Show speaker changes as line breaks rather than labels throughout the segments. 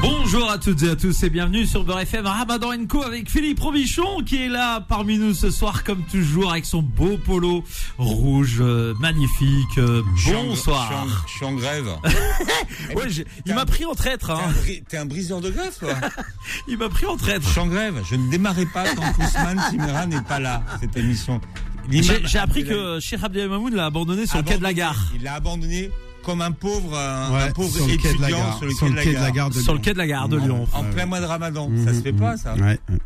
Bonjour à toutes et à tous et bienvenue sur Beurre FM Ramadan Co avec Philippe Robichon qui est là parmi nous ce soir comme toujours avec son beau polo rouge euh, magnifique. Euh, bonsoir.
Je suis en grève.
ouais, il m'a pris en traître. Hein.
T'es un briseur de grève, toi
Il m'a pris en traître.
Je suis en grève. Je ne démarrais pas quand Ousmane Timera n'est pas là, cette émission.
J'ai appris que Cheikh Abdel Mamoun l'a abandonné sur le quai de la gare.
Il l'a abandonné comme un pauvre, un,
Ouais,
un pauvre
sur le quai de la
étudiant
gare,
sur le quai de la gare.
de
Sur le
Lyon.
quai de la gare de Lyon.
En plein mois de ramadan. Ça se fait pas, ça.
Ouais. ouais.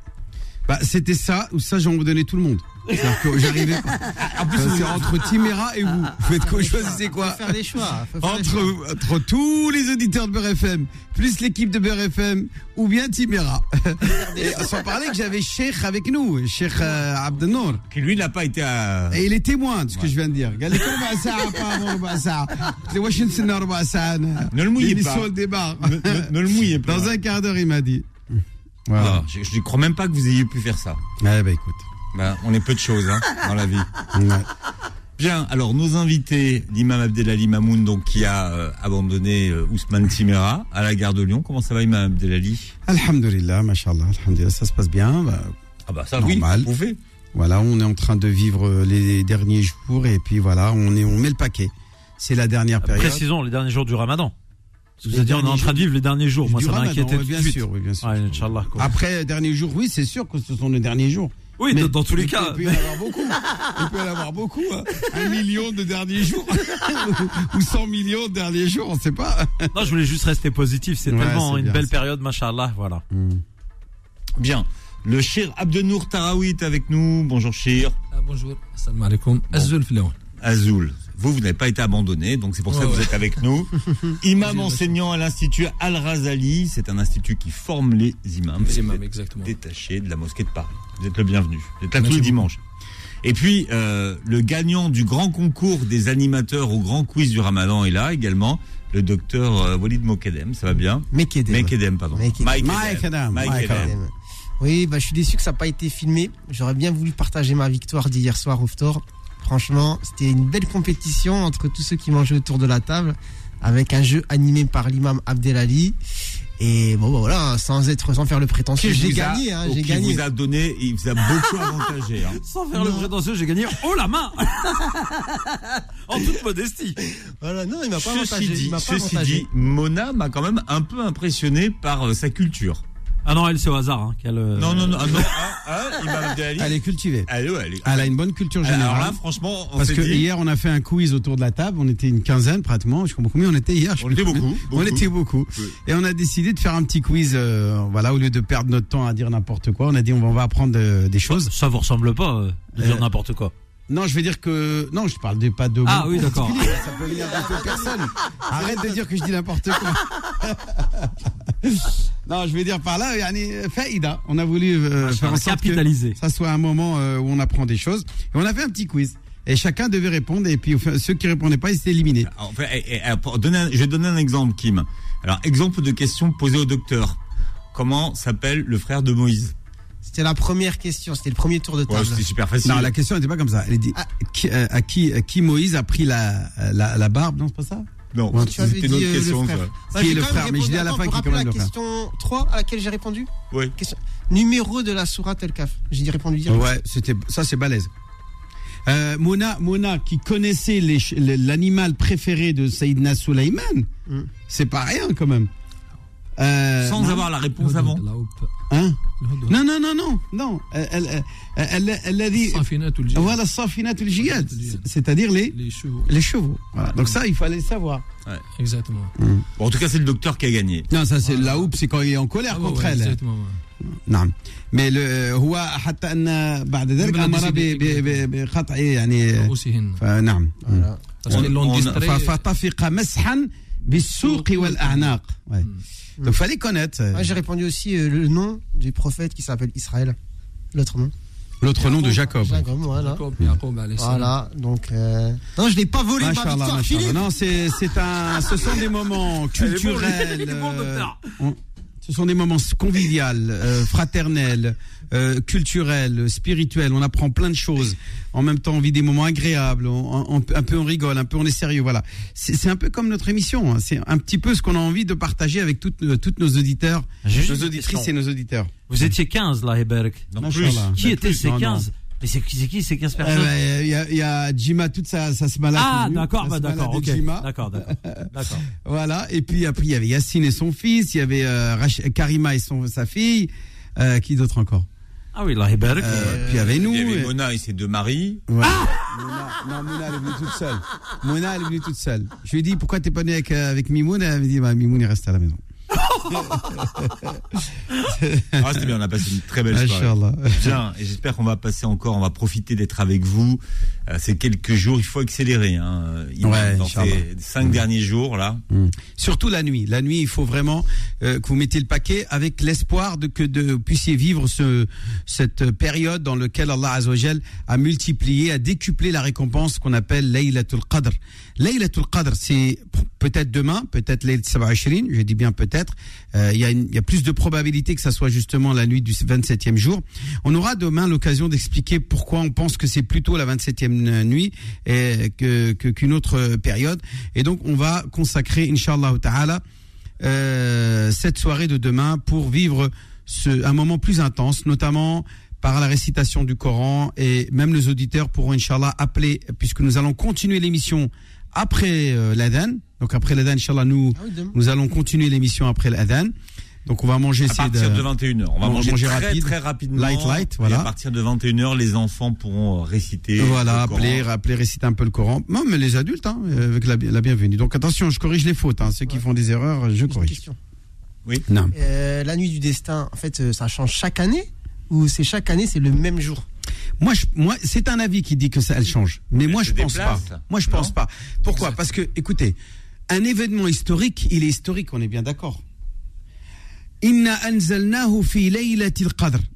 Bah, c'était ça, ou ça, j'en vous donnais tout le monde. J'arrivais pas.
En plus,
euh, c'est entre Timéra et vous. Vous faites ah, quoi Choisissez quoi
faire des choix.
Entre, tous les auditeurs de BRFM, plus l'équipe de BRFM, ou bien Timéra. sans parler que j'avais Cheikh avec nous, Cheikh euh, Abdenour.
Qui lui n'a pas été à.
Et il est témoin de ce que je viens de dire. Washington
Ne le mouillez pas. Ne, le mouillez pas.
Dans un quart d'heure, il m'a dit. Voilà.
je ne crois même pas que vous ayez pu faire ça.
Eh ben, écoute.
Bah, on est peu de choses hein, dans la vie.
Ouais.
Bien, alors nos invités, l'imam Abdelali Mamoun, donc qui a euh, abandonné euh, Ousmane Timera à la gare de Lyon. Comment ça va, imam Abdelali?
Alhamdulillah, mashallah, alhamdulillah, ça se passe bien. Bah,
Ah bah ça,
Normal.
oui, vous pouvez.
voilà, on est en train de vivre euh, les derniers jours et puis voilà, on est, on met le paquet. C'est la dernière période.
Précisons les derniers jours du Ramadan. Dit on est en
derniers
train de vivre les derniers jours. Moi ça m'a inquiété tout
bien
de suite.
sûr, oui, bien sûr.
Ouais.
Après, dernier jour, oui, c'est sûr que ce sont les derniers jours.
Oui,
Mais
dans, tous les
il
cas.
Il peut y en avoir beaucoup. Il peut y en avoir beaucoup. hein. Un million de derniers jours. Ou 100 millions de derniers jours, on sait pas.
Non, je voulais juste rester positif. C'est
Ouais,
tellement une
bien,
belle période, machallah. Voilà.
Bien. Le Shir Abdenour Taraoui est avec nous. Bonjour Shir.
Ah, bonjour, assalamu alaikum. Azul Filaoun.
Azoul. Vous, vous n'avez pas été abandonné, donc c'est pour ça que vous
ouais.
êtes avec nous. Imam enseignant à l'Institut Al-Razali. C'est un institut qui forme les imams.
Les imams, exactement.
Détaché de la mosquée de Paris. Vous êtes le bienvenu. Vous êtes là tous les dimanches. Et puis, euh, le gagnant du grand concours des animateurs au grand quiz du Ramadan est là également. Le docteur euh, Walid Mokedem, ça va bien?
Mekedem.
Mekedem, pardon.
Mekedem.
Mike
Mike.
Oui, bah, je suis déçu que ça n'a pas été filmé. J'aurais bien voulu partager ma victoire d'hier soir au Ftor. Franchement, c'était une belle compétition entre tous ceux qui mangeaient autour de la table, avec un jeu animé par l'imam Abdelali. Et bon, bah, voilà, sans être, sans faire le prétentieux, j'ai
a-
gagné, hein,
qui
j'ai gagné.
vous a donné, il vous a beaucoup avantagé. hein.
Sans faire le prétentieux, j'ai gagné haut la main. en toute modestie.
Voilà, non, il m'a pas
Ceci
avantagé.
dit,
il m'a pas
ceci
avantagé.
dit, Mona m'a quand même un peu impressionné par euh, sa culture.
Ah non, elle, c'est au hasard. Hein, qu'elle, euh,
Non, non, non, ah, non, ah, ah, Imam Abdelali.
Elle est cultivée.
Allez, ouais, elle est-
Elle a une bonne culture
Alors
générale.
là, franchement, on
Parce que
dit,
hier, on a fait un quiz autour de la table. On était une quinzaine pratiquement. Je pas combien on était hier. je
On était beaucoup,
On était beaucoup.
Oui.
Et on a décidé de faire un petit quiz. euh, voilà, au lieu de perdre notre temps à dire n'importe quoi, on a dit on va, on va apprendre euh, des choses.
Ça vous ressemble pas euh, de dire
Euh,
n'importe quoi.
Non, je vais dire que non, je parle de, pas de.
Ah oui, d'accord.
Ça peut venir de personne. Arrête de dire que je dis n'importe quoi. non, je vais dire par là, yani, faïda. On a voulu euh, faire en sorte que
capitaliser.
ça soit un moment euh, où on apprend des choses. Et on a fait un petit quiz. Et chacun devait répondre. Et puis enfin, ceux qui répondaient pas, ils étaient éliminés.
En fait, eh, eh, pour donner un- je vais donner un exemple, Kim. Alors, exemple de question posée au docteur. Comment s'appelle le frère de Moïse?
C'était la première question, c'était le premier tour de
Ouais,
table.
c'était super facile.
Non, la question n'était pas comme ça. Elle dit
Ah.
qui, euh, à qui, à qui Moïse a pris la, la, la barbe? Non, c'est pas ça?
Non, c'était une autre
euh, le
question.
Qui est le frère Mais je dis à la fin qui est quand même
la
le frère.
question 3 à laquelle j'ai répondu
Oui.
Question- Numéro de la sourate El-Kaf. J'ai répondu hier.
Ouais, c'était ça, c'est balèze. Euh, Mona, Mona, qui connaissait l'animal préféré de Saïdna Sulaiman,
Mm.
c'est pas rien quand même. Euh,
Sans
non.
avoir la réponse avant.
Hein Non, non, non, non, non. Elle, elle, elle, elle, elle a dit. Voilà, Safinat al Jiyad, c'est-à-dire les,
Les chevaux.
les chevaux. Voilà. Donc ça, il fallait le savoir.
Exactement.
Bon, en tout cas, c'est le docteur qui a gagné.
Non, ça c'est la houppe, c'est quand il est en colère
Ah ouais,
contre
ouais,
elle.
Exactement. ouais.
نعم mais le هو حتى ان بعد ذلك
بلا
امر ب-
ديسيبل.
ب- ب- بقطع يعني
رؤوسهن.
فنعم
Voilà.
Parce qu'ils l'ont
on-
distrait.
ف- فطفق مسحا بالسوق والاعناق ouais. donc fallait connaître
Ouais, j'ai répondu aussi euh, le nom du prophète qui s'appelle Israël. L'autre nom.
L'autre nom de Jacob.
Jacob, voilà.
Jacob, Jacob, salam.
Voilà, donc. euh, Non, je n'ai pas volé ma victoire. Philippe.
Non, c'est, c'est un, ce sont des moments culturels.
il
euh, on- ce sont des moments conviviaux, euh, fraternels, euh, culturels, spirituels. On apprend plein de choses. En même temps, on vit des moments agréables. On- on- un peu on rigole, un peu on est sérieux. Voilà. C'est, un peu comme notre émission. hein. C'est un petit peu ce qu'on a envie de partager avec toutes, euh, toutes nos auditeurs, nos auditrices et nos auditeurs.
Vous étiez 15 là, Heberg.
Non,
Machallah.
Qui
Bah,
étaient ces
non, non.
15 Mais c'est qui, c'est qui ces 15
Eh
personnes
ben, Il y, a, il y a Jima, toute sa, sa smala.
Ah, d'accord, bah, d'accord, ok. D'accord, d'accord.
Voilà. Et puis après, il y avait Yacine et son fils. Il y avait euh, Karima et son, sa fille. Euh, qui d'autre encore?
Ah oui, la Heberg.
euh, Puis il y avait nous.
Il y avait
et-
Mona et ses deux maris.
Ouais. Mona, non, Mona, elle est venue toute seule. Mona, elle est venue toute seule. Je lui ai dit, pourquoi t'es pas venu avec, euh, avec Mimoun? Elle m'a dit, bah, Mimoun, il reste à la maison.
Ah, c'était bien, on a passé une très belle soirée. Bien, et j'espère qu'on va passer encore, on va profiter d'être avec vous. Euh, ces quelques jours, il faut accélérer. Hein, Il-
Ouais,
dans ces cinq derniers jours là.
Mm. Surtout la nuit. La nuit, il faut vraiment euh, que vous mettiez le paquet avec l'espoir de que de vous puissiez vivre ce, cette période dans laquelle Allah Azzawajal a multiplié, a décuplé la récompense qu'on appelle Laylatul Qadr. Laylatul Qadr, c'est peut-être demain, peut-être Laylat Sab'ashrin, je dis bien peut-être. Euh, Il y, a plus de probabilité que ça soit justement la nuit du 27e jour. On aura demain l'occasion d'expliquer pourquoi on pense que c'est plutôt la 27e nuit et que qu'une autre période. Et donc, on va consacrer, Inch'Allah Ta'ala, euh, cette soirée de demain pour vivre un moment plus intense, notamment par la récitation du Coran et même nos auditeurs pourront, Inch'Allah, appeler, puisque nous allons continuer l'émission après euh, l'Adhan. Donc après l'Adhan, Inch'Allah, nous,
Ah oui,
nous allons continuer l'émission après l'Adhan. Donc on va manger
À partir
de-
de 21h. On va
on va
manger,
manger
très,
rapide.
très rapidement.
Light, light,
Et
voilà.
à partir de 21h, les enfants pourront euh, réciter.
Voilà,
le Coran.
appeler, rappeler, réciter un peu le Coran. Non, mais les adultes, hein, euh, avec la, la bienvenue. Donc attention, je corrige les fautes. Hein. Ceux qui font des erreurs, je
une
corrige.
question.
Non.
Euh, la nuit du destin, en fait, ça change chaque année ou c'est chaque année, c'est le même jour?
Moi, je, moi, c'est un avis qui dit que ça, elle change. Mais moi, je pense pas. Moi, je
Non
pense pas. Pourquoi Parce que, écoutez, un événement historique, il est historique, on est bien d'accord.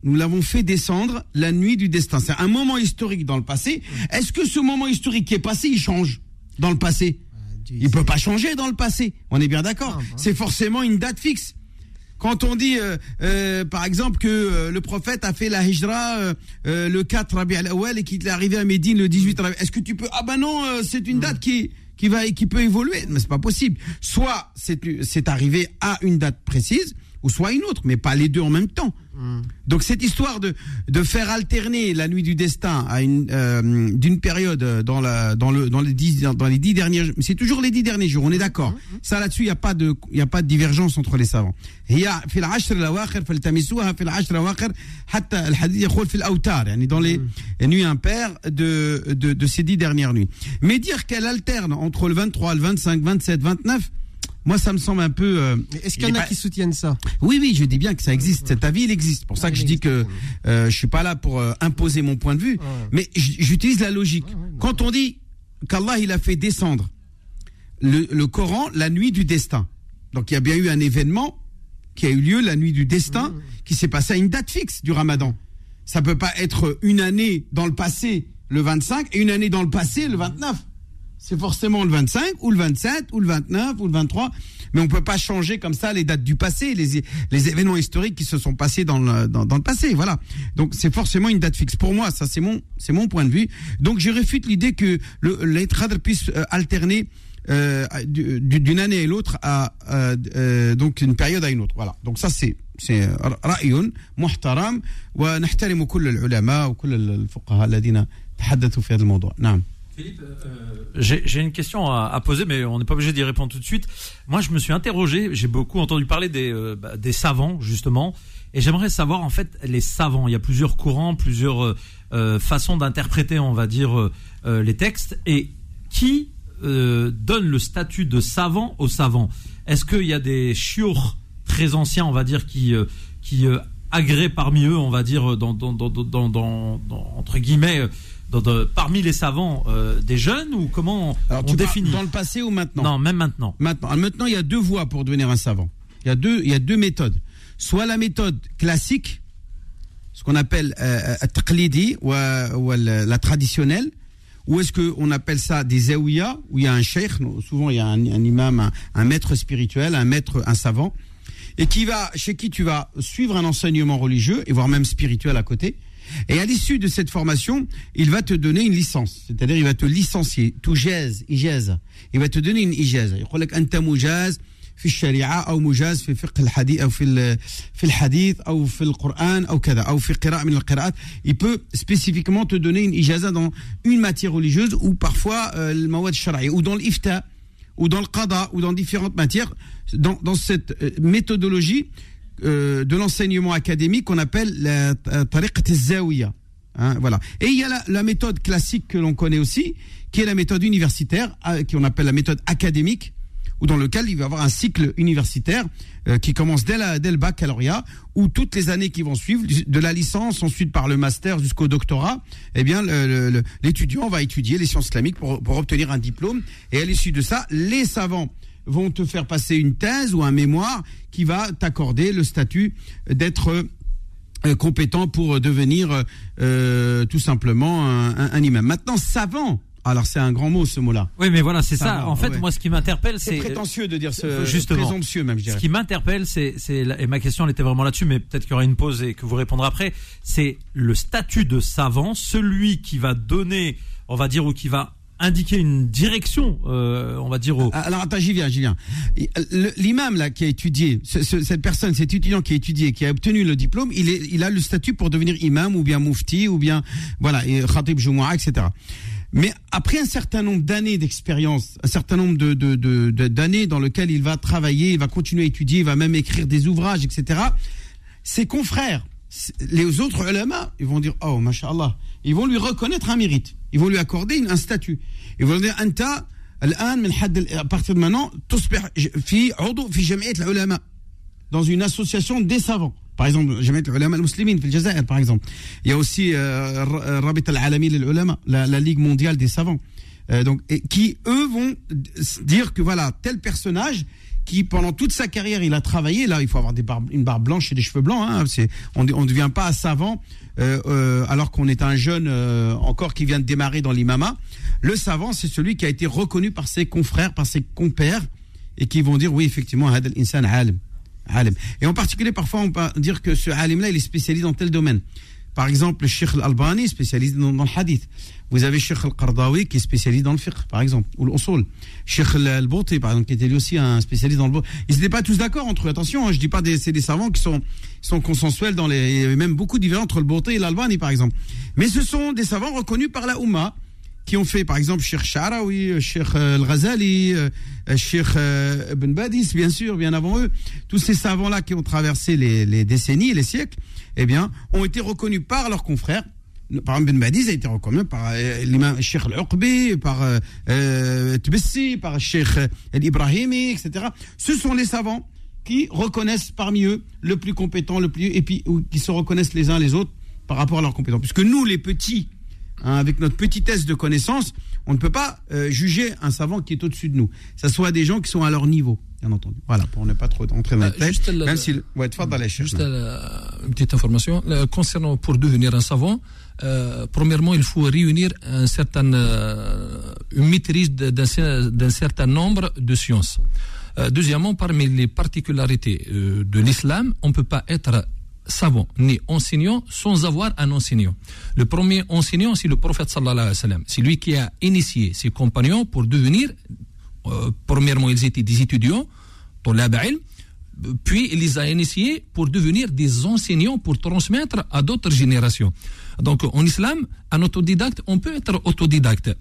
Nous l'avons fait descendre la nuit du destin. C'est un moment historique dans le passé. Est-ce que ce moment historique qui est passé, il change dans le passé? Il peut pas changer dans le passé. On est bien d'accord.
Ah, bah.
C'est forcément une date fixe. Quand on dit, euh, euh, par exemple, que euh, le prophète a fait la hijra le 4 Rabi al-Awwal et qu'il est arrivé à Médine le 18 Rabi, est-ce que tu peux Ah ben non, c'est une date qui qui va qui peut évoluer, mais c'est pas possible. Soit c'est c'est arrivé à une date précise, ou soit une autre, mais pas les deux en même temps. Donc cette histoire de de faire alterner la nuit du destin à une euh, d'une période dans la dans le dans les dix dans les dix derniers jours- c'est toujours les dix derniers jours on est d'accord ça là-dessus il y a pas de il y a pas de divergence entre les savants هي في العشر الأواخر فالتمسوها في العشر الأواخر حتى الحديث يقول في الأوتار يعني dans les les nuits impaires de de de ces dix dernières nuits mais dire qu'elle alterne entre le 23 le 25 27 29 moi ça me semble un peu euh,
Est-ce
il
qu'il y en a
pas-
qui soutiennent ça?
Oui, oui, je dis bien que ça existe. Cet avis, il existe. Pour ça que je dis que euh, je suis pas là pour euh, imposer mon point de vue, mais j'utilise la logique. Quand on dit qu'Allah il a fait descendre le, le Coran la nuit du destin, donc il y a bien eu un événement qui a eu lieu la nuit du destin, qui s'est passé à une date fixe du Ramadan. Ça peut pas être une année dans le passé le 25 et une année dans le passé le 29 c'est forcément le 25 ou le 27 ou le 29 ou le 23 mais on peut pas changer comme ça les dates du passé les, les événements historiques qui se sont passés dans le, dans, dans le passé voilà donc c'est forcément une date fixe pour moi ça c'est mon c'est mon point de vue donc je réfute l'idée que le l'Etrad puisse euh, alterner euh, du- du- d'une année à l'autre à euh, euh, donc une période à une autre voilà donc ça c'est c'est رأي محترم ونحترم كل العلماء وكل الفقهاء الذين تحدثوا في هذا الموضوع نعم
Philippe, euh, j'ai une question à, poser, mais on n'est pas obligé d'y répondre tout de suite. Moi, je me suis interrogé, j'ai beaucoup entendu parler des, euh, bah, savants, justement, et j'aimerais savoir, en fait, les savants. Il y a plusieurs courants, plusieurs euh, euh, façons d'interpréter, on va dire, euh, euh, les textes, et qui euh, donne le statut de savant aux savants? Est-ce qu'il y a des chiours très anciens, on va dire, qui, euh, qui euh, agréent parmi eux, on va dire, entre guillemets, euh, dans- parmi les savants euh, des jeunes ou comment
Alors,
on
tu
définit
dans le passé ou maintenant
Non, même maintenant.
Maintenant, maintenant, il y a deux voies pour devenir un savant. Il y a deux, il y a deux méthodes. Soit la méthode classique, ce qu'on appelle euh, euh, taqlidi ou, euh, ou la, traditionnelle, ou est-ce qu'on appelle ça des zaouïas, où il y a un cheikh, souvent il y a un, un imam, un, un maître spirituel, un maître, un savant, et qui va, chez qui tu vas suivre un enseignement religieux, et voire même spirituel à côté, et à l'issue de cette formation, il va te donner une licence. C'est-à-dire, il va te licencier. Toujaz, ijaz. Il va te donner une ijaz. يقول لك أنت مجاز في الشريعة أو مجاز في فقه الحديث أو في ال- في الحديث أو في القرآن أو كذا أو في قراءة من القراءات. Il peut spécifiquement te donner une ijaza dans une matière religieuse ou parfois euh, le mawad shara'i ou dans l'ifta ou dans le qada ou dans différentes matières. Dans, dans cette euh, méthodologie, euh, de l'enseignement académique qu'on appelle la euh, tariqat al-zawiya. Hein, voilà. Et il y a la, méthode classique que l'on connaît aussi, qui est la méthode universitaire, euh, qu'on appelle la méthode académique, ou dans lequel il va y avoir un cycle universitaire qui commence dès, la, dès le baccalauréat, où toutes les années qui vont suivre, de la licence, ensuite par le master jusqu'au doctorat, eh bien, l'étudiant va étudier les sciences islamiques pour obtenir un diplôme. Et à l'issue de ça, les savants vont te faire passer une thèse ou un mémoire qui va t'accorder le statut d'être euh, compétent pour devenir euh, tout simplement un, un- un imam. Maintenant, savant. Alors c'est un grand mot ce mot-là.
Oui, mais voilà, c'est
Ça
En fait,
ouais.
moi, ce qui m'interpelle,
C'est prétentieux de dire ce
Justement.
présomptueux même, je
Ce
dirais.
qui m'interpelle, c'est, c'est, et ma question elle était vraiment là-dessus, mais peut-être qu'il y aura une pause et que vous répondrez après. C'est le statut de savant, celui qui va donner, on va dire, ou qui va indiquer une direction, euh, on va dire au.
Alors attends, j'y viens, j'y viens. Le- L'imam là qui a étudié, ce- ce- cette personne, cet étudiant qui a étudié, qui a obtenu le diplôme, il, a le statut pour devenir imam ou bien mufti ou bien voilà, et khatib etc. Mais après un certain nombre d'années d'expérience, un certain nombre de- d'années dans lequel il va travailler, il va continuer à étudier, il va même écrire des ouvrages, etc. Ses confrères, les autres ulama, ils vont dire Oh, mashallah. Ils vont lui reconnaître un mérite. Ils vont lui accorder une, un statut. Ils vont dire Anta, à partir de maintenant, dans une association des savants. Par exemple, Jamiat al-Ulama al-Muslimin, fil par exemple. Il y a aussi euh, Rabit al-Alami la Ligue mondiale des savants. Euh, donc, qui, eux, vont dire que voilà, tel personnage, qui pendant toute sa carrière il a travaillé. Là, il faut avoir une barbe blanche et des cheveux blancs. Hein. C'est, on ne devient pas savant euh, euh, alors qu'on est un jeune euh, encore qui vient de démarrer dans l'imama. Le savant, c'est celui qui a été reconnu par ses confrères, par ses compères, et qui vont dire oui, effectivement, hadal insan alim. Et en particulier, parfois, on peut dire que ce alim-là, il est spécialisé dans tel domaine par exemple, le Sheikh Al-Albani, spécialisé dans, le hadith. Vous avez Sheikh Al-Qardawi, qui est spécialisé dans le fiqh, par exemple, ou l'usul. Sheikh Al-Bouti, par exemple, qui était lui aussi un spécialiste dans le. Ils n'étaient pas tous d'accord entre eux. Attention, hein, je dis pas des, c'est des savants qui sont, consensuels dans les, même beaucoup différences entre le Bouti et l'Albani, par exemple. Mais ce sont des savants reconnus par la Ummah qui ont fait, par exemple, Sheikh Sha'rawi, Sheikh euh, Al-Ghazali, euh, euh, euh, Ibn Badis, bien sûr, bien avant eux. Tous ces savants-là qui ont traversé les, décennies les siècles, eh bien, ont été reconnus par leurs confrères. Par exemple, Ibn Badis a été reconnu par l'imam Sheikh Al-Uqbi, par euh, par Sheikh Al-Ibrahimi, etc. Ce sont les savants qui reconnaissent parmi eux le plus compétent, le plus, et puis qui se reconnaissent les uns les autres par rapport à leurs compétences. Puisque nous, les petits, hein, avec notre petitesse de connaissance, on ne peut pas euh, juger un savant qui est au-dessus de nous. Ça soit des gens qui sont à leur niveau, bien entendu. Voilà, pour ne pas trop entrer dans
Euh,
le texte.
juste
Même si, ouais.
Juste euh, une petite information. Le- concernant pour devenir un savant, euh, premièrement, il faut réunir un certain, euh, une maîtrise d'un cer- d'un certain nombre de sciences. Euh, deuxièmement, parmi les particularités euh, de l'islam, on ne peut pas être savant ni enseignant sans avoir un enseignant. Le premier enseignant, c'est le prophète sallallahu alayhi wa sallam. C'est lui qui a initié ses compagnons pour devenir, euh, premièrement, ils étaient des étudiants pour l'Aba'il, puis il les a initiés pour devenir des enseignants pour transmettre à d'autres générations. Donc en islam, un autodidacte, on peut être autodidacte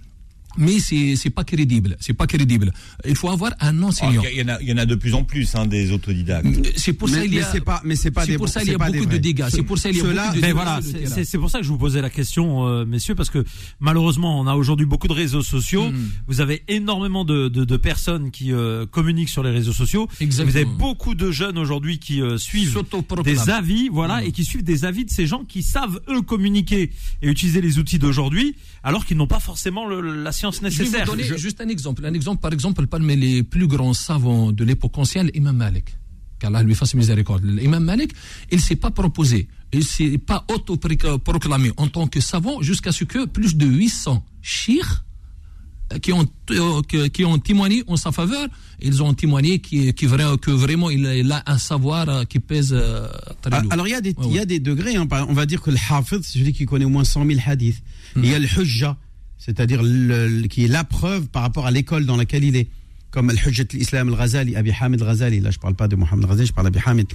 mais c'est c'est pas crédible, c'est pas crédible. Il faut avoir un
Oh,
enseignant.
Il y, en a- il y en a de plus en plus, hein, des autodidactes.
C'est pour ça
Mais,
il y a
c'est pas, mais c'est pas
c'est pour ça il y a beaucoup de dégâts. C'est pour ça il y a beaucoup de
voilà, c'est- pour ça que je vous posais la question, euh, messieurs, parce que malheureusement, on a aujourd'hui beaucoup de réseaux sociaux.
Mm.
Vous avez énormément de, de, de personnes qui euh, communiquent sur les réseaux sociaux.
Exactement.
Vous avez beaucoup de jeunes aujourd'hui qui euh, suivent des avis, voilà,
Mm.
et qui suivent des avis de ces gens qui savent eux communiquer et utiliser les outils d'aujourd'hui, alors qu'ils n'ont pas forcément le- la science
Je vais vous
nécessaire.
donner
Je-
juste un exemple. Un exemple, par exemple, parmi les plus grands savants de l'époque ancienne, Imam Malik. qu'Allah lui fasse miséricorde. L'imam Malik, il s'est pas proposé, il s'est pas auto-proclamé en tant que savant jusqu'à ce que plus de 800 chirs qui ont, euh, qui, ont témoigné en sa faveur, ils ont témoigné qui, que vraiment il, a un savoir euh, qui pèse euh, très
Ah,
lourd.
Alors il y a des,
Ouais,
il y a
ouais.
des degrés. hein. On va dire que le hafiz, c'est celui qui connaît au moins 100 000 hadiths.
Hmm.
Il y a le hujja, c'est-à-dire qui est la preuve par rapport à l'école dans laquelle il est. Comme al-Hujjat al-Islam al-Ghazali, Abi Hamid al-Ghazali. Là, je parle pas de Mohamed al-Ghazali, je parle d'Abi Hamid.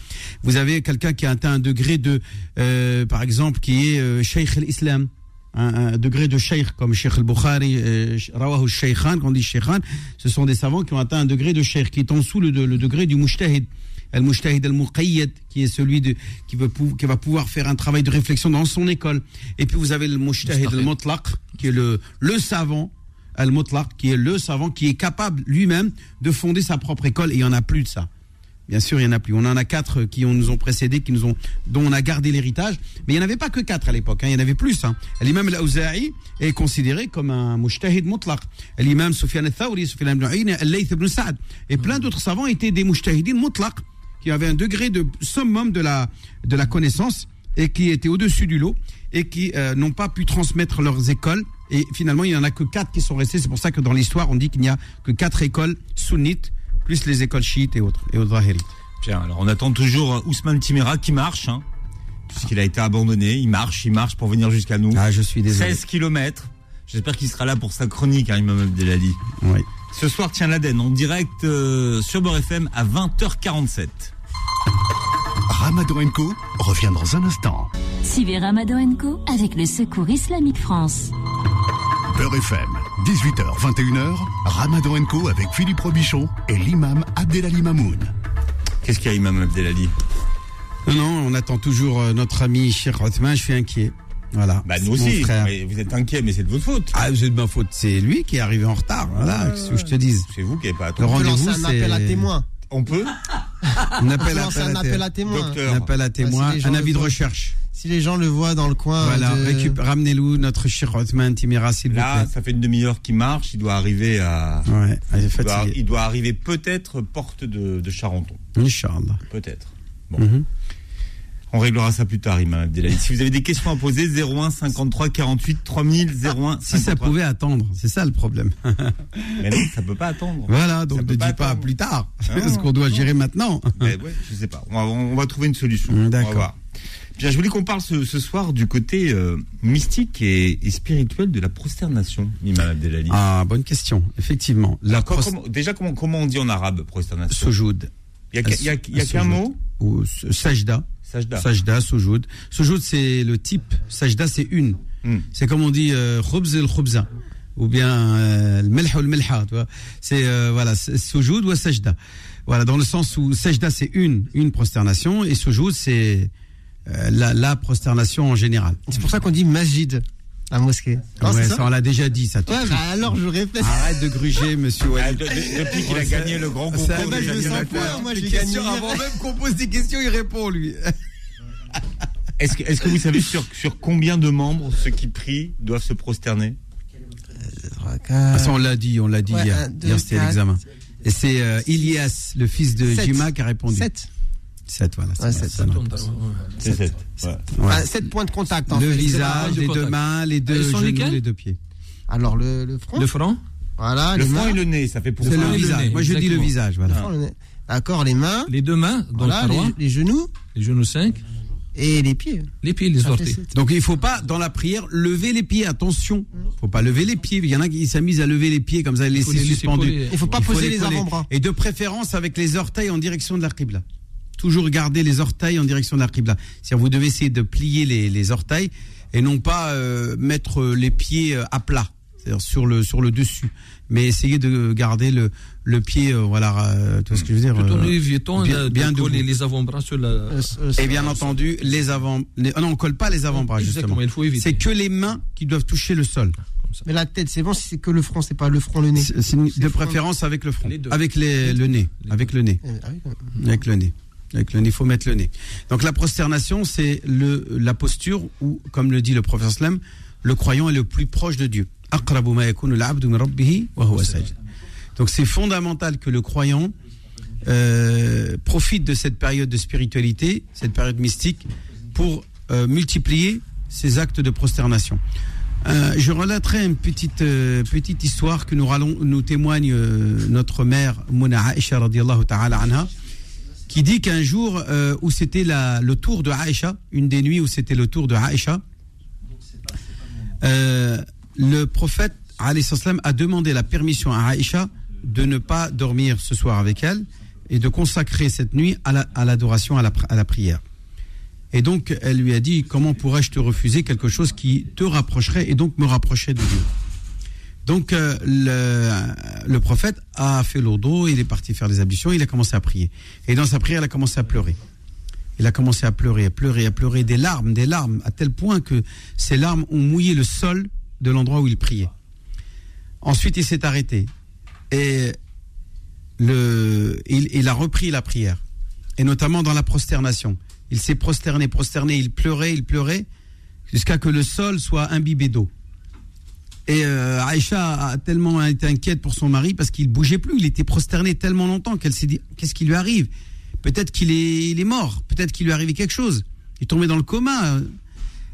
Vous avez quelqu'un qui a atteint un degré de, euh, par exemple, qui est euh, Sheikh al-Islam. Un, un degré de sheikh comme Sheikh al-Bukhari, euh, Rawahu al-Shaykhan, quand on dit Shaykhan, ce sont des savants qui ont atteint un degré de sheikh qui est en dessous le, le degré du mujtahid. Al-Mujtahid al-Muqayyad, qui est celui de, qui, veut, qui va pouvoir faire un travail de réflexion dans son école. Et puis vous avez le Mujtahid al-Mutlaq, qui est le, le savant, al-Mutlaq, qui est le savant qui est capable lui-même de fonder sa propre école. Et il y en a plus de ça. Bien sûr, il y en a plus. On en a quatre qui ont- nous ont précédés, qui nous ont, dont on a gardé l'héritage. Mais il n'y en avait pas que quatre à l'époque. hein. Il y en avait plus. Hein. L'imam al-Awza'i est considéré comme un mujtahid mutlaq. L'imam Sufyan al-Thawri, Sufyan ibn al-Layth ibn Sa'd. Et plein d'autres savants étaient des mujtahidin mutlaq, qui avaient un degré de summum de la, de la connaissance et qui étaient au-dessus du lot et qui euh, n'ont pas pu transmettre leurs écoles. Et finalement, il n'y en a que quatre qui sont restés. C'est pour ça que dans l'histoire, on dit qu'il n'y a que quatre écoles sunnites, plus les écoles chiites et autres, et autres.
Bien, alors on attend toujours euh, Ousmane Timera qui marche, hein, puisqu'il a été abandonné. Il marche, il marche pour venir jusqu'à nous.
Ah, je suis désolé.
16 km. J'espère qu'il sera là pour sa chronique, hein, Imam Abdelali.
Oui.
Ce soir, tiens l'Aden en direct euh, sur Beurre FM à 20h47.
Ramadan Co revient dans un instant.
Suivez Ramadan Co avec le Secours Islamique France.
Beurre FM, 18h, 21h, Ramadan Co avec Philippe Robichon et l'imam Abdelali Mamoun.
Qu'est-ce qu'il y a, Imam Abdelali?
Non, non, on attend toujours euh, notre ami Cheikh Othman, je suis inquiet. Voilà.
Bah nous aussi. vous êtes inquiet, mais c'est de votre faute.
Ah, c'est de ma faute. C'est lui qui est arrivé en retard. Voilà, qu'est-ce que je te dise.
C'est vous qui n'avez pas
Le
attendu.
On peut
rendez-vous,
lancer un appel à
c'est-
témoins.
On peut
On appelle,
lancer un
appel,
appel
à
à témoins.
témoins.
Docteur.
Un appel à témoins,
si les gens
un
le
avis de recherche.
Si les gens le voient dans le coin.
Voilà,
de-
ramenez-nous notre Cheikh Othman Timira, s'il vous
Là,
plaît.
ça fait une demi-heure qu'il marche. Il doit arriver à.
Ouais, il est
Il doit,
fatigué.
il doit arriver peut-être porte de, de Charenton.
Inch'Allah.
Peut-être. Bon.
Mhm.
On réglera ça plus tard, Imam Abdelali. Si vous avez des questions à poser, 01 53 48 3000 01
Si ça
53.
pouvait attendre, c'est ça le problème.
Mais non, ça peut pas attendre.
voilà,
Ça
donc ne dis
pas
plus tard.
Ah.
ce qu'on doit gérer maintenant.
Mais ouais, je sais pas. On va, on va trouver une solution.
D'accord.
Bien, je voulais qu'on parle ce, ce soir du côté euh, mystique et, et spirituel de la prosternation, Imam Abdelali.
Ah, bonne question. Effectivement. La
Alors, comment- déjà, comment, comment on dit en arabe prosternation?
Sujoud.
Il a, qu'un- a- a mot?
Ou sajda.
Sajda.
Sajda, sujoud. Sujoud, c'est le type. Sajda, c'est une.
Hmm.
C'est comme on dit euh, khubz el khubza. Ou bien euh, le melha ou le melha, tu vois. C'est, euh, voilà, sujoud ou sajda. Voilà, dans le sens où sajda, c'est une, une prosternation, et sujoud, c'est euh, la, la prosternation en général.
C'est pour ça qu'on dit masjid, la mosquée. Non,
ouais,
c'est
ça,
ça
on l'a déjà dit, ça.
Ouais, bah alors je répète.
Arrête de gruger, monsieur
Ah,
Walid.
de- de- depuis qu'il a gagné le grand concours
ça-
bah, je me sens pas, moi, j'ai gagné.
Avant même qu'on pose des questions, il répond, lui.
Est-ce que, vous savez sur, sur combien de membres ceux qui prient doivent se prosterner
Ah, ça, on l'a dit, on l'a dit
Ouais,
hier.
un, deux,
hier, c'était l'examen. Et c'est euh, Ilias, le fils de
Sept.
Jima, qui a répondu.
7.
7, voilà. c'est
Ouais,
bon,
sept.
ça, non.
C'est sept. Ouais.
Ouais.
7 points de contact en
le
fait.
visage, les deux mains, les deux genoux,
lesquels
les deux pieds.
Alors le, le front.
Le front
Voilà,
Le front
mains.
et le nez, ça fait pour
C'est le
le
visage. Moi, je dis le visage,
Le
voilà.
front, le nez. D'accord, les mains.
Les deux mains
Voilà,
le
les, genoux
les genoux 5,
et les pieds.
les pieds, les orteils.
Donc, il faut pas, dans la prière, lever les pieds. Attention. faut pas lever les pieds. Il y en a qui s'amusent à lever les pieds comme ça, les laisser suspendus.
Il faut pas
Il faut
poser les avant-bras.
Et de préférence avec les orteils en direction de la qibla. Toujours garder les orteils en direction de la qibla. C'est-à-dire vous devez essayer de plier les, les orteils et non pas euh, mettre les pieds euh, à plat, c'est-à-dire sur le sur le dessus, mais essayer de garder le le pied, euh, voilà, euh, tu vois ce que je veux dire.
Tout en
euh,
évitant
bien-
de,
bien
de coller les avant-bras sur la.
Et bien entendu les avant, les, ah non, on colle pas les avant-bras justement.
il faut éviter.
C'est que les mains qui doivent toucher le sol.
Mais la tête, c'est bon si c'est que le front, c'est pas le front, le nez.
C'est- c'est de préférence avec le front,
Les deux.
avec les, le nez,
Les
avec le nez. Avec le nez. Avec le nez, faut mettre le nez. Donc la prosternation, c'est le la posture où, comme le dit le professeur Slam, le croyant est le plus proche de Dieu. Donc c'est fondamental que le croyant euh, profite de cette période de spiritualité, cette période mystique, pour euh, multiplier ses actes de prosternation. Euh, je relaterai une petite, petite histoire que nous, nous témoigne notre mère, Mouna Aisha radiallahu ta'ala anha, qui dit qu'un jour euh, où c'était le tour de Aïcha, une des nuits où c'était le tour de Aïcha, euh, le prophète a demandé la permission à Aïcha de ne pas dormir ce soir avec elle et de consacrer cette nuit à la- à l'adoration, à la prière. Et donc, elle lui a dit, comment pourrais-je te refuser quelque chose qui te rapprocherait et donc me rapprocherait de Dieu? Donc, euh, le, prophète a fait l'odo, il est parti faire les ablutions, il a commencé à prier. Et dans sa prière, il a commencé à pleurer. Il a commencé à pleurer, à pleurer, à pleurer des larmes, des larmes, à tel point que ces larmes ont mouillé le sol de l'endroit où il priait. Ensuite, il s'est arrêté. Et il, il a repris la prière. Et notamment dans la prosternation. Il s'est prosterné, prosterné, il pleurait, il pleurait, jusqu'à que le sol soit imbibé d'eau. Et euh, Aïcha a tellement été inquiète pour son mari parce qu'il bougeait plus, il était prosterné tellement longtemps qu'elle s'est dit qu'est-ce qui lui arrive? Peut-être qu'il est, mort, peut-être qu'il lui est arrivé quelque chose. Il est tombé dans le coma.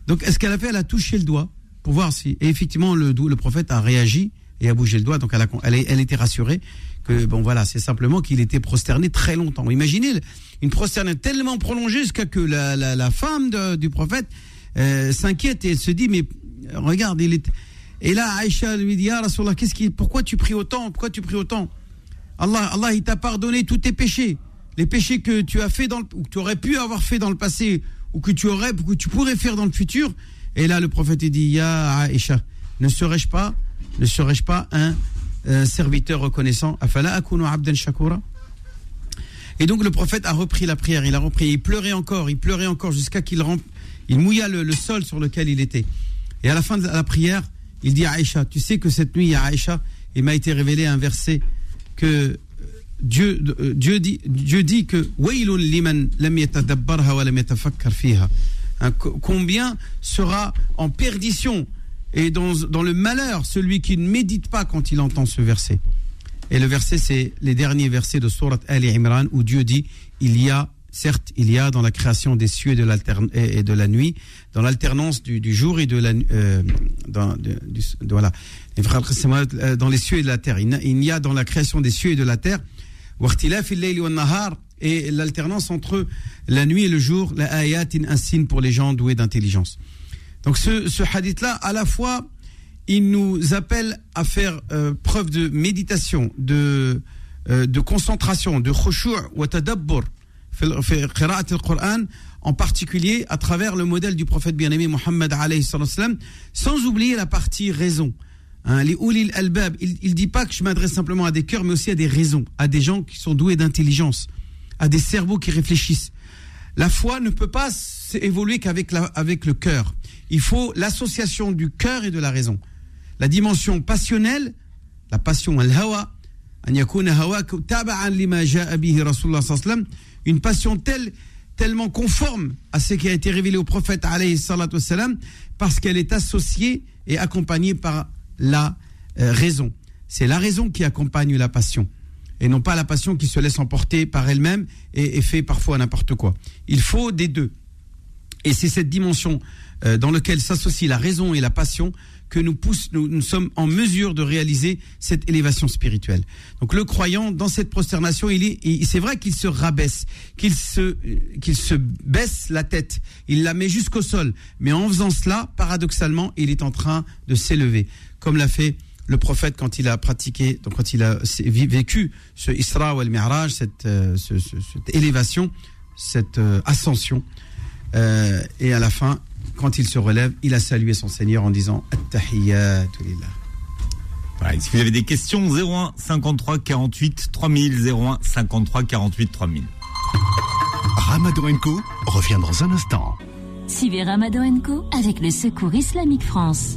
Donc, est-ce qu'elle a fait Elle a touché le doigt pour voir si. Et effectivement, le, le prophète a réagi et a bougé le doigt. Donc, elle, a, était rassurée que, bon, voilà, c'est simplement qu'il était prosterné très longtemps. Imaginez une prosternation tellement prolongée jusqu'à que la, femme du prophète euh, s'inquiète et elle se dit mais regarde, il est. Et là, Aïcha lui dit Ah, Rasulallah, qu'est-ce qui, pourquoi tu pries autant Pourquoi tu pries autant? Allah, Allah, il t'a pardonné tous tes péchés. Les péchés que tu as fait dans ou que tu aurais pu avoir fait dans le passé, ou que tu aurais, que tu pourrais faire dans le futur. Et là, le prophète il dit, Ya Aïcha, ne serais-je pas, ne serais-je pas un, euh, serviteur reconnaissant? Afala akunu abdan shakura? Et donc le prophète a repris la prière, il a repris, il pleurait encore, il pleurait encore jusqu'à qu'il il mouilla le sol sur lequel il était. Et à la fin de la prière, il dit à Aïcha, tu sais que cette nuit à Aïcha, il m'a été révélé un verset que euh, Dieu, euh, Dieu, dit, Dieu dit que Combien sera en perdition et dans, dans le malheur celui qui ne médite pas quand il entend ce verset. Et le verset, c'est les derniers versets de Surat Ali Imran où Dieu dit il y a, Certes, il y a dans la création des cieux et de, la nuit, dans l'alternance du, jour et de la nuit, euh, dans, voilà, euh, dans les cieux et de la terre. Il y a dans la création des cieux et de la terre, et l'alternance entre la nuit et le jour, la ayat in signe pour les gens doués d'intelligence. Donc ce, hadith-là, à la fois, il nous appelle à faire euh, preuve de méditation, de, concentration, de khushu' wa tadabbur, في- في قراءة القرآن, en particulier à travers le modèle du prophète bien-aimé Mohammed alayhi salatu wassalam, sans oublier la partie raison. Hein, les ulil albab, il ne dit pas que je m'adresse simplement à des cœurs, mais aussi à des raisons, à des gens qui sont doués d'intelligence, à des cerveaux qui réfléchissent. La foi ne peut pas s- évoluer qu'avec la- avec le cœur. Il faut l'association du cœur et de la raison. La dimension passionnelle, la passion al-hawa, une passion tellement conforme à ce qui a été révélé au prophète parce qu'elle est associée et accompagnée par la euh, raison. C'est la raison qui accompagne la passion et non pas la passion qui se laisse emporter par elle-même et, fait parfois n'importe quoi. Il faut des deux. Et c'est cette dimension euh, dans laquelle s'associent la raison et la passion que nous pousse, nous, nous sommes en mesure de réaliser cette élévation spirituelle. Donc le croyant, dans cette prosternation, il est, c'est vrai qu'il se rabaisse, qu'il se, qu'il se baisse la tête, il la met jusqu'au sol. Mais en faisant cela, paradoxalement, il est en train de s'élever, comme l'a fait le prophète quand il a pratiqué, donc quand il a vécu ce Isra ou al-Mi'raj, cette, euh, ce- ce- cette élévation, cette euh, ascension. Euh, et à la fin, quand il se relève, il a salué son Seigneur en disant At-tahiyyatu lillah.
Voilà, si vous avez des questions, 01 53 48 3000, 01 53 48 3000.
Ramadan Co revient dans un instant.
Suivez Ramadan Co avec le Secours Islamique France.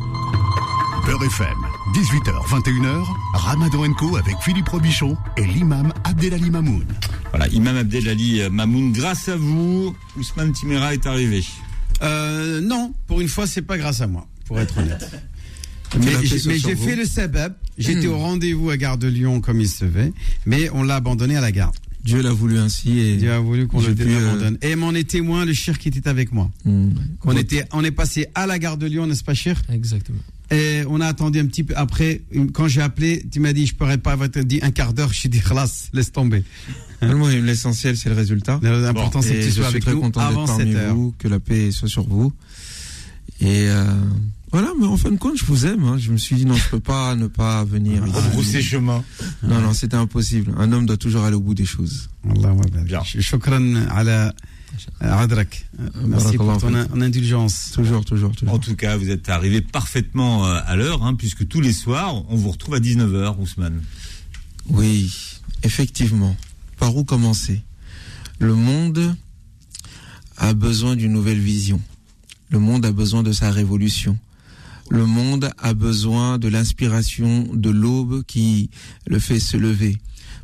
Beurre FM, 18h, 21h, Ramadan Co avec Philippe Robichon et l'imam Abdelali Mamoun.
Voilà, Imam Abdelali Mamoun, grâce à vous, Ousmane Timera est arrivé.
Euh, non, pour une fois, c'est pas grâce à moi, pour être honnête. mais j'ai mais fait le sabab. J'étais au rendez-vous à Gare de Lyon comme il se fait, mais on l'a abandonné à la gare.
Dieu l'a voulu ainsi et
Dieu a voulu qu'on le
euh,
abandonne. Et m'en est témoin le chir qui était avec moi.
hmm,
On, était, on est passé à la gare de Lyon, n'est-ce pas, chir
Exactement.
Et on a attendu un petit peu. Après, quand j'ai appelé, tu m'as dit, je pourrais pas, tu dit un quart d'heure. Je dit, classe, laisse tomber.
L'essentiel c'est le résultat.
L'important, c'est que tu
je
sois
suis
avec
très
nous
content
avant
d'être
7
parmi
heures.
vous, que la paix soit sur vous. Et euh, voilà, mais en fin de compte, je vous aime. hein. Je me suis dit non, je peux pas ne pas venir.
Rebrousser chemin.
Non, non, c'était impossible. Un homme doit toujours aller au bout des choses.
Allah.
Bien.
Shukran ala adrak. Merci pour ton indulgence.
Toujours, toujours, toujours.
En tout cas, vous êtes arrivé parfaitement euh, à l'heure, hein, puisque tous les soirs, on vous retrouve à 19h, Ousmane.
Oui, effectivement. Par où commencer? Le monde a besoin d'une nouvelle vision. Le monde a besoin de sa révolution. Le monde a besoin de l'inspiration de l'aube qui le fait se lever.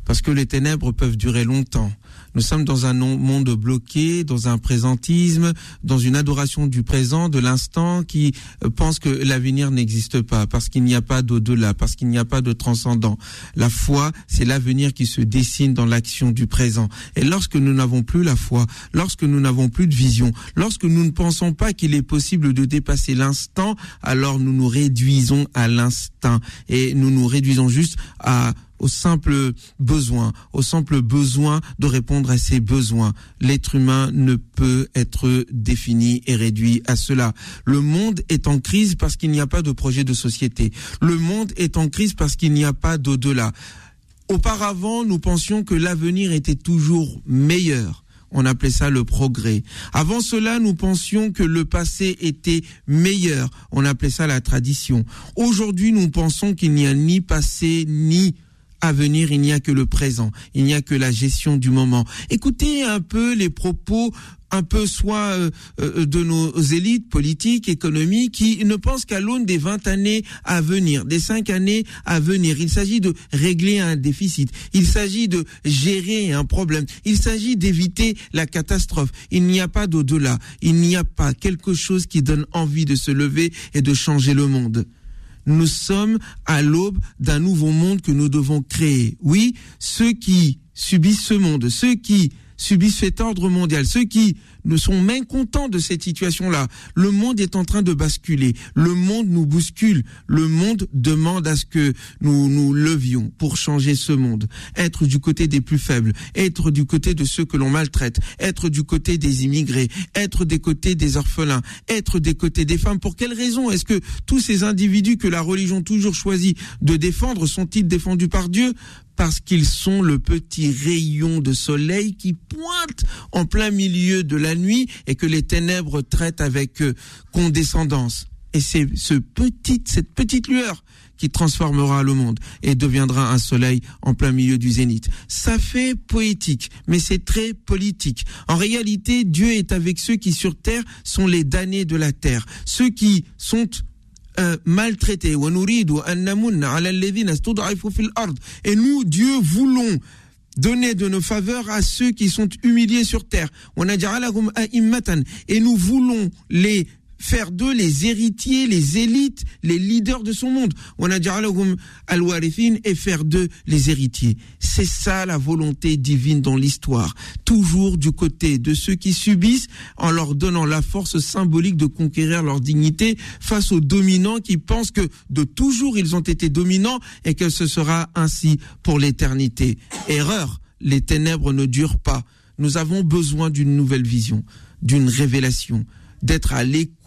Parce que les ténèbres peuvent durer longtemps. Nous sommes dans un monde bloqué, dans un présentisme, dans une adoration du présent, de l'instant, qui euh, pense que l'avenir n'existe pas, parce qu'il n'y a pas d'au-delà, parce qu'il n'y a pas de transcendant. La foi, c'est l'avenir qui se dessine dans l'action du présent. Et lorsque nous n'avons plus la foi, lorsque nous n'avons plus de vision, lorsque nous ne pensons pas qu'il est possible de dépasser l'instant, alors nous nous réduisons à l'instinct et nous nous réduisons juste à au simple besoin, au simple besoin de répondre à ses besoins. L'être humain ne peut être défini et réduit à cela. Le monde est en crise parce qu'il n'y a pas de projet de société. Le monde est en crise parce qu'il n'y a pas d'au-delà. Auparavant, nous pensions que l'avenir était toujours meilleur. On appelait ça le progrès. Avant cela, nous pensions que le passé était meilleur. On appelait ça la tradition. Aujourd'hui, nous pensons qu'il n'y a ni passé ni avenir, il n'y a que le présent, il n'y a que la gestion du moment. Écoutez un peu les propos un peu soit euh, euh, de nos élites politiques, économiques, qui ne pensent qu'à l'aune des 20 années à venir, des 5 années à venir. Il s'agit de régler un déficit, il s'agit de gérer un problème, il s'agit d'éviter la catastrophe. Il n'y a pas d'au-delà, il n'y a pas quelque chose qui donne envie de se lever et de changer le monde nous sommes à l'aube d'un nouveau monde que nous devons créer. Oui, ceux qui subissent ce monde, ceux qui subissent cet ordre mondial, ceux qui sont mécontents de cette situation-là. Le monde est en train de basculer. Le monde nous bouscule. Le monde demande à ce que nous nous levions pour changer ce monde. Être du côté des plus faibles, être du côté de ceux que l'on maltraite, être du côté des immigrés, être des côtés des orphelins, être des côtés des femmes. Pour quelle raison est-ce que tous ces individus que la religion toujours choisit de défendre sont-ils défendus par Dieu? Parce qu'ils sont le petit rayon de soleil qui pointe en plein milieu de la nuit et que les ténèbres traitent avec euh, condescendance. Et c'est ce cette petite lueur qui transformera le monde et deviendra un soleil en plein milieu du zénith. Ça fait poétique, mais c'est très politique. En réalité, Dieu est avec ceux qui sur terre sont les damnés de la terre, ceux qui sont euh, maltraités. Et nous, Dieu, voulons donner de nos faveurs à ceux qui sont humiliés sur terre. On a dit, et nous voulons les faire d'eux les héritiers, les élites, les leaders de son monde. On a dit al-warithin et faire d'eux les héritiers. C'est ça la volonté divine dans l'histoire, toujours du côté de ceux qui subissent en leur donnant la force symbolique de conquérir leur dignité face aux dominants qui pensent que de toujours ils ont été dominants et que ce sera ainsi pour l'éternité. Erreur, les ténèbres ne durent pas. Nous avons besoin d'une nouvelle vision, d'une révélation, d'être à l'écoute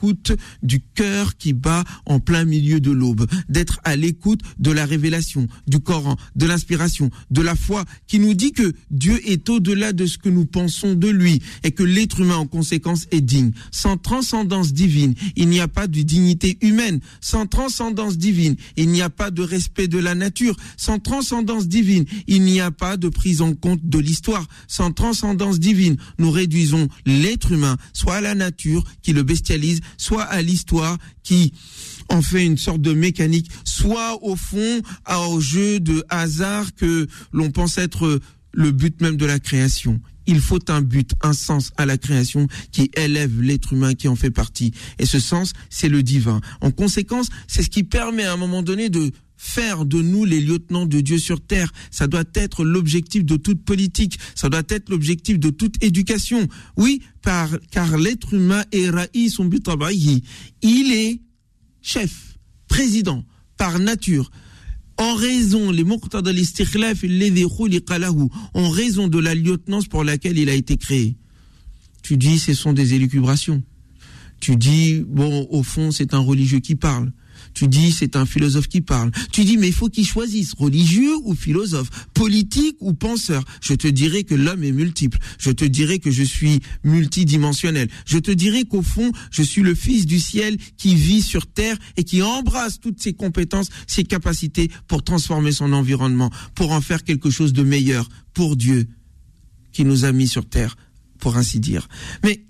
du cœur qui bat en plein milieu de l'aube, d'être à l'écoute de la révélation, du Coran, de l'inspiration, de la foi qui nous dit que Dieu est au-delà de ce que nous pensons de lui et que l'être humain en conséquence est digne. Sans transcendance divine, il n'y a pas de dignité humaine. Sans transcendance divine, il n'y a pas de respect de la nature. Sans transcendance divine, il n'y a pas de prise en compte de l'histoire. Sans transcendance divine, nous réduisons l'être humain soit à la nature qui le bestialise, soit à l'histoire qui en fait une sorte de mécanique, soit au fond au jeu de hasard que l'on pense être le but même de la création. Il faut un but, un sens à la création qui élève l'être humain qui en fait partie. Et ce sens, c'est le divin. En conséquence, c'est ce qui permet à un moment donné de faire de nous les lieutenants de Dieu sur terre. Ça doit être l'objectif de toute politique. Ça doit être l'objectif de toute éducation. Oui, par, car l'être humain est raïs Il est chef, président, par nature. En raison, les en raison de la lieutenance pour laquelle il a été créé. Tu dis, ce sont des élucubrations. Tu dis, bon, au fond, c'est un religieux qui parle. Tu dis, c'est un philosophe qui parle. Tu dis, mais il faut qu'il choisisse, religieux ou philosophe, politique ou penseur. Je te dirais que l'homme est multiple. Je te dirais que je suis multidimensionnel. Je te dirais qu'au fond, je suis le fils du ciel qui vit sur terre et qui embrasse toutes ses compétences, ses capacités pour transformer son environnement, pour en faire quelque chose de meilleur pour Dieu qui nous a mis sur terre, pour ainsi dire. Mais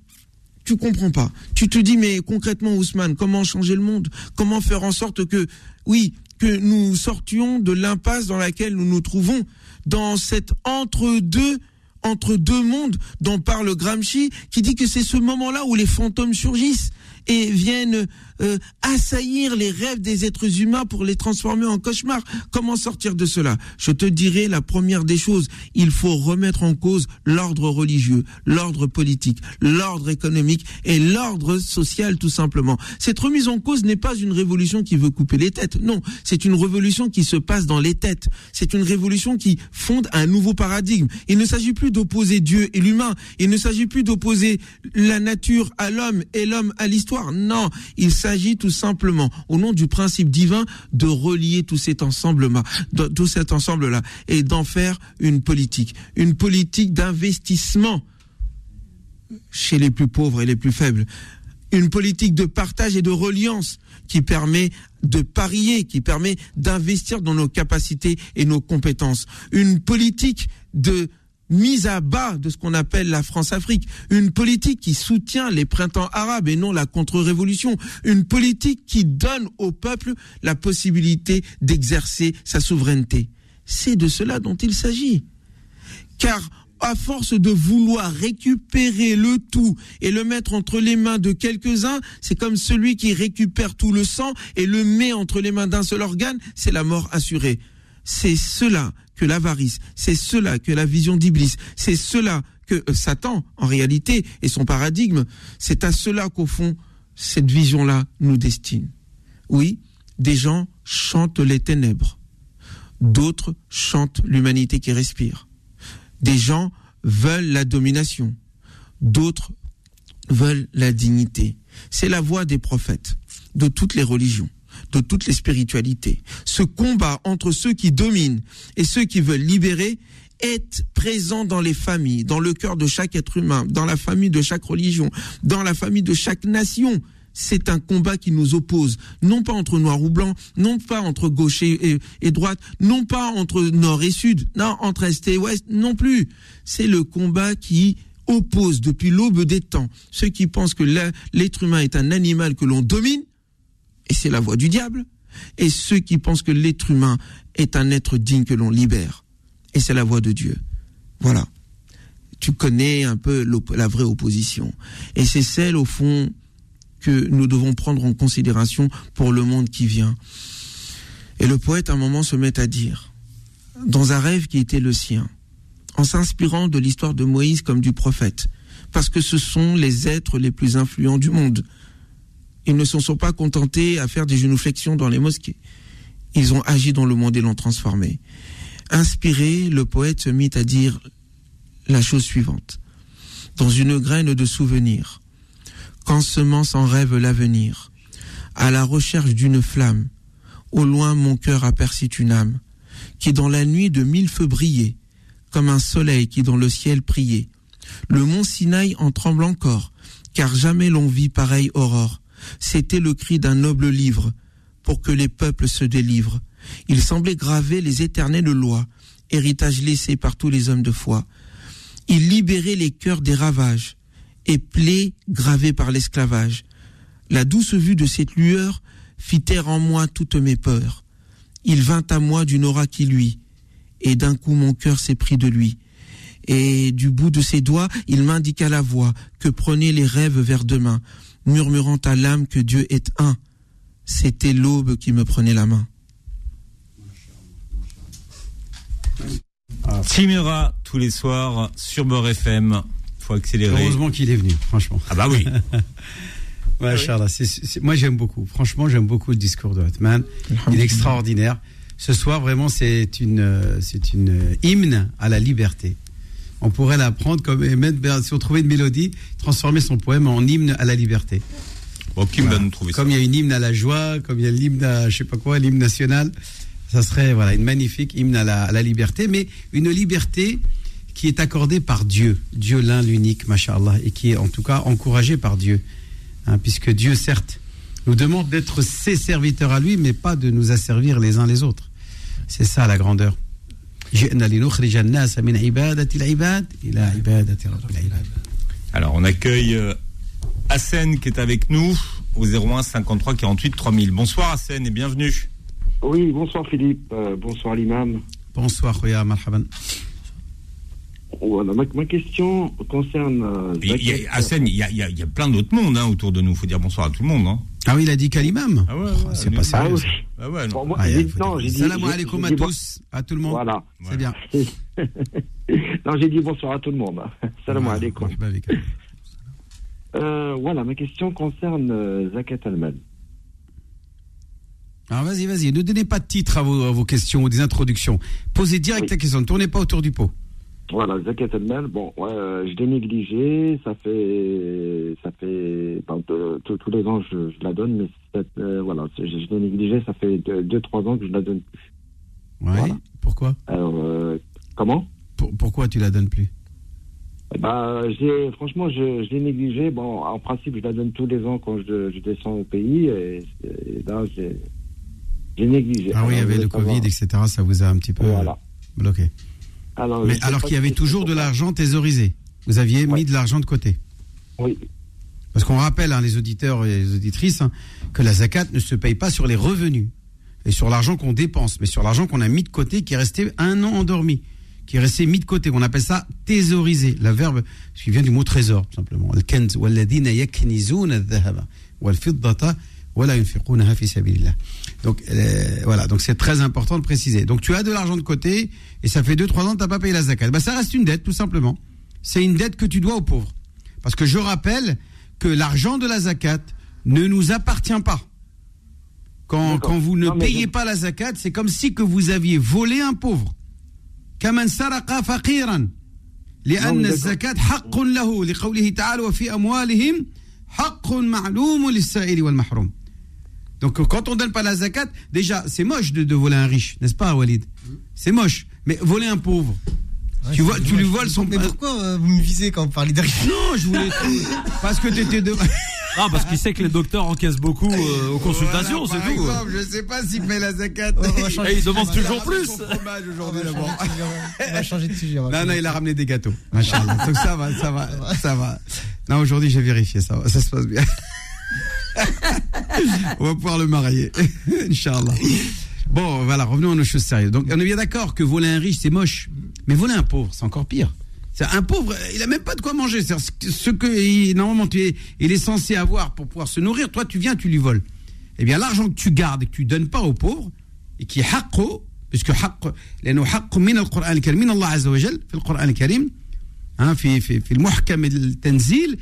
tu comprends pas. Tu te dis, mais concrètement, Ousmane, comment changer le monde? Comment faire en sorte que, oui, que nous sortions de l'impasse dans laquelle nous nous trouvons, dans cet entre-deux entre deux mondes dont parle Gramsci, qui dit que c'est ce moment-là où les fantômes surgissent et viennent euh, assaillir les rêves des êtres humains pour les transformer en cauchemars. Comment sortir de cela? Je te dirai la première des choses, il faut remettre en cause l'ordre religieux, l'ordre politique, l'ordre économique et l'ordre social tout simplement. Cette remise en cause n'est pas une révolution qui veut couper les têtes, non, c'est une révolution qui se passe dans les têtes. C'est une révolution qui fonde un nouveau paradigme. Il ne s'agit plus d'opposer Dieu et l'humain, il ne s'agit plus d'opposer la nature à l'homme et l'homme à l'histoire. Non, il s'agit s'agit tout simplement, au nom du principe divin, de relier tout cet ensemble-là, et d'en faire une politique, une politique d'investissement chez les plus pauvres et les plus faibles, une politique de partage et de reliance qui permet de parier, qui permet d'investir dans nos capacités et nos compétences, une politique de mise à bas de ce qu'on appelle la France-Afrique, une politique qui soutient les printemps arabes et non la contre-révolution, une politique qui donne au peuple la possibilité d'exercer sa souveraineté. C'est de cela dont il s'agit. Car à force de vouloir récupérer le tout et le mettre entre les mains de quelques-uns, c'est comme celui qui récupère tout le sang et le met entre les mains d'un seul organe, c'est la mort assurée. C'est cela que l'avarice, c'est cela que la vision d'Iblis, c'est cela que euh, Satan, en réalité, et son paradigme, c'est à cela qu'au fond, cette vision-là nous destine. Oui, des gens chantent les ténèbres, d'autres chantent l'humanité qui respire. Des gens veulent la domination, d'autres veulent la dignité. C'est la voix des prophètes de toutes les religions de toutes les spiritualités. Ce combat entre ceux qui dominent et ceux qui veulent libérer est présent dans les familles, dans le cœur de chaque être humain, dans la famille de chaque religion, dans la famille de chaque nation. C'est un combat qui nous oppose, non pas entre noir ou blanc, non pas entre gauche et, droite, non pas entre nord et sud, non, entre est et ouest, non plus. C'est le combat qui oppose depuis l'aube des temps ceux qui pensent que l'être humain est un animal que l'on domine et c'est la voix du diable, et ceux qui pensent que l'être humain est un être digne que l'on libère, et c'est la voix de Dieu. Voilà. Tu connais un peu la vraie opposition. Et c'est celle, au fond, que nous devons prendre en considération pour le monde qui vient. Et le poète, à un moment, se met à dire, dans un rêve qui était le sien, en s'inspirant de l'histoire de Moïse comme du prophète, parce que ce sont les êtres les plus influents du monde, ils ne se sont pas contentés à faire des génuflexions dans les mosquées. Ils ont agi dans le monde et l'ont transformé. Inspiré, le poète se mit à dire la chose suivante. Dans une graine de souvenirs, quand semence en rêve l'avenir, à la recherche d'une flamme, au loin mon cœur aperçut une âme, qui dans la nuit de mille feux brillait, comme un soleil qui dans le ciel priait. Le mont Sinaï en tremble encore, car jamais l'on vit pareille aurore. C'était le cri d'un noble livre pour que les peuples se délivrent. Il semblait graver les éternelles lois, héritage laissé par tous les hommes de foi. Il libérait les cœurs des ravages et plaies gravées par l'esclavage. La douce vue de cette lueur fit taire en moi toutes mes peurs. Il vint à moi d'une aura qui lui, et d'un coup mon cœur s'est pris de lui. Et du bout de ses doigts, il m'indiqua la voie que prenaient les rêves vers demain murmurant à l'âme que Dieu est un. C'était l'aube qui me prenait la main. Ah.
Timera tous les soirs sur Beurre FM. Faut accélérer.
Heureusement qu'il est venu, franchement.
Ah bah oui.
Ah moi j'aime beaucoup. Franchement, j'aime beaucoup le discours de Hotman. Il est extraordinaire. Ce soir, vraiment, c'est une, euh, c'est une euh, hymne à la liberté. On pourrait la prendre comme et mettre, si on trouvait une mélodie, transformer son poème en hymne à la liberté.
Bon,
Voilà.
donne trouver ça
Comme il y a une hymne à la joie, comme il y a l'hymne à je sais pas quoi, l'hymne national, ça serait voilà une magnifique hymne à la, à la liberté, mais une liberté qui est accordée par Dieu, Dieu l'un, l'unique, machallah, et qui est en tout cas encouragée par Dieu, Hein, puisque Dieu certes nous demande d'être ses serviteurs à lui, mais pas de nous asservir les uns les autres. C'est ça la grandeur. جئنا لنخرج الناس من عبادة العباد إلى عبادة رب العباد.
Alors, on accueille euh, Hassen qui est avec nous au 01 53 48 3000. Bonsoir Hassen et bienvenue.
Oui, bonsoir Philippe, euh, bonsoir l'imam.
Bonsoir, Khoya, marhaban.
Voilà, ma, ma question concerne. euh,
Et il y a-
Zakat.
Hassen, il y a, il y a- il y a plein d'autres mondes hein, autour de nous. faut dire bonsoir à tout le monde. Hein.
Ah oui, il a dit qu'Alimam
Ah ouais, ouais,
C'est pas
Ah
sérieux.
oui.
ça.
Ah ouais, non.
Bon, moi,
Ah,
j'ai-
il faut
non,
dire-
j'ai dit.
Salam alaikum à tous, à tout le monde.
Voilà.
C'est bien.
non, j'ai dit bonsoir à tout le monde. Salam
Voilà,
alaikum. Euh, voilà, ma question concerne euh, Zakat al-Mal.
Alors vas-y, vas-y, ne donnez pas de titre à vos, à vos questions ou des introductions. Posez direct
Oui.
la question, ne tournez pas autour du pot.
Voilà, Zakat al-Mal, bon, ouais, euh, je l'ai négligé, ça fait. Ça fait. ben, de- tous- tous les ans, je, je la donne, mais cette, euh, voilà, je, je l'ai négligé, ça fait 2-3 ans que je la donne plus.
Ouais.
Voilà.
Pourquoi?
Alors, euh, comment?
Pour- Pourquoi tu la donnes plus?
Bah, j'ai, franchement, je, je l'ai négligé. Bon, en principe, je la donne tous les ans quand je, je descends au pays. Et, et là, j'ai, négligé.
Ah oui, il y avait le Covid, etc. Ça vous a un petit peu
Voilà.
bloqué.
Alors,
Mais qu'il y avait toujours de l'argent thésaurisé. Vous aviez
Ouais.
mis de l'argent de côté.
Oui,
Parce qu'on rappelle, hein, les auditeurs et les auditrices, hein, que la zakat ne se paye pas sur les revenus et sur l'argent qu'on dépense, mais sur l'argent qu'on a mis de côté, qui est resté un an endormi, qui est resté mis de côté. On appelle ça thésaurisé. La verbe, qui vient du mot trésor, tout simplement Al-kanz, walladhina yaknizuna adh-dhahaba, wal-fiddata, wala yunfiqunaha fi sabilillah. Donc euh, voilà, donc c'est très important de préciser. Donc tu as de l'argent de côté et ça fait 2-3 ans que tu n'as pas payé la zakat. Bah, ça reste une dette, tout simplement. C'est une dette que tu dois aux pauvres. Parce que je rappelle que l'argent de la zakat ne nous appartient pas. Quand,
D'accord.
quand vous ne
Non, mais
payez
je-
pas la zakat, c'est comme si que vous aviez volé un pauvre. كمن سرق فقيرا لأن
d'accord.
الزكاة حق له لقوله تعالى وفي أموالهم حق معلوم للسائل والمحروم donc quand on donne pas la zakat, déjà c'est moche de, de voler un riche, n'est-ce pas Walid? C'est moche, mais voler un pauvre. tu vois, tu lui voles son.
Mais pourquoi euh, vous me visez quand vous parlez de
Non, je voulais parce que t'étais de.
Ah, parce qu'il sait que les docteurs encaissent beaucoup euh, aux consultations,
Voilà,
c'est
par
tout.
exemple, je sais pas s'il paye la zakat.
Changer
Et il
de
demande toujours plus.
On
aujourd'hui
va
d'abord.
changer de sujet, on va changer de sujet.
Non, non, il a ramené des gâteaux. Donc ça va, ça va, ça va. Non, aujourd'hui, j'ai vérifié, ça va, ça se passe bien. On va pouvoir le marier. Inch'Allah. Bon, voilà, revenons à nos choses sérieuses. Donc, on est bien d'accord que voler un riche, c'est moche. Mais voler un pauvre, c'est encore pire. C'est un pauvre, il a même pas de quoi manger. C'est ce que il- normalement tu es, il est censé avoir pour pouvoir se nourrir. Toi, tu viens, tu lui voles. Eh bien, l'argent que tu gardes et que tu donnes pas aux pauvres et qui est haqqo, puisque haqq, لأنه حق من القرآن الكريم من الله عز وجل في القرآن الكريم ها في في في المحكم التنزيل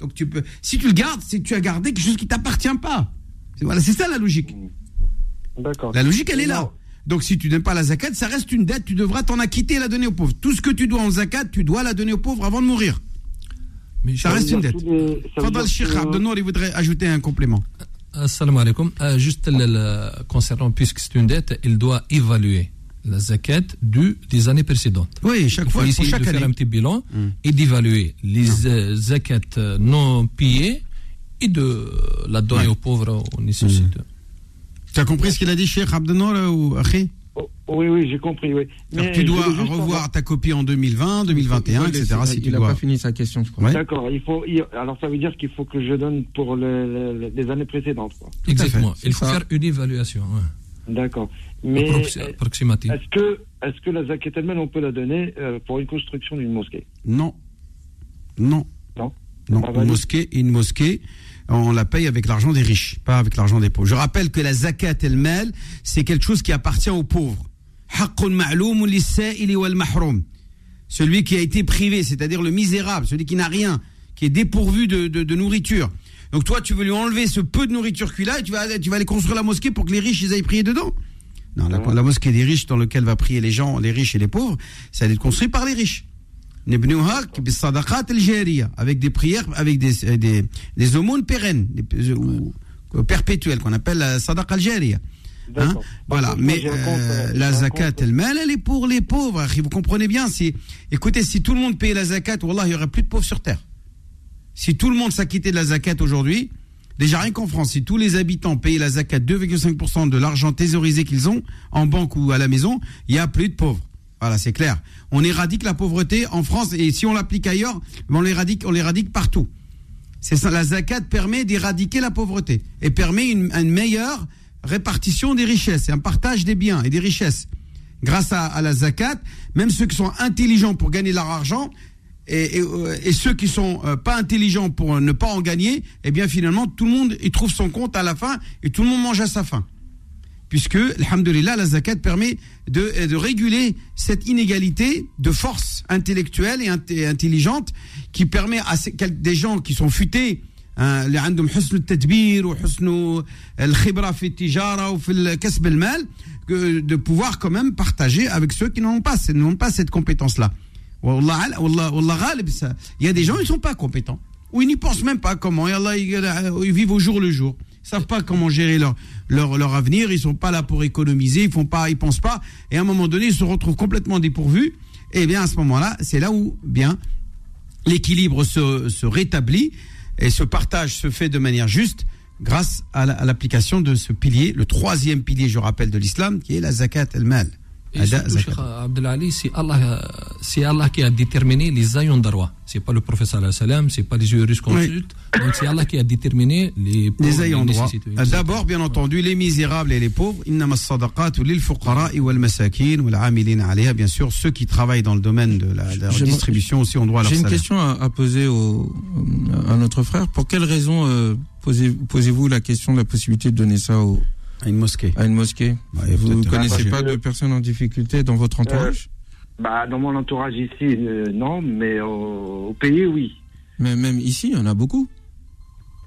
donc tu peux, si tu le gardes, c'est que tu as gardé quelque chose qui ne t'appartient pas. Voilà, c'est ça la logique.
D'accord.
La logique, elle est là. Donc si tu n'aimes pas la zakat, ça reste une dette, tu devras t'en acquitter et la donner aux pauvres. Tout ce que tu dois en zakat, tu dois la donner aux pauvres avant de mourir. Ça reste une dette. Fadal Sheikh Abdenour, il voudrait ajouter un complément.
Euh, assalamu alaikum. Euh, juste concernant, puisque c'est une dette, il doit évaluer la zakat du, des années précédentes.
Oui, chaque
Il faut
fois,
essayer
chaque
de faire un petit bilan
Hmm.
et d'évaluer les euh, zakats euh, non payés et de la donner
Ouais.
aux pauvres, aux nécessiteux.
Tu as compris ce qu'il a dit, Cheikh Abdenour ou Akhi?
Oh, oui, oui, j'ai compris, oui.
Alors, Tu dois revoir
savoir-
ta copie en 2020, 2021,
Il faut
etc. Si tu
il n'a
dois.
pas fini sa question, je crois.
Ouais.
D'accord, il faut, alors ça veut dire qu'il faut que je donne pour le- le- les années précédentes, quoi.
Exactement. Il faut
ça.
faire une évaluation ouais.
D'accord. Mais
approximative.
est-ce que, est-ce que la zakat elle-même, on peut la donner euh, pour une construction d'une mosquée?
Non. Non.
Non.
Non. Une mosquée, une mosquée, on la paye avec l'argent des riches, pas avec l'argent des pauvres. Je rappelle que la zakat el-mal, c'est quelque chose qui appartient aux pauvres. Celui qui a été privé, c'est-à-dire le misérable, celui qui n'a rien, qui est dépourvu de, de- de nourriture. Donc toi, tu veux lui enlever ce peu de nourriture qu'il a et tu vas, tu vas aller construire la mosquée pour que les riches ils aillent prier dedans? Non, la, la mosquée des riches dans laquelle va prier les gens, les riches et les pauvres, ça va être construit par les riches. Avec des prières, avec des, des, des aumônes pérennes, des, ou, perpétuelles, qu'on appelle la sadaqa al-jariya. Hein? Voilà, mais
compte,
euh,
euh,
la zakat elle-même, elle est pour les pauvres. akhi, Vous comprenez bien si, Écoutez, si tout le monde payait la zakat, wallah, il y aurait plus de pauvres sur terre. Si tout le monde s'acquittait de la zakat aujourd'hui, déjà rien qu'en France, si tous les habitants payaient la zakat 2,5% de l'argent thésaurisé qu'ils ont en banque ou à la maison, il y a plus de pauvres. Voilà, c'est clair. On éradique la pauvreté en France et si on l'applique ailleurs, on l'éradique, on l'éradique partout. C'est ça, la zakat permet d'éradiquer la pauvreté et permet une, meilleure répartition des richesses et un partage des biens et des richesses. Grâce à, à la zakat, même ceux qui sont intelligents pour gagner leur argent et, et, euh, et ceux qui sont euh, pas intelligents pour ne pas en gagner, eh bien finalement tout le monde y trouve son compte à la fin et tout le monde mange à sa faim. Puisque, alhamdoulilah, la zakat permet de, de réguler cette inégalité de force intellectuelle et, int- et intelligente qui permet à ces- quel- des gens qui sont futés hein, اللي عندهم حسن التدبير وحسن الخبرة في التجارة وفي الكسب المال que- de pouvoir quand même partager avec ceux qui n'ont pas, n'ont pas cette compétence-là. Il y a des gens, ils sont pas compétents. Ou ils n'y pensent même pas comment. Allah, ils, vivent au jour le jour. Ils savent pas comment gérer leur, leur, leur avenir. Ils sont pas là pour économiser. Ils ils pensent pas. Et à un moment donné, ils se retrouvent complètement dépourvus. Et bien, à ce moment-là, c'est là où, bien, l'équilibre se, se rétablit et ce partage se fait de manière juste grâce à l'application de ce pilier, le troisième pilier, je rappelle, de l'islam, qui est la zakat el-mal.
Et
Ada
surtout,
zakat.
Cheikh Abdelali, c'est Allah, c'est Allah qui a déterminé les ayants droit. C'est pas le alayhi wa sallam, c'est pas les jurisconsultes. Donc c'est Allah qui a déterminé les pauvres,
les ayants droit. Euh, D'abord, bien entendu, les misérables et les pauvres. Innama as-sadaqat lil fuqara wal masakin wal amilin alayha. Bien sûr, ceux qui travaillent dans le domaine de la, de la redistribution aussi ont droit à leur
J'ai une
salaire.
question à, à poser au, à notre frère. Pour quelle raison euh, posez, posez-vous la question de la possibilité de donner ça au,
À une mosquée.
à une mosquée
Bah,
Vous ne connaissez pas de personnes en difficulté dans votre entourage?
Bah, dans mon entourage ici, euh, non, mais au, au pays, oui.
Mais même ici, il y en a beaucoup.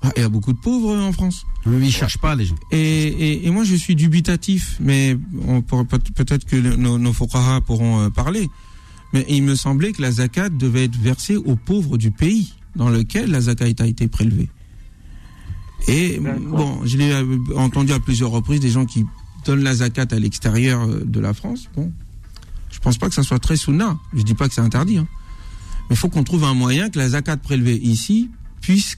Ah, il y a beaucoup de pauvres en France.
Mais ils cherchent pas les gens.
Et, et, et moi, je suis dubitatif, mais peut-être que nos, nos pourront euh, parler. Mais il me semblait que la zakat devait être versée aux pauvres du pays dans lequel la zakat a été prélevée. Et bon, je l'ai euh, entendu à plusieurs reprises des gens qui donnent la zakat à l'extérieur euh, de la France. Bon, je pense pas que ça soit très sunna. Je dis pas que c'est interdit. hein. Mais il faut qu'on trouve un moyen que la zakat prélevée ici puisse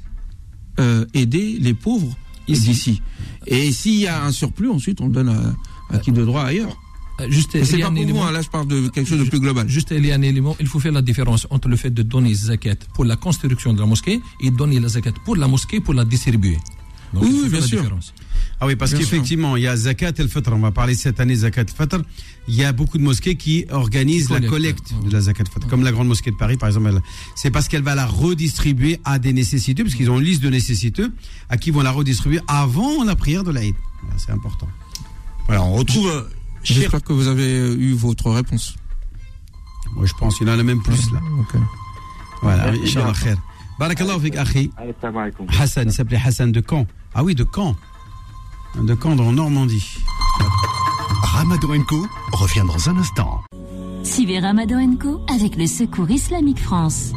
euh, aider les pauvres
Ici.
d'ici. Et s'il y a un surplus, ensuite on le donne à, à qui de droit ailleurs.
Euh, Juste,
c'est
y a
pas
un
pour
élément-
moi, là je parle de quelque chose de plus global.
Juste, il y a un élément, il faut faire la différence entre le fait de donner zakat pour la construction de la mosquée et donner la zakat pour la mosquée pour la distribuer. Donc,
Oui, oui, bien sûr.
différence.
Ah oui, parce qu'effectivement, il y a Zakat el-Fitr. On va parler cette année Zakat el-Fitr. Il y a beaucoup de mosquées qui organisent la
Collecte,
de la Zakat el-Fitr. Comme la Grande Mosquée de Paris, par exemple. C'est parce qu'elle va la redistribuer à des nécessiteux, parce qu'ils ont une liste de nécessiteux à qui ils vont la redistribuer avant la prière de l'Aïd. Voilà, C'est important.
Voilà, on retrouve
J'espère que vous avez euh, eu votre réponse.
Moi, je pense qu'il y en a même plus là.
Ok.
Voilà, Inch'Allah khair. Barakallahu fik, akhi. Hassan, il s'appelait Hassan de Caen. Ah oui, de Caen. De Caen, dans Normandie.
Ramadan Co revient dans un instant.
Suivez Ramadan Co avec le Secours Islamique France.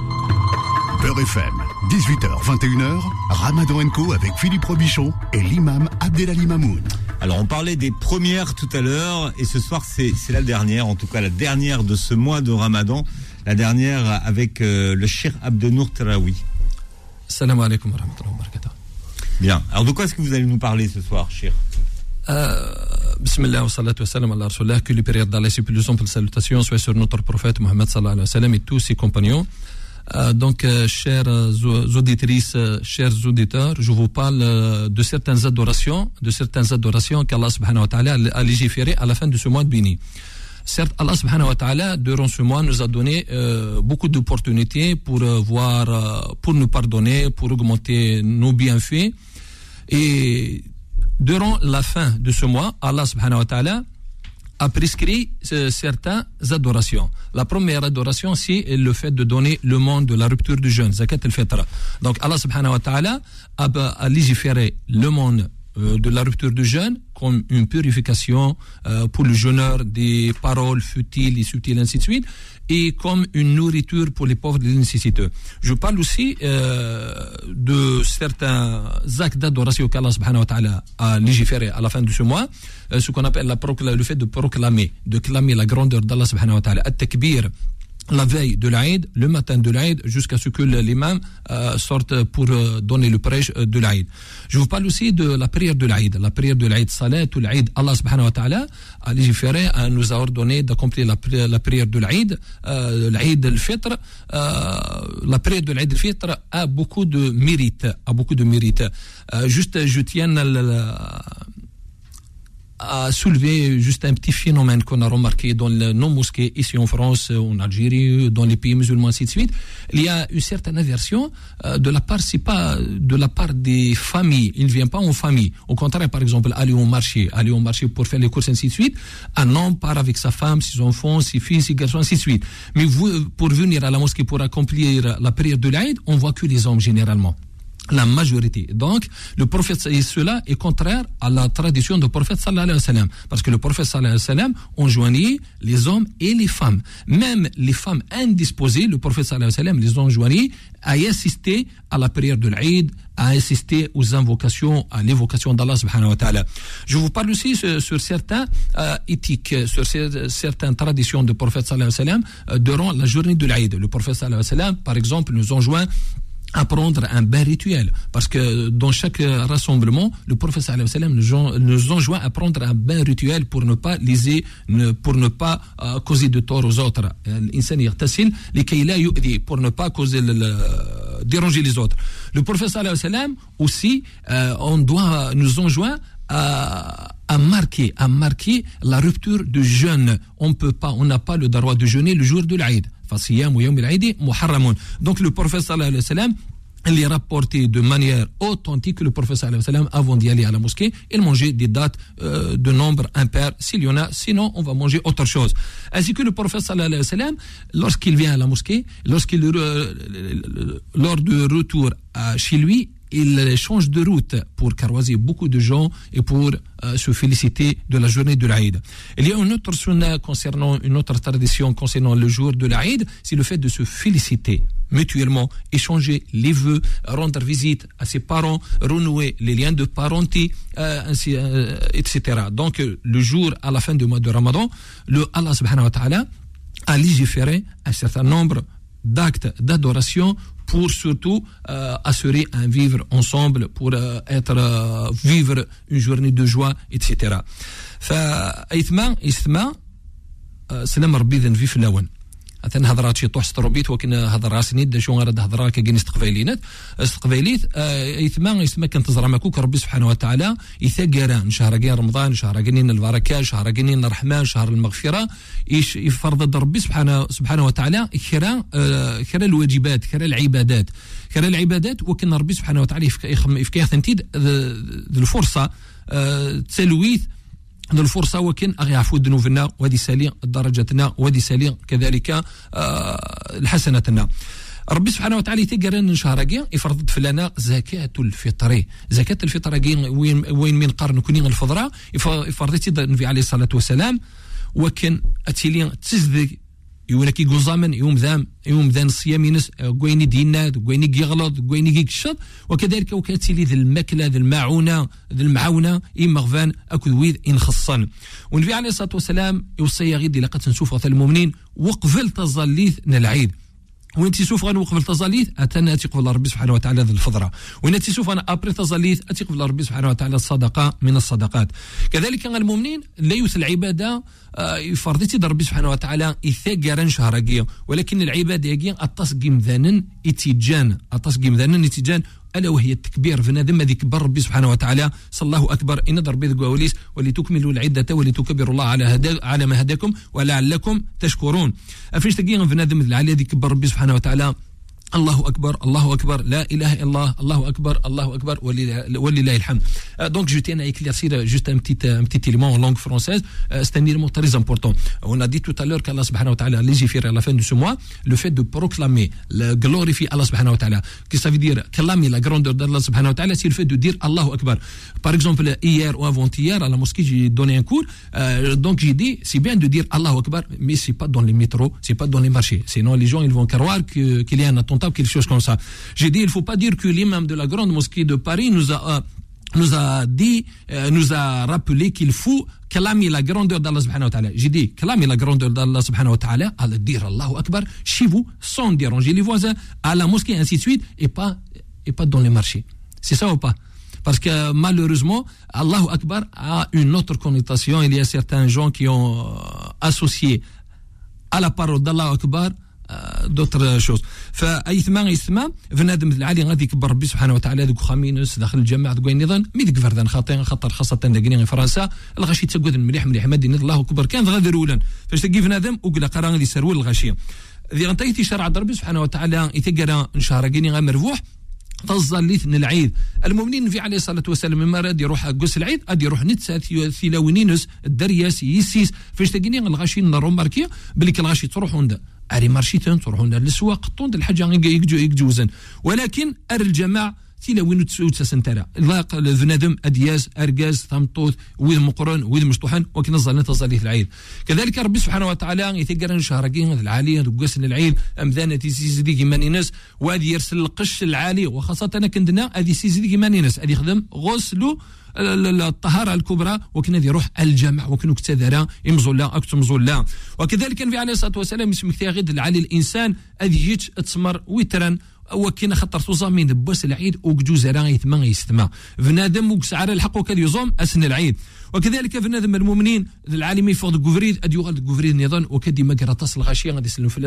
Beurre FM, 18h, 21h, Ramadan Co avec Philippe Robichon et l'imam Abdelali Mamoun.
Alors, on parlait des premières tout à l'heure, et ce soir, c'est la dernière, en tout cas la dernière de ce mois de Ramadan, la dernière avec euh, le Cheikh Abdenour Teraoui.
Salam alaikum wa rahmatullahi wa barakatuh.
Bien. Alors, de quoi est-ce que vous allez nous parler ce soir, Cheikh?
Euh, Bismillah wa salatu wa salam ala Rasulullah, que le prière d'Allah et plus de salutations soient sur notre prophète Mohammed sallallahu alayhi wa sallam et tous ses compagnons. Euh, donc, euh, chères euh, auditrices, chers auditeurs, je vous parle de certaines adorations, de certaines adorations qu'Allah subhanahu wa ta'ala a légiférées à la fin de ce mois de béni. Certes, Allah subhanahu wa ta'ala, durant ce mois, nous a donné beaucoup d'opportunités pour voir, pour nous pardonner, pour augmenter nos bienfaits. Et durant la fin de ce mois, Allah subhanahu wa ta'ala a prescrit euh, certaines adorations. La première adoration, c'est le fait de donner le monde de la rupture du jeûne, zakat al-fitra. Donc Allah subhanahu wa ta'ala a, légiféré le monde euh, de la rupture du jeûne comme une purification euh, pour le jeûneur des paroles futiles et subtiles, ainsi de suite, et comme une nourriture pour les pauvres et les nécessiteux. Je parle aussi euh, de certains actes d'adoration qu'Allah subhanahu wa ta'ala a légiféré à la fin de ce mois, euh, ce qu'on appelle le fait de proclamer, de clamer la grandeur d'Allah subhanahu wa ta'ala, at-takbir, la veille de l'Aïd, le matin de l'Aïd, jusqu'à ce que l'imam euh, sorte pour euh, donner le prêche euh, de l'Aïd. Je vous parle aussi de la prière de l'Aïd. La prière de l'Aïd, Salat ou l'Aïd, Allah subhanahu wa ta'ala a légiféré, nous a ordonné d'accomplir la, la prière de l'Aïd, euh, l'Aïd al-Fitr. Euh, la prière de l'Aïd al-Fitr a beaucoup de mérite, a beaucoup de mérite. Euh, juste, je tiens à à soulever juste un petit phénomène qu'on a remarqué dans nos mosquées ici en France, en Algérie, dans les pays musulmans, ainsi de suite. Il y a une certaine aversion euh, de la part, c'est pas de la part des familles. Il ne vient pas en famille. Au contraire, par exemple, aller au marché, aller au marché pour faire les courses, ainsi de suite. Un homme part avec sa femme, ses enfants, ses filles, ses garçons, ainsi de suite. Mais vous, pour venir à la mosquée pour accomplir la prière de l'Aïd, on voit que les hommes généralement la majorité. Donc, le prophète, et cela est contraire à la tradition du prophète sallallahu alayhi wa sallam. Parce que le prophète sallallahu alayhi wa sallam les hommes et les femmes. Même les femmes indisposées, le prophète sallallahu alayhi wa sallam les ont joignées à assister à la prière de l'Aïd, à assister aux invocations, à l'évocation d'Allah subhanahu wa ta'ala. Je vous parle aussi sur, certains euh, éthiques, sur cer- certaines traditions du prophète sallallahu alayhi wa sallam euh, durant la journée de l'Aïd. Le prophète sallallahu alayhi wa sallam, par exemple, nous enjoint apprendre un bel rituel. Parce que dans chaque rassemblement, le professeur nous, nous enjoint à prendre un bel rituel pour ne pas liser, pour ne pas euh, causer de tort aux autres. Euh, pour ne pas causer le, le, déranger les autres. Le professeur aussi, euh, on doit nous enjoint à, à marquer, à marquer la rupture du jeûne. On peut pas, on n'a pas le droit de jeûner le jour de l'Aïd. Donc le prophète professeur alayhi salam, il est rapporté de manière authentique. Que le professeur alayhi salam, avant d'y aller à la mosquée, il mangeait des dates euh, de nombre impair, s'il y en a, sinon on va manger autre chose. Ainsi que le prophète professeur alayhi salam, lorsqu'il vient à la mosquée, lorsqu'il euh, lors de retour chez lui, il change de route pour caroiser beaucoup de gens et pour euh, se féliciter de la journée de l'Aïd. Il y a une autre sunna concernant une autre tradition concernant le jour de l'Aïd, c'est le fait de se féliciter mutuellement, échanger les vœux, rendre visite à ses parents, renouer les liens de parenté, euh, euh, etc. Donc le jour à la fin du mois de Ramadan, le Allah subhanahu wa ta'ala a légiféré un certain nombre d'actes d'adoration pour surtout euh, assurer un vivre ensemble, pour euh, être euh, vivre une journée de joie, etc. فايثما ايثما آه، سلام ربي ذنفي في اللون مثلا هضرات شي طوح ستروبيت ولكن هضر راسني دا شو غير هضرا كاين استقبالينات. استقباليت آه، ايثما ايثما كنتظر ماكوك ربي سبحانه وتعالى يثقر شهر كاين رمضان شهر كاين البركة شهر كاين الرحمه شهر المغفرة إيش يفرض ربي سبحانه سبحانه وتعالى كرا آه، كرا الواجبات كرا العبادات. كرا العبادات وكان ربي سبحانه وتعالى يفكيه ثنتيد الفرصة آه، تلويث هذه الفرصة وكن أغي عفو ذنوبنا وهذه سالي درجتنا وهذه سالي كذلك آه، حسناتنا ربي سبحانه وتعالى تقرن شهرقي يفرض فلنا زكاة الفطر. زكاة الفطر وين وين من قرن كونين الفضرة يفرض النبي عليه الصلاة والسلام. وكن أتيلين تزدق يقول لك يقول زامن يوم ذام يوم ذان الصيام ينس كويني دينا كويني يغلط كويني يكشط وكذلك وكاتيلي ذي الماكلة ذي المعونة ذي المعونه إما غفان أكو ويذ إن خصن والنبي عليه الصلاة والسلام يوصي غيدي لقد نشوف المؤمنين وقفل تظليث العيد. وين تشوف أنا وقف التظاليث اتنا اتيق ربي سبحانه وتعالى ذي الفضرة وين تشوف أنا أبري تظاليث اتيق ربي سبحانه وتعالى الصدقة من الصدقات. كذلك المؤمنين لا يوث العبادة آه، يفرضتي ربي سبحانه وتعالى يثاقرن شهرقية ولكن العبادة يجي التصقيم ذانا اتجان التصقيم ذانا اتجان ألا وهي التكبير فنادم ذي كبر ربي سبحانه وتعالى. صلى الله أكبر. إن ضربي ذي ولتكملوا العدة ولتكبروا الله على هدا على ما هداكم ولعلكم تشكرون. أفيش تقي فنادم على ذي كبر ربي سبحانه وتعالى؟ Allahu Akbar, Allahu Akbar, La ilaha illallah, Allahu Akbar, Allahu Akbar, ilham. Euh, donc je tiens à éclaircir euh, juste un petit, un petit élément en langue française. Euh, c'est un élément très important. On a dit tout à l'heure qu'Allah subhanahu wa ta'ala a légiféré à la fin de ce mois le fait de proclamer, le glorifier Allah subhanahu wa ta'ala. Que ça veut dire Clamer la grandeur d'Allah subhanahu wa ta'ala, c'est le fait de dire Allahu Akbar. Par exemple, hier ou avant-hier, à la mosquée, j'ai donné un cours. Euh, donc j'ai dit, c'est bien de dire Allahu Akbar, mais c'est pas dans les métros, c'est pas dans les marchés. Sinon les gens ils vont croire qu'il y a un attentat quelque chose comme ça. J'ai dit, il faut pas dire que l'imam de la grande mosquée de Paris nous a, euh, nous a dit, euh, nous a rappelé qu'il faut clamer la grandeur d'Allah subhanahu wa ta'ala. J'ai dit, clamer la grandeur d'Allah subhanahu wa ta'ala, à le dire Allahu Akbar chez vous, sans déranger les voisins, à la mosquée, ainsi de suite, et pas, et pas dans les marchés. C'est ça ou pas? Parce que malheureusement, Allahu Akbar a une autre connotation. Il y a certains gens qui ont euh, associé à la parole d'Allahu Akbar دوتر شوز فاي ثما يسمى بنادم العالي غادي يكبر ربي سبحانه وتعالى ذوك خامينوس داخل الجامع ذوك النظام مي ذيك فردان خاطر خاطر خاصه داكني فرنسا الغاشي تسقد مليح مليح مادي الله اكبر كان غادي رولا فاش تلقي بنادم وقلا قرا غادي يسرول الغاشي ذي غنتايتي شرع ربي سبحانه وتعالى يتقرا نشهر كيني غا مرفوح تظل ليثن العيد المؤمنين في عليه الصلاه والسلام مما راد يروح قس العيد غادي يروح نتسا ثيلاونينوس الدرياس يسيس فاش تلقيني الغاشي نروماركي ماركي بلي الغاشي تروح عنده أري مارشي تنطر هنا طوند الحاجة يجوزن. ولكن ار الجماعة تيلا وين وتساسن ترى لاق بنادم ادياز ارجاز ثمطوث ويد مقرن ويد مشطوحن وكن نزل نتزليه العيد كذلك ربي سبحانه وتعالى يتقرن شهرقين العالي دوقسن العيد أم ذانا تيسيزدي كيمان ناس وهذه يرسل القش العالي وخاصة أنا كندنا هذه سيزدي كيمان ناس ادي خدم غسلو الطهارة الكبرى وكنا ذي روح الجمع وكنا كتذرا امزولا اكتم زولا وكذلك النبي عليه الصلاة والسلام يسمك غير العالي الإنسان اذ يتسمر وترا وكينا خطر توزامين بوس العيد وكجوز راغي ثما يستما بنادم وكس على الحق وكال يزوم أسن العيد. وكذلك بنادم المؤمنين العالمي فوق كوفريد أديو يغال كوفريد نظام وكدي ما قرأ تصل غاشية غادي يسلم في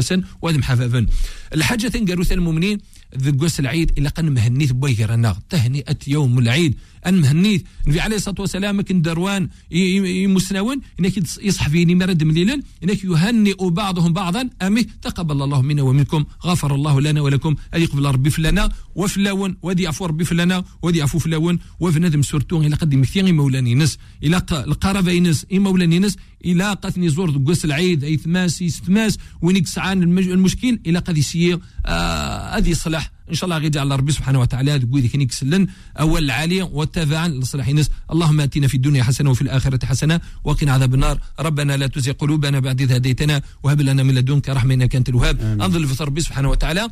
وهذا محفافن الحاجة تنقالوا المؤمنين ذكوس العيد إلا قن مهنيت بويكرنا تهنئة يوم العيد. أن مهنيت. النبي عليه الصلاة والسلام كن دروان يمسناون إنك يصح فيني مرد مليلا إنك يهنئ بعضهم بعضا. امي تقبل الله منا ومنكم. غفر الله لنا ولكم. اي يقبل ربي فلنا وفلاون ودي عفو ربي فلنا. ودي عفو فلاون وفنادم سورتو إلى قد مثيغي مولاني نس. إلى القرابه ينس. مولاني نس. إلى قتني زور قوس العيد أي ثماس ثماس وينك سعان المشكل إلى قد يسير آه هذه صلاح. إن شاء الله غيدي على ربي سبحانه وتعالى تقول ذيك نكسلن أول العالي والتابعا لصلاح الناس اللهم آتنا في الدنيا حسنة وفي الآخرة حسنة وقنا عذاب النار. ربنا لا تزغ قلوبنا بعد إذ هديتنا وهب لنا من لدنك رحمة إنك أنت الوهاب. أنظر في ربي سبحانه وتعالى.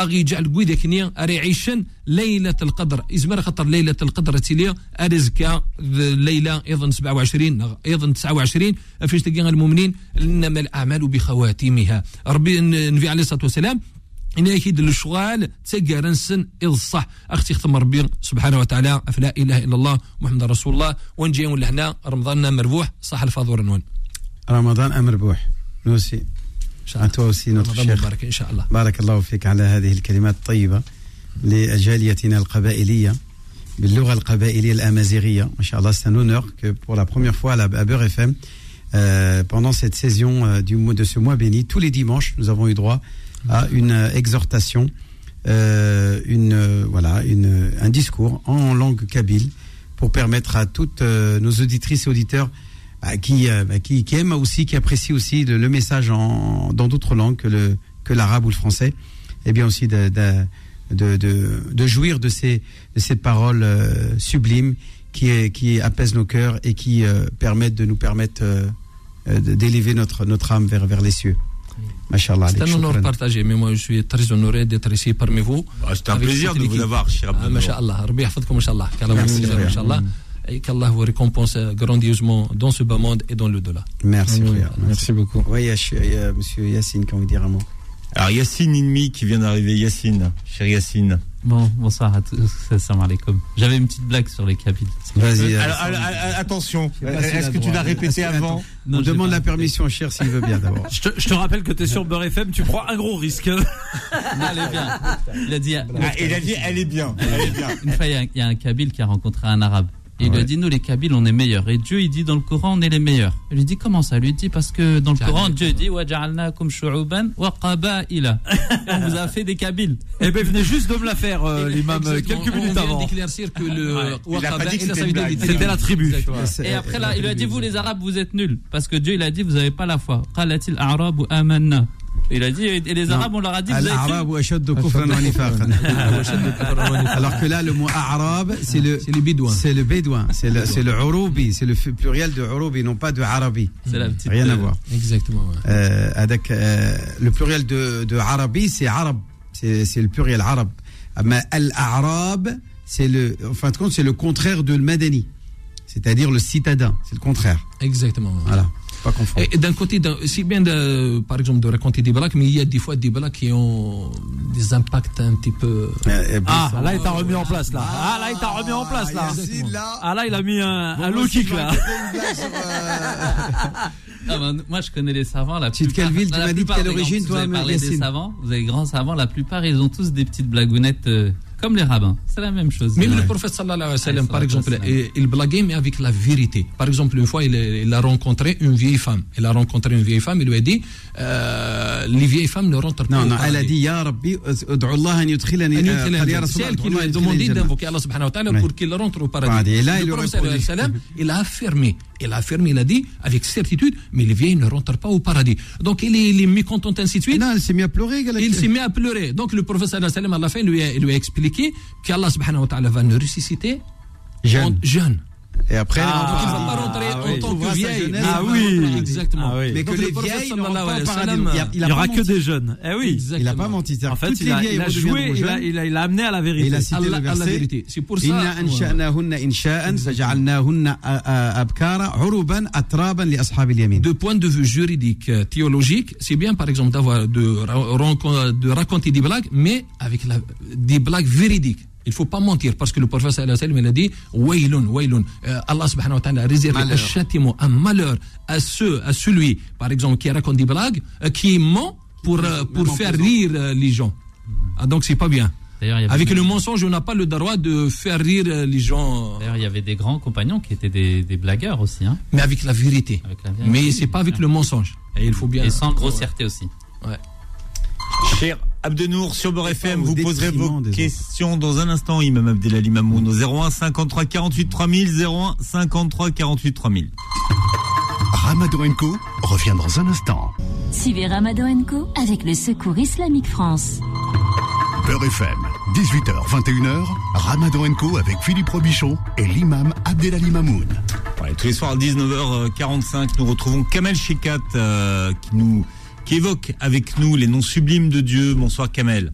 أغي جعل قويدة كنيا أري عيشن ليلة القدر. ازمر خطر ليلة القدر تيليا ارزكا الليلة أيضا 27 أيضا 29 فيش تلقى المؤمنين؟ إنما الأعمال بخواتيمها. ربي النبي عليه الصلاة والسلام إن أكيد الشغال تسجر نسن إذ إلصح. أختي ختم ربي سبحانه وتعالى فلا إله إلا الله محمد رسول الله. ونجي ولا هنا رمضان مربوح صح الفاضور نون
رمضان مربوح نوسي. أنت وسي
مبارك إن شاء الله
بارك الله فيك على هذه الكلمات الطيبة لجاليتنا القبائلية باللغة القبائلية الأمازيغية ما شاء الله c'est un honneur que pour la première fois à Beurre FM euh, pendant cette saison euh, du, de ce mois béni tous les dimanches nous avons eu droit à une euh, exhortation, euh, une, euh, voilà, une, un discours en langue kabyle pour permettre à toutes nos auditrices et auditeurs qui, qui, qui, aiment aussi, qui apprécient aussi le, message en, dans d'autres langues que, le, que l'arabe ou le français, et eh bien aussi de, de, de, de jouir de ces, de ces paroles sublimes qui, qui apaisent nos cœurs et qui permettent de nous permettre d'élever notre, notre âme vers, vers les cieux.
C'est un honneur partagé, mais moi je suis très honoré d'être ici parmi vous.
Ah, c'est un plaisir de vous avoir, cher
ah, Masha'Allah, Rabbi Masha'Allah. Masha'Allah. Et qu'Allah vous récompense grandiosement dans ce bas monde et dans le delà.
Merci,
frère. Merci beaucoup.
Oui, il y a monsieur Yassine qui veut dire un mot.
Alors Yassine Inmi qui vient d'arriver, Yassine, cher Yassine.
Bon, bonsoir à tous, salam alaikum. J'avais une petite blague sur les Kabyles.
Vas-y. Euh, attention, est-ce que tu l'as répété avant
On demande la permission, cher, s'il veut bien d'abord.
Je, te, rappelle que tu es sur Beurre FM, tu prends un gros risque. non,
elle est bien. Il a dit,
ah, il a dit elle est bien. Elle est bien.
Une fois, il y, a un Kabyle qui a rencontré un Arabe. Il lui a dit, nous les Kabyles, on est meilleurs. Et Dieu, il dit, dans le Coran, on est les meilleurs. Il lui dit, comment ça Il lui dit, parce que dans le Coran, Dieu dit, wa wa. On vous a fait des Kabyles.
Eh bien, venez juste de me la faire, euh, l'imam, euh, quelques minutes avant.
d'éclaircir que le
ouais.
C'était
la tribu.
Et après, là, il lui a dit, vous les Arabes, vous êtes nuls. Parce que Dieu, il a dit, vous n'avez pas la foi. Qalatil arabu amanna. Il a dit, et les
Non.
Arabes, on leur a dit, vous.
Alors que là, le mot arabe, c'est le,
C'est les Bédouins.
c'est le bédouin, c'est le, c'est le urubi, c'est le pluriel de urubi, non pas de arabi.
C'est la petite.
Rien à
euh,
voir.
Exactement. ouais.
Euh, avec, euh, le pluriel de, de arabi, c'est arab, c'est c'est le pluriel arabe. Mais al-arab, c'est le, en fin de compte, c'est le contraire de le madani, c'est-à-dire le citadin, c'est le contraire.
Exactement. ouais.
Voilà, pas confondre.
Et d'un côté, c'est bien, de, par exemple, de raconter des blagues, mais il y a des fois des blagues qui ont des impacts un petit peu.
Euh, euh,
Ah, là, il t'a remis en place, là. Ah, là, il t'a remis en place, là. Ah, là, il a mis un,
Bon,
un low kick, là.
euh,
Ah ben, moi, je connais les savants. La
de
plupart-
quelle ville Tu m'as dit quelle origine, toi,
Vous avez parlé des
Yacine
savants, vous avez grands savants, la plupart, ils ont tous des petites blagounettes euh, comme les rabbins. C'est la même chose.
Même le prophète sallallahu alayhi wa sallam, par exemple, il, il blaguait, mais avec la vérité. Par exemple, une fois, il, a rencontré une vieille femme. Il a rencontré une vieille femme, il lui a dit euh, Les vieilles femmes ne rentrent pas.
Non, non, elle a dit Ya Rabbi, Allah
C'est elle qui lui a demandé d'invoquer Allah pour qu'il rentre au paradis. Le prophète sallallahu alayhi wa sallam, il a affirmé il a affirmé, il a dit avec certitude, mais les vieilles ne rentrent pas au paradis. Donc il est, il est mécontent, ainsi de suite.
Non, elle s'est mis à pleurer.
Il s'est mis à pleurer. Donc le sallam, à la fin, lui a, lui a expliqué qu'Allah subhanahu wa ta'ala va nous ressusciter
Jeune.
en- jeune.
Et après,
ah,
il ne va pas rentrer Mais
que les vieilles Il
n'y aura que des jeunes.
Il n'a pas menti.
En fait, il a, joué, il a, amené à la vérité.
Il a cité
la vérité. C'est De point de vue juridique, euh, théologique, c'est bien, par exemple, de, raconter des blagues, mais avec des blagues véridiques. Il faut pas mentir parce que le prophète sallallahu alayhi wa sallam il a dit Waylun, Waylun. Euh, Allah subhanahu wa ta'ala
Malheur.
un châtiment, un malheur à, ceux, à celui, par exemple, qui raconte des blagues, euh, qui ment pour, euh, pour faire rire euh, les gens. Ah, donc c'est pas bien. Avec
même-
le mensonge, on n'a pas le droit de faire rire les gens,
D'ailleurs, il y avait des grands compagnons qui étaient des, des blagueurs aussi. Hein,
mais avec la vérité.
avec la vérité.
Mais c'est pas avec le mensonge. Et il faut bien.
Et sans grossièreté aussi.
Cher Abdenour sur Beurre FM, vous poserez vos
autres.
questions dans un instant, Imam Abdelali Mamoun, au 01 53 48 3000, 01 53 48 3000.
Ramadan Co revient dans un instant.
Suivez Ramadan Co avec le Secours Islamique France.
Beurre FM, 18h, 21h, Ramadan Co avec Philippe Robichon et l'imam Abdelali Mamoun.
Ouais, tous les soirs à 19h45, nous retrouvons Kamel Shekat euh, qui nous qui évoque avec nous les noms sublimes de Dieu. Bonsoir Kamel.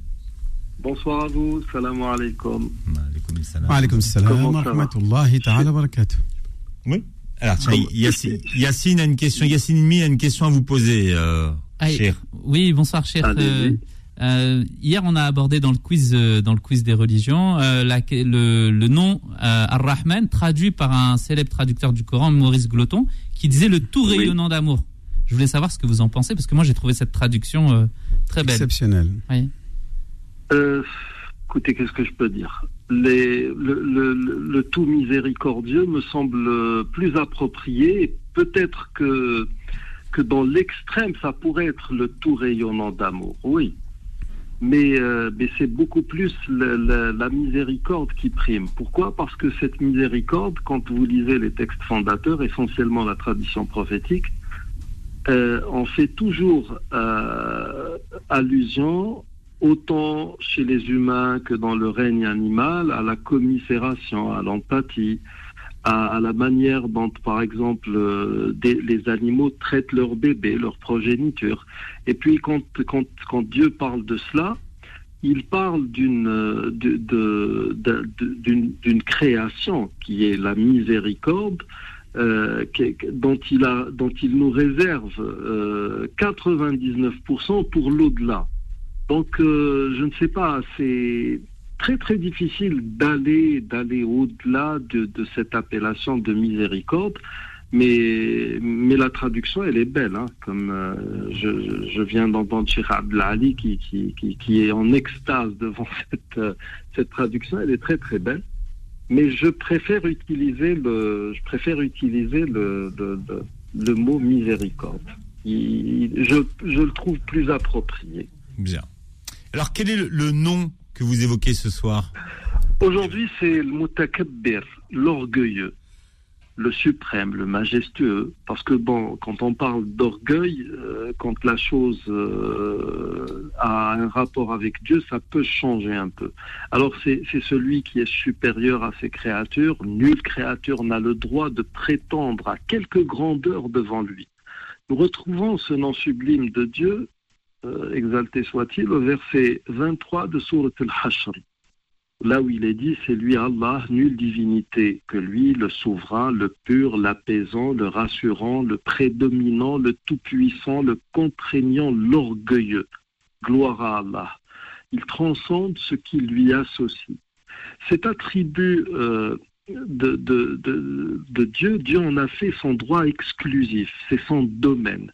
Bonsoir à vous, salam alaikum.
Alaykoum salam.
Wa alaykoum salam wa rahmatullahi ta'ala wa barakatuh.
Oui. Alors tiens, Yacine, Yacine a une question, Yacine Mi a une question à vous poser, euh,
Ah,
cher.
Oui, bonsoir, cher. Euh, euh, hier, on a abordé dans le quiz, euh, dans le quiz des religions, euh, la- le, le nom euh, Ar-Rahman, traduit par un célèbre traducteur du Coran, Maurice Gloton, qui disait le tout
Oui.
rayonnant d'amour. Je voulais savoir ce que vous en pensez, parce que moi, j'ai trouvé cette traduction euh, très belle.
Exceptionnel.
Oui.
Euh, écoutez, qu'est-ce que je peux dire? Les, le, le- le- le tout miséricordieux me semble plus approprié. Peut-être que, que dans l'extrême, ça pourrait être le tout rayonnant d'amour, oui. Mais, euh, mais c'est beaucoup plus la miséricorde qui prime. Pourquoi? Parce que cette miséricorde, quand vous lisez les textes fondateurs, essentiellement la tradition prophétique, euh, on fait toujours euh, allusion, autant chez les humains que dans le règne animal, à la commisération, à l'empathie, à, la manière dont, par exemple, euh, les animaux traitent leurs bébés, leur progéniture. Et puis, quand, Dieu parle de cela, il parle d'une création qui est la miséricorde, euh, dont, il a, dont il nous réserve euh, 99% pour l'au-delà. Donc, euh, je ne sais pas, c'est très très difficile d'aller d'aller au-delà de, cette appellation de miséricorde, mais, mais la traduction, elle est belle. Hein, comme euh, je, viens d'entendre Cheikh Abdelali qui, qui, qui, qui est en extase devant cette, euh, cette traduction, elle est très très belle. Mais je préfère utiliser le, je préfère utiliser le, le, le- le mot miséricorde. Il- je, je le trouve plus approprié.
Bien. Alors, quel est le, le nom que vous évoquez ce soir?
Aujourd'hui, c'est le mutakabbir, l'orgueilleux, le suprême, le majestueux. Parce que bon, quand on parle d'orgueil, euh, quand la chose euh, a un rapport avec Dieu, ça peut changer un peu. Alors c'est celui qui est supérieur à ses créatures. Nulle créature n'a le droit de prétendre à quelque grandeur devant lui. Nous retrouvons ce nom sublime de Dieu, euh, exalté soit-il, au verset 23 de Surat al-Hashr. Là où il est dit, c'est lui Allah, nulle divinité que lui, le souverain, le pur, l'apaisant, le rassurant, le prédominant, le tout-puissant, le contraignant, l'orgueilleux. Gloire à Allah. Il transcende ce qui lui associe. Cet attribut euh, de, Dieu, Dieu en a fait son droit exclusif, c'est son domaine.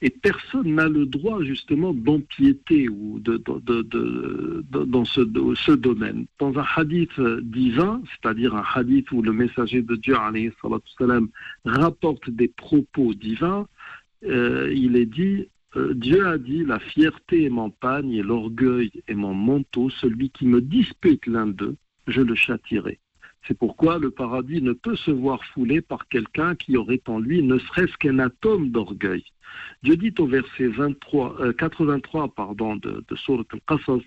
Et personne n'a le droit justement d'empiéter ou de, dans ce, domaine. Dans un hadith euh, divin, c'est-à-dire un hadith où le messager de Dieu salam, rapporte des propos divins, euh, il est dit euh, Dieu a dit la fierté est mon pagne et l'orgueil est mon manteau, celui qui me dispute l'un d'eux, je le châtirai. C'est pourquoi le paradis ne peut se voir foulé par quelqu'un qui aurait en lui ne serait-ce qu'un atome d'orgueil. Dieu dit au verset 23, euh, 83 pardon, de, de al-Qasas,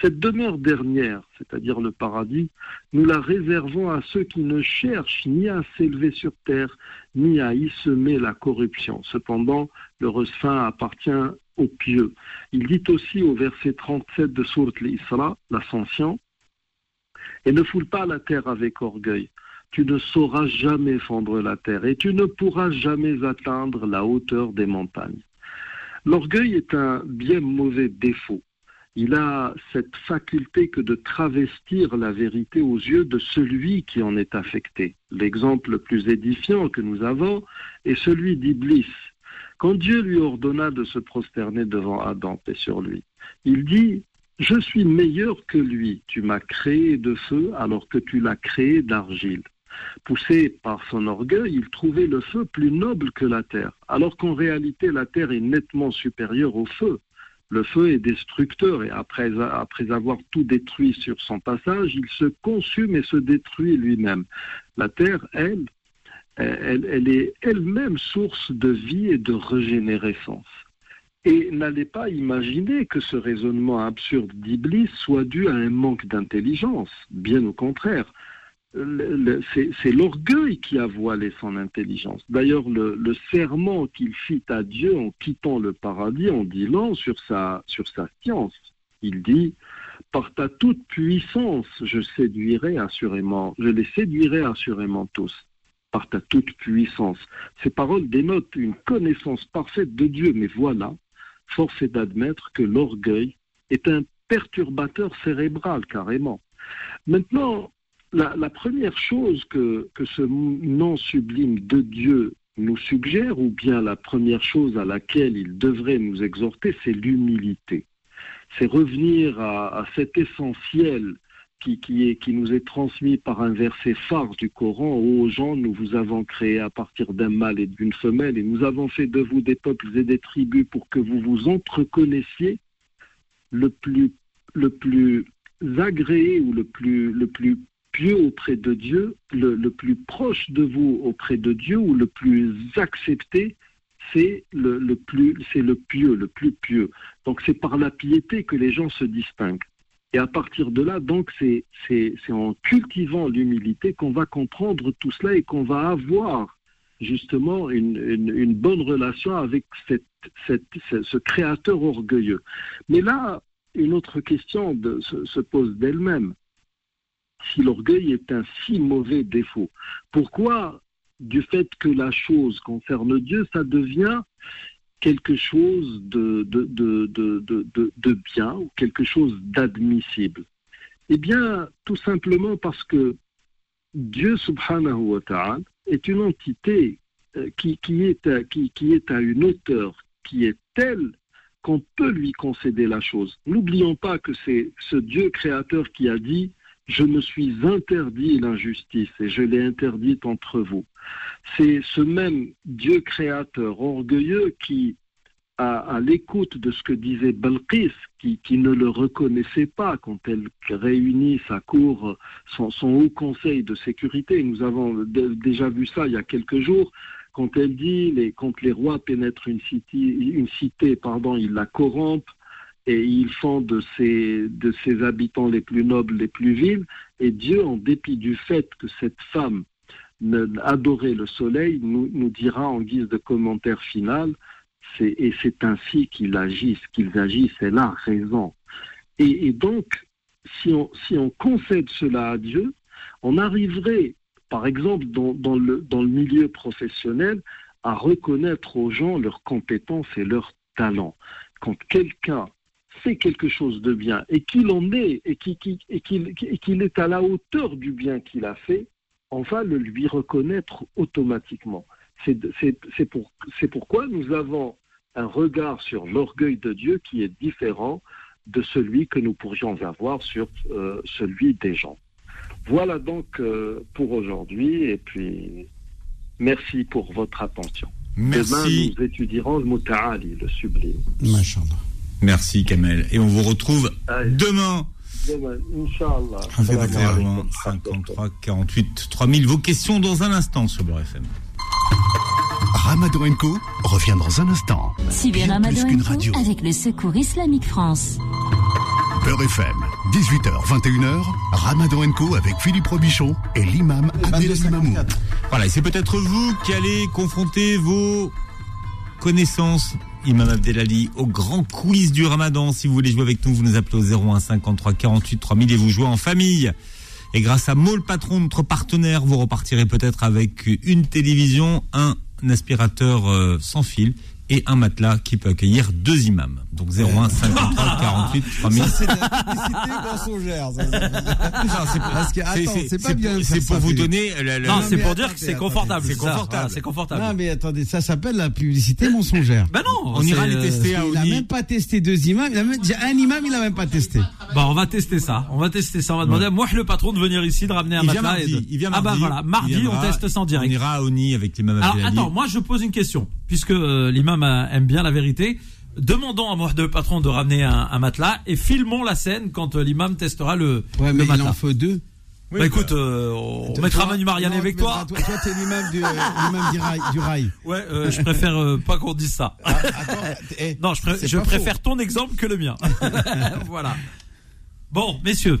cette demeure dernière, c'est-à-dire le paradis, nous la réservons à ceux qui ne cherchent ni à s'élever sur terre, ni à y semer la corruption. Cependant, l'heureuse fin appartient aux pieux. Il dit aussi au verset 37 de Surat al-Isra, l'ascension, et ne foule pas la terre avec orgueil. Tu ne sauras jamais fendre la terre et tu ne pourras jamais atteindre la hauteur des montagnes. L'orgueil est un bien mauvais défaut. Il a cette faculté que de travestir la vérité aux yeux de celui qui en est affecté. L'exemple le plus édifiant que nous avons est celui d'Iblis. Quand Dieu lui ordonna de se prosterner devant Adam, paix sur lui, il dit je suis meilleur que lui. Tu m'as créé de feu alors que tu l'as créé d'argile. Poussé par son orgueil, il trouvait le feu plus noble que la terre, alors qu'en réalité la terre est nettement supérieure au feu. Le feu est destructeur et après, avoir tout détruit sur son passage, il se consume et se détruit lui-même. La terre, elle, elle est elle-même source de vie et de régénérescence. Et n'allez pas imaginer que ce raisonnement absurde d'Iblis soit dû à un manque d'intelligence. Bien au contraire. C'est l'orgueil qui a voilé son intelligence. D'ailleurs, le, le serment qu'il fit à Dieu en quittant le paradis en dit long sur sa, sur sa science. Il dit Par ta toute puissance, je séduirai assurément, je les séduirai assurément tous. Par ta toute puissance. Ces paroles dénotent une connaissance parfaite de Dieu, mais voilà, force est d'admettre que l'orgueil est un perturbateur cérébral carrément. Maintenant, la, première chose que, que ce nom sublime de Dieu nous suggère, ou bien la première chose à laquelle il devrait nous exhorter, c'est l'humilité. C'est revenir à cet essentiel qui, nous est transmis par un verset phare du Coran. Ô gens, nous vous avons créés à partir d'un mâle et d'une femelle, et nous avons fait de vous des peuples et des tribus pour que vous vous entreconnaissiez le plus, le plus agréé ou le plus, le plus pieux auprès de Dieu, le, plus proche de vous auprès de Dieu ou le plus accepté, c'est le, c'est le pieux, le plus pieux. Donc c'est par la piété que les gens se distinguent. Et à partir de là, donc, c'est en cultivant l'humilité qu'on va comprendre tout cela et qu'on va avoir justement une, bonne relation avec ce, créateur orgueilleux. Mais là, une autre question se pose d'elle-même. Si l'orgueil est un si mauvais défaut, pourquoi, du fait que la chose concerne Dieu, ça devient quelque chose de, de, de, de, bien ou quelque chose d'admissible Eh bien, tout simplement parce que Dieu subhanahu wa ta'ala est une entité euh, qui, qui, est à, qui, qui est à une hauteur qui est telle qu'on peut lui concéder la chose. N'oublions pas que c'est ce Dieu créateur qui a dit je me suis interdit l'injustice et je l'ai interdite entre vous. C'est ce même Dieu créateur orgueilleux qui, à, l'écoute de ce que disait Balkis, qui, ne le reconnaissait pas quand elle réunit sa cour, son, haut conseil de sécurité, nous avons dé- déjà vu ça il y a quelques jours, quand elle dit les, quand les rois pénètrent une une cité pardon, ils la corrompent et ils font de ses, de ses habitants les plus nobles, les plus vils. Et Dieu, en dépit du fait que cette femme adorait le soleil, nous, nous dira en guise de commentaire final, et c'est ainsi qu'ils agissent, qu'ils agissent, elle a raison. Et, et donc, si on, si on concède cela à Dieu, on arriverait, par exemple, dans, dans le, dans le milieu professionnel, à reconnaître aux gens leurs compétences et leurs talents. Quand quelqu'un fait quelque chose de bien et qu'il en est et qu'il est à la hauteur du bien qu'il a fait, on va le lui reconnaître automatiquement. C'est pour, c'est pourquoi nous avons un regard sur l'orgueil de Dieu qui est différent de celui que nous pourrions avoir sur euh, celui des gens. Voilà donc euh, pour aujourd'hui et puis merci pour votre attention.
Merci.
Demain, nous étudierons le Muta'ali, le sublime.
Merci Kamel. Et on vous retrouve
Allez.
demain.
Demain, Inch'Allah.
01 53 48 3000. Vos questions dans un instant sur Beurre FM.
Ramadan Co revient dans un instant.
Suivez
Bien
Ramadan
plus qu'une
Info
radio.
avec le Secours Islamique France.
Beurre FM, 18h, 21h, Ramadan Co avec Philippe Robichon et l'imam Abdelali Mamou.
Voilà, et c'est peut-être vous qui allez confronter vos connaissances, Imam Abdelali, au grand quiz du Ramadan. Si vous voulez jouer avec nous, vous nous appelez au 01 53 48 3000 et vous jouez en famille. Et grâce à Maul Patron, notre partenaire, vous repartirez peut-être avec une télévision, un aspirateur euh, sans fil et un matelas qui peut accueillir deux imams. Donc 01 53 48 3000.
Ça, c'est de la publicité mensongère.
c'est pas-
Parce que, attends,
c'est-
c'est pas
c'est
bien
c'est pour
ça,
vous donner
Non,
Non,
c'est pour dire que c'est confortable.
C'est confortable.
C'est confortable.
Non, mais attendez, ça s'appelle la publicité mensongère.
Ben non,
On ira les
euh,
tester à
Il a même pas testé deux imams. Il a même, un imam, il a même pas testé.
Bah, on va tester ça. On va tester ça. On va demander à moi, le patron, de venir ici, de ramener un
Il vient
matelas.
mardi. Il vient
Ah
mardi.
bah voilà, mardi, on teste ça en
On
direct.
ira à Oni avec l'imam
Alors
Abdelali.
attends, moi je pose une question, puisque euh, l'imam aime bien la vérité. Demandons à moi le patron de ramener un, un matelas et filmons la scène quand euh, l'imam testera le,
Ouais,
le
mais il
matelas.
en faut deux.
bah écoute, euh, on mettra Manu Marianne
non,
avec toi.
mettras- Toi, toi, t'es l'imam du, euh, du rail. Du rail.
Ouais, euh, je préfère euh, pas qu'on dise ça.
Attends, eh,
Non, je, pré- préfère ton exemple que le mien. voilà. Bon, messieurs,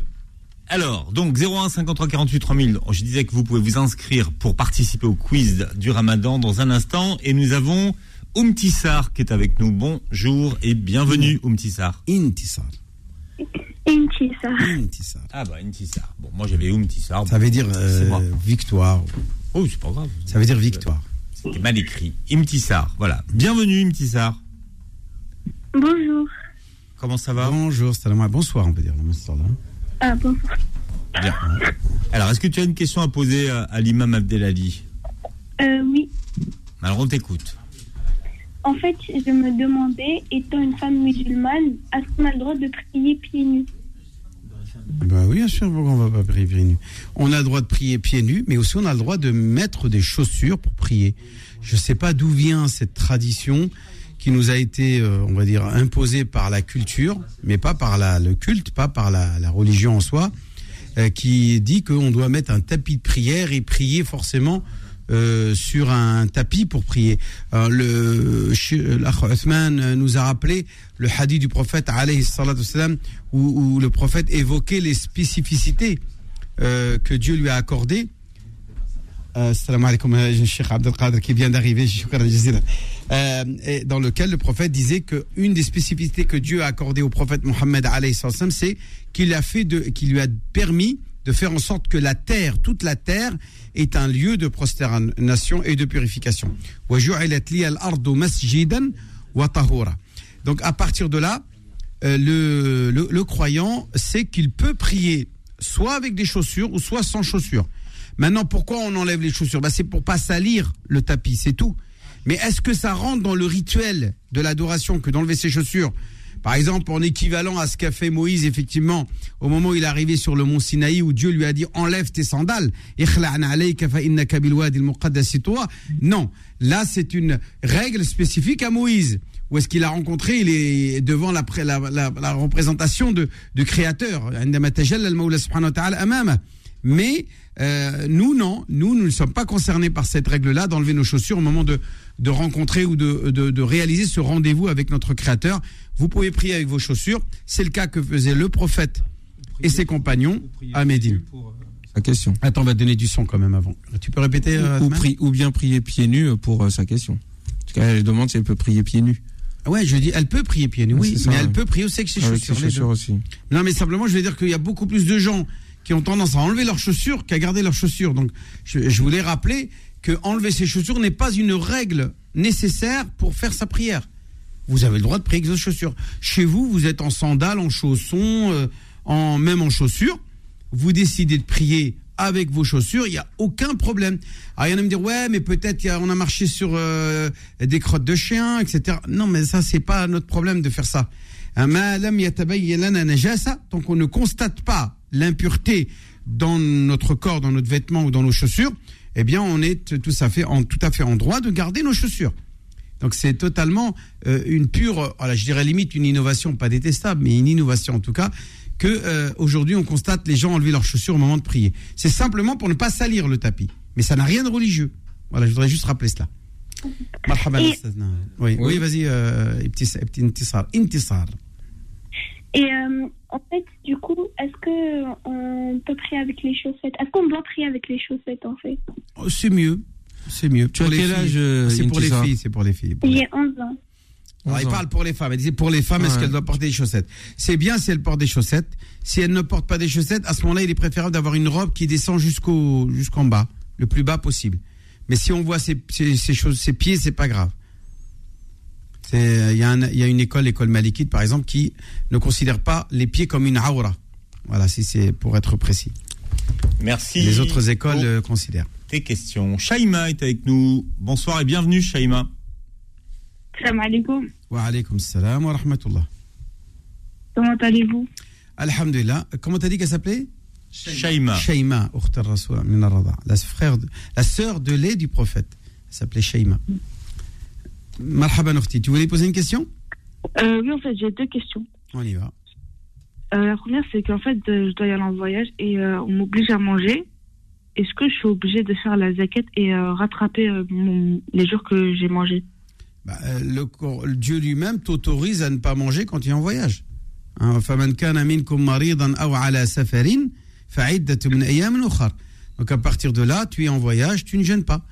Alors, donc 01 53 48 3000. Je disais que vous pouvez vous inscrire pour participer au quiz du Ramadan dans un instant. Et nous avons Oumtissar qui est avec nous. Bonjour et bienvenue Oumtissar.
Intisar.
Inchisa.
Intisar.
Ah bah Intissar. Bon, moi j'avais Oumtissar.
Ça veut dire euh, victoire.
Oh, c'est pas grave.
Ça veut dire victoire.
C'était mal écrit. Imtissar, voilà. Bienvenue Imtissar.
Bonjour.
Comment ça va?
Bonjour, salam bonsoir, on peut dire.
Ah, bonjour.
Bien. Alors, est-ce que tu as une question à poser à, à l'imam Abdelali?
Euh, oui.
Alors, on t'écoute.
En fait, je me demandais, étant une femme musulmane, est-ce qu'on a le droit de prier pieds nus?
Bah oui, bien sûr, pourquoi on va pas prier pieds nus? On a le droit de prier pieds nus, mais aussi on a le droit de mettre des chaussures pour prier. Je sais pas d'où vient cette tradition qui nous a été, euh, on va dire, imposée par la culture, mais pas par le culte, pas par la, la religion en soi, euh, qui dit qu'on doit mettre un tapis de prière et prier forcément euh, sur un tapis pour prier. Alors, le l'Akh Othman nous a rappelé le hadith du prophète wassalam, où, le prophète évoquait les spécificités euh, que Dieu lui a accordées. Euh, Salam alaikum, euh, Cheikh Abdelkader qui vient d'arriver, euh, dans lequel le prophète disait que une des spécificités que Dieu a accordées au prophète Mohammed c'est qu'il qu'il lui a permis de faire en sorte que la terre, toute la terre, est un lieu de prosternation et de purification. Donc à partir de là, euh, le, le, le, croyant sait qu'il peut prier soit avec des chaussures ou soit sans chaussures. Maintenant, pourquoi on enlève les chaussures? Bah, C'est pour pas salir le tapis, c'est tout. Mais est-ce que ça rentre dans le rituel de l'adoration que d'enlever ses chaussures par exemple, en équivalent à ce qu'a fait Moïse, effectivement, au moment où il est arrivé sur le mont Sinaï, où Dieu lui a dit enlève tes sandales. Non, là c'est une règle spécifique à Moïse. Où est-ce qu'il a rencontré? Il est devant la, représentation de, du Créateur. Mais euh, nous, non, nous, nous ne sommes pas concernés par cette règle-là d'enlever nos chaussures au moment de, de rencontrer ou de, de, de réaliser ce rendez-vous avec notre Créateur. Vous pouvez prier avec vos chaussures. C'est le cas que faisait le prophète et ses compagnons à Médine.
Sa question.
Attends, on va te donner du son quand même avant. Tu peux répéter euh,
ou, pri- ou bien prier pieds nus pour euh, sa question. En tout cas, elle demande si elle peut prier pieds nus.
Ouais, je dis, elle peut prier pieds nus,
Ouais,
oui,
ça,
mais elle
ouais.
peut prier aussi avec ses
Avec
chaussures.
ses chaussures aussi.
Non, mais simplement, je vais dire qu'il y a beaucoup plus de gens qui ont tendance à enlever leurs chaussures qu'à garder leurs chaussures. Donc, je, je voulais rappeler que enlever ses chaussures n'est pas une règle nécessaire pour faire sa prière. Vous avez le droit de prier avec vos chaussures. Chez vous, vous êtes en sandales, en chaussons, euh, en même en chaussures. Vous décidez de prier avec vos chaussures, il n'y a aucun problème. Alors, il y en a qui me dire, ouais, mais peut-être on a marché sur euh, des crottes de chiens, etc. Non, mais ça, c'est pas notre problème de faire ça. Tant qu'on ne constate pas l'impureté dans notre corps, dans notre vêtement ou dans nos chaussures, eh bien, on est tout à fait en, tout à fait en droit de garder nos chaussures. Donc c'est totalement euh, une pure, voilà, je dirais limite une innovation, pas détestable, mais une innovation en tout cas, que euh, aujourd'hui on constate les gens enlever leurs chaussures au moment de prier. C'est simplement pour ne pas salir le tapis, mais ça n'a rien de religieux. Voilà, je voudrais juste rappeler cela.
Et-.
Oui, oui, vas-y, euh, Intisar.
Et euh, en fait, du coup, est-ce que on peut prier avec les chaussettes? Est-ce qu'on doit prier avec les chaussettes en fait?
Oh, c'est mieux, c'est mieux.
Tu
Pour
as quel
filles.
âge, euh,
C'est pour les filles, c'est pour les filles.
J'ai 11 ans.
Alors, il
11 ans.
parle pour les femmes. Elle disait pour les femmes, est-ce qu'elles doivent porter des chaussettes? C'est bien si elles portent des chaussettes. Si elles ne portent pas des chaussettes, à ce moment-là, il est préférable d'avoir une robe qui descend jusqu'au jusqu'en bas, le plus bas possible. Mais si on voit ses, ses, ses choses, ses pieds, c'est pas grave. C'est- Il y, a un- il y a une école, l'école malikite par exemple, qui ne considère pas les pieds comme une aura. Voilà, si c'est pour être précis.
Merci.
Les autres écoles
pour
euh, considèrent.
Tes questions. Shaima est avec nous. Bonsoir et bienvenue, Shaima.
Salam alaikum.
Wa alaykum salam wa rahmatullah.
Comment allez-vous?
Alhamdulillah. Comment t'as dit qu'elle s'appelait?
Shaima.
Shaima, Ukht al-Rasoul min al-Rada. la frère, de- la sœur de lait du prophète. Elle s'appelait Shaima. Marhaba Norti, tu voulais poser une question?
Euh, oui, en fait, j'ai deux questions.
On y va.
Euh, la première, c'est qu'en fait, euh, je dois y aller en voyage et on m'oblige à manger. Est-ce que je suis obligée de faire la zaquette et rattraper les jours que j'ai mangé
bah, le, Dieu lui-même t'autorise à ne pas manger quand tu es en voyage. Hein, Donc à partir de là, tu es en voyage, tu ne gênes pas.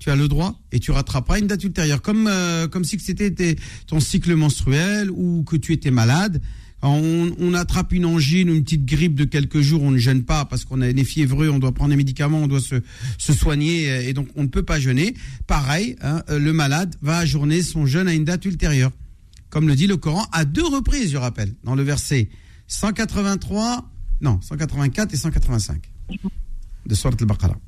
Tu as le droit et tu rattraperas une date ultérieure, comme, euh, comme si c'était ton cycle menstruel ou que tu étais malade. On, on attrape une angine ou une petite grippe de quelques jours, on ne gêne pas parce qu'on est fiévreux, on doit prendre des médicaments, on doit se, se soigner euh, et donc on ne peut pas jeûner. Pareil, hein, euh, le malade va ajourner son jeûne à une date ultérieure. Comme le dit le Coran à deux reprises, je rappelle, dans le verset 183, non, 184 et 185 de Surat al-Baqarah.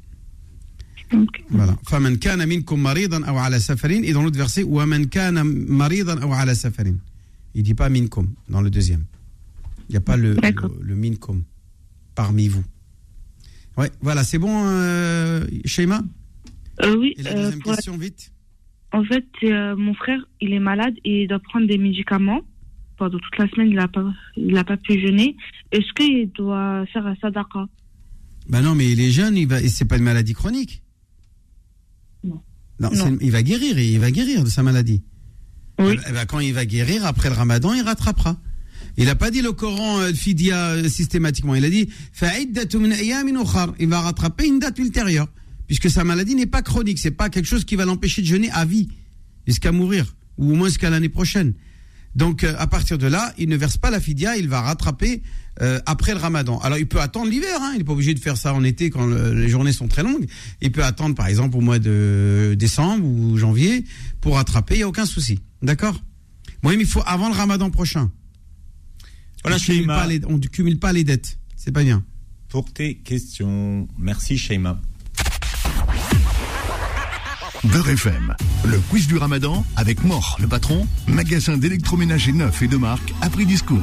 Voilà. فَمَنْ كَانَ مِنْكُمْ مَرِيضًا أَوْ عَلَى سَفَرٍ Et dans l'autre verset, وَمَنْ كَانَ مَرِيضًا أَوْ عَلى سَفَرٍ Il dit pas minkum dans le deuxième. Il n'y a pas le, le, le minkum parmi vous. Ouais, voilà, c'est bon, euh, Sheima
Euh, Oui.
Et la
euh,
deuxième
pour-
question, vite
En fait, c'est, euh, mon frère, il est malade et il doit prendre des médicaments. Pendant toute la semaine, il n'a pas, il a pas pu jeûner. Est-ce qu'il doit faire un sadaqa
Ben non, mais il est jeune, il va, et c'est pas une maladie chronique.
Non.
Non, il va guérir, il va guérir de sa maladie.
Oui.
Eh ben, quand il va guérir, après le ramadan, il rattrapera. Il n'a pas dit le Coran euh, fidia euh, systématiquement. Il a dit. Il va rattraper une date ultérieure. Puisque sa maladie n'est pas chronique. C'est pas quelque chose qui va l'empêcher de jeûner à vie. Jusqu'à mourir. Ou au moins jusqu'à l'année prochaine. Donc, euh, à partir de là, il ne verse pas la fidia. Il va rattraper euh, après le ramadan. Alors, il peut attendre l'hiver. Hein. Il n'est pas obligé de faire ça en été quand le- les journées sont très longues. Il peut attendre, par exemple, au mois de décembre ou janvier pour rattraper. Il n'y a aucun souci. D'accord? Moi, il faut avant le ramadan prochain.
Voilà,
on ne cumule
Sheima.
pas les, on ne cumule pas les dettes. C'est pas bien.
Pour tes questions. Merci, Shaima.
Beurre FM, le quiz du ramadan avec Mort, le patron, magasin d'électroménager neuf et de marque à prix discount.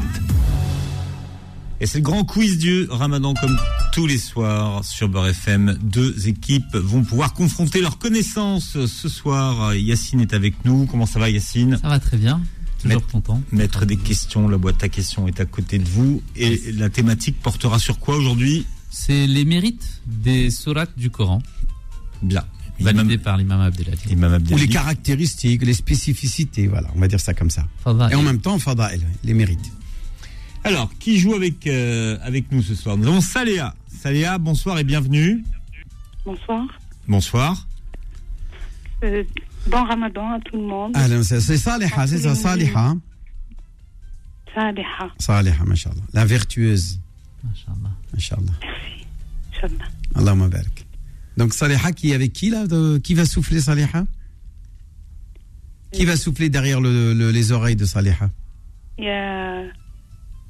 Et c'est le grand quiz du Ramadan comme tous les soirs sur Beurre FM. Deux équipes vont pouvoir confronter leurs connaissances ce soir. Yacine est avec nous. Comment ça va Yacine?
Ça va très bien. Toujours content.
Mettre des questions, la boîte à questions est à côté de vous. Et la thématique portera sur quoi aujourd'hui?
C'est les mérites des sourates du Coran.
Bien.
Validé par l'imam Abdelali.
Imam
Ou les caractéristiques, les spécificités, voilà, on va dire ça comme ça. Et en même temps, Fadaïl, les mérites.
Alors, qui joue avec, euh, avec nous ce soir? Nous avons Saléa. Saléa, bonsoir et bienvenue.
Bonsoir.
Bonsoir.
Euh, bon ramadan à tout le monde.
C'est c'est Saliha, c'est ça, Saliha.
Saliha.
Saliha, mashallah. La vertueuse.
Mashallah.
Mashallah.
Inch'Allah.
Allahumma barak. Donc Saliha qui est avec qui là de- Qui va souffler Saliha Qui va souffler derrière le- le- les oreilles de Saliha
Il y a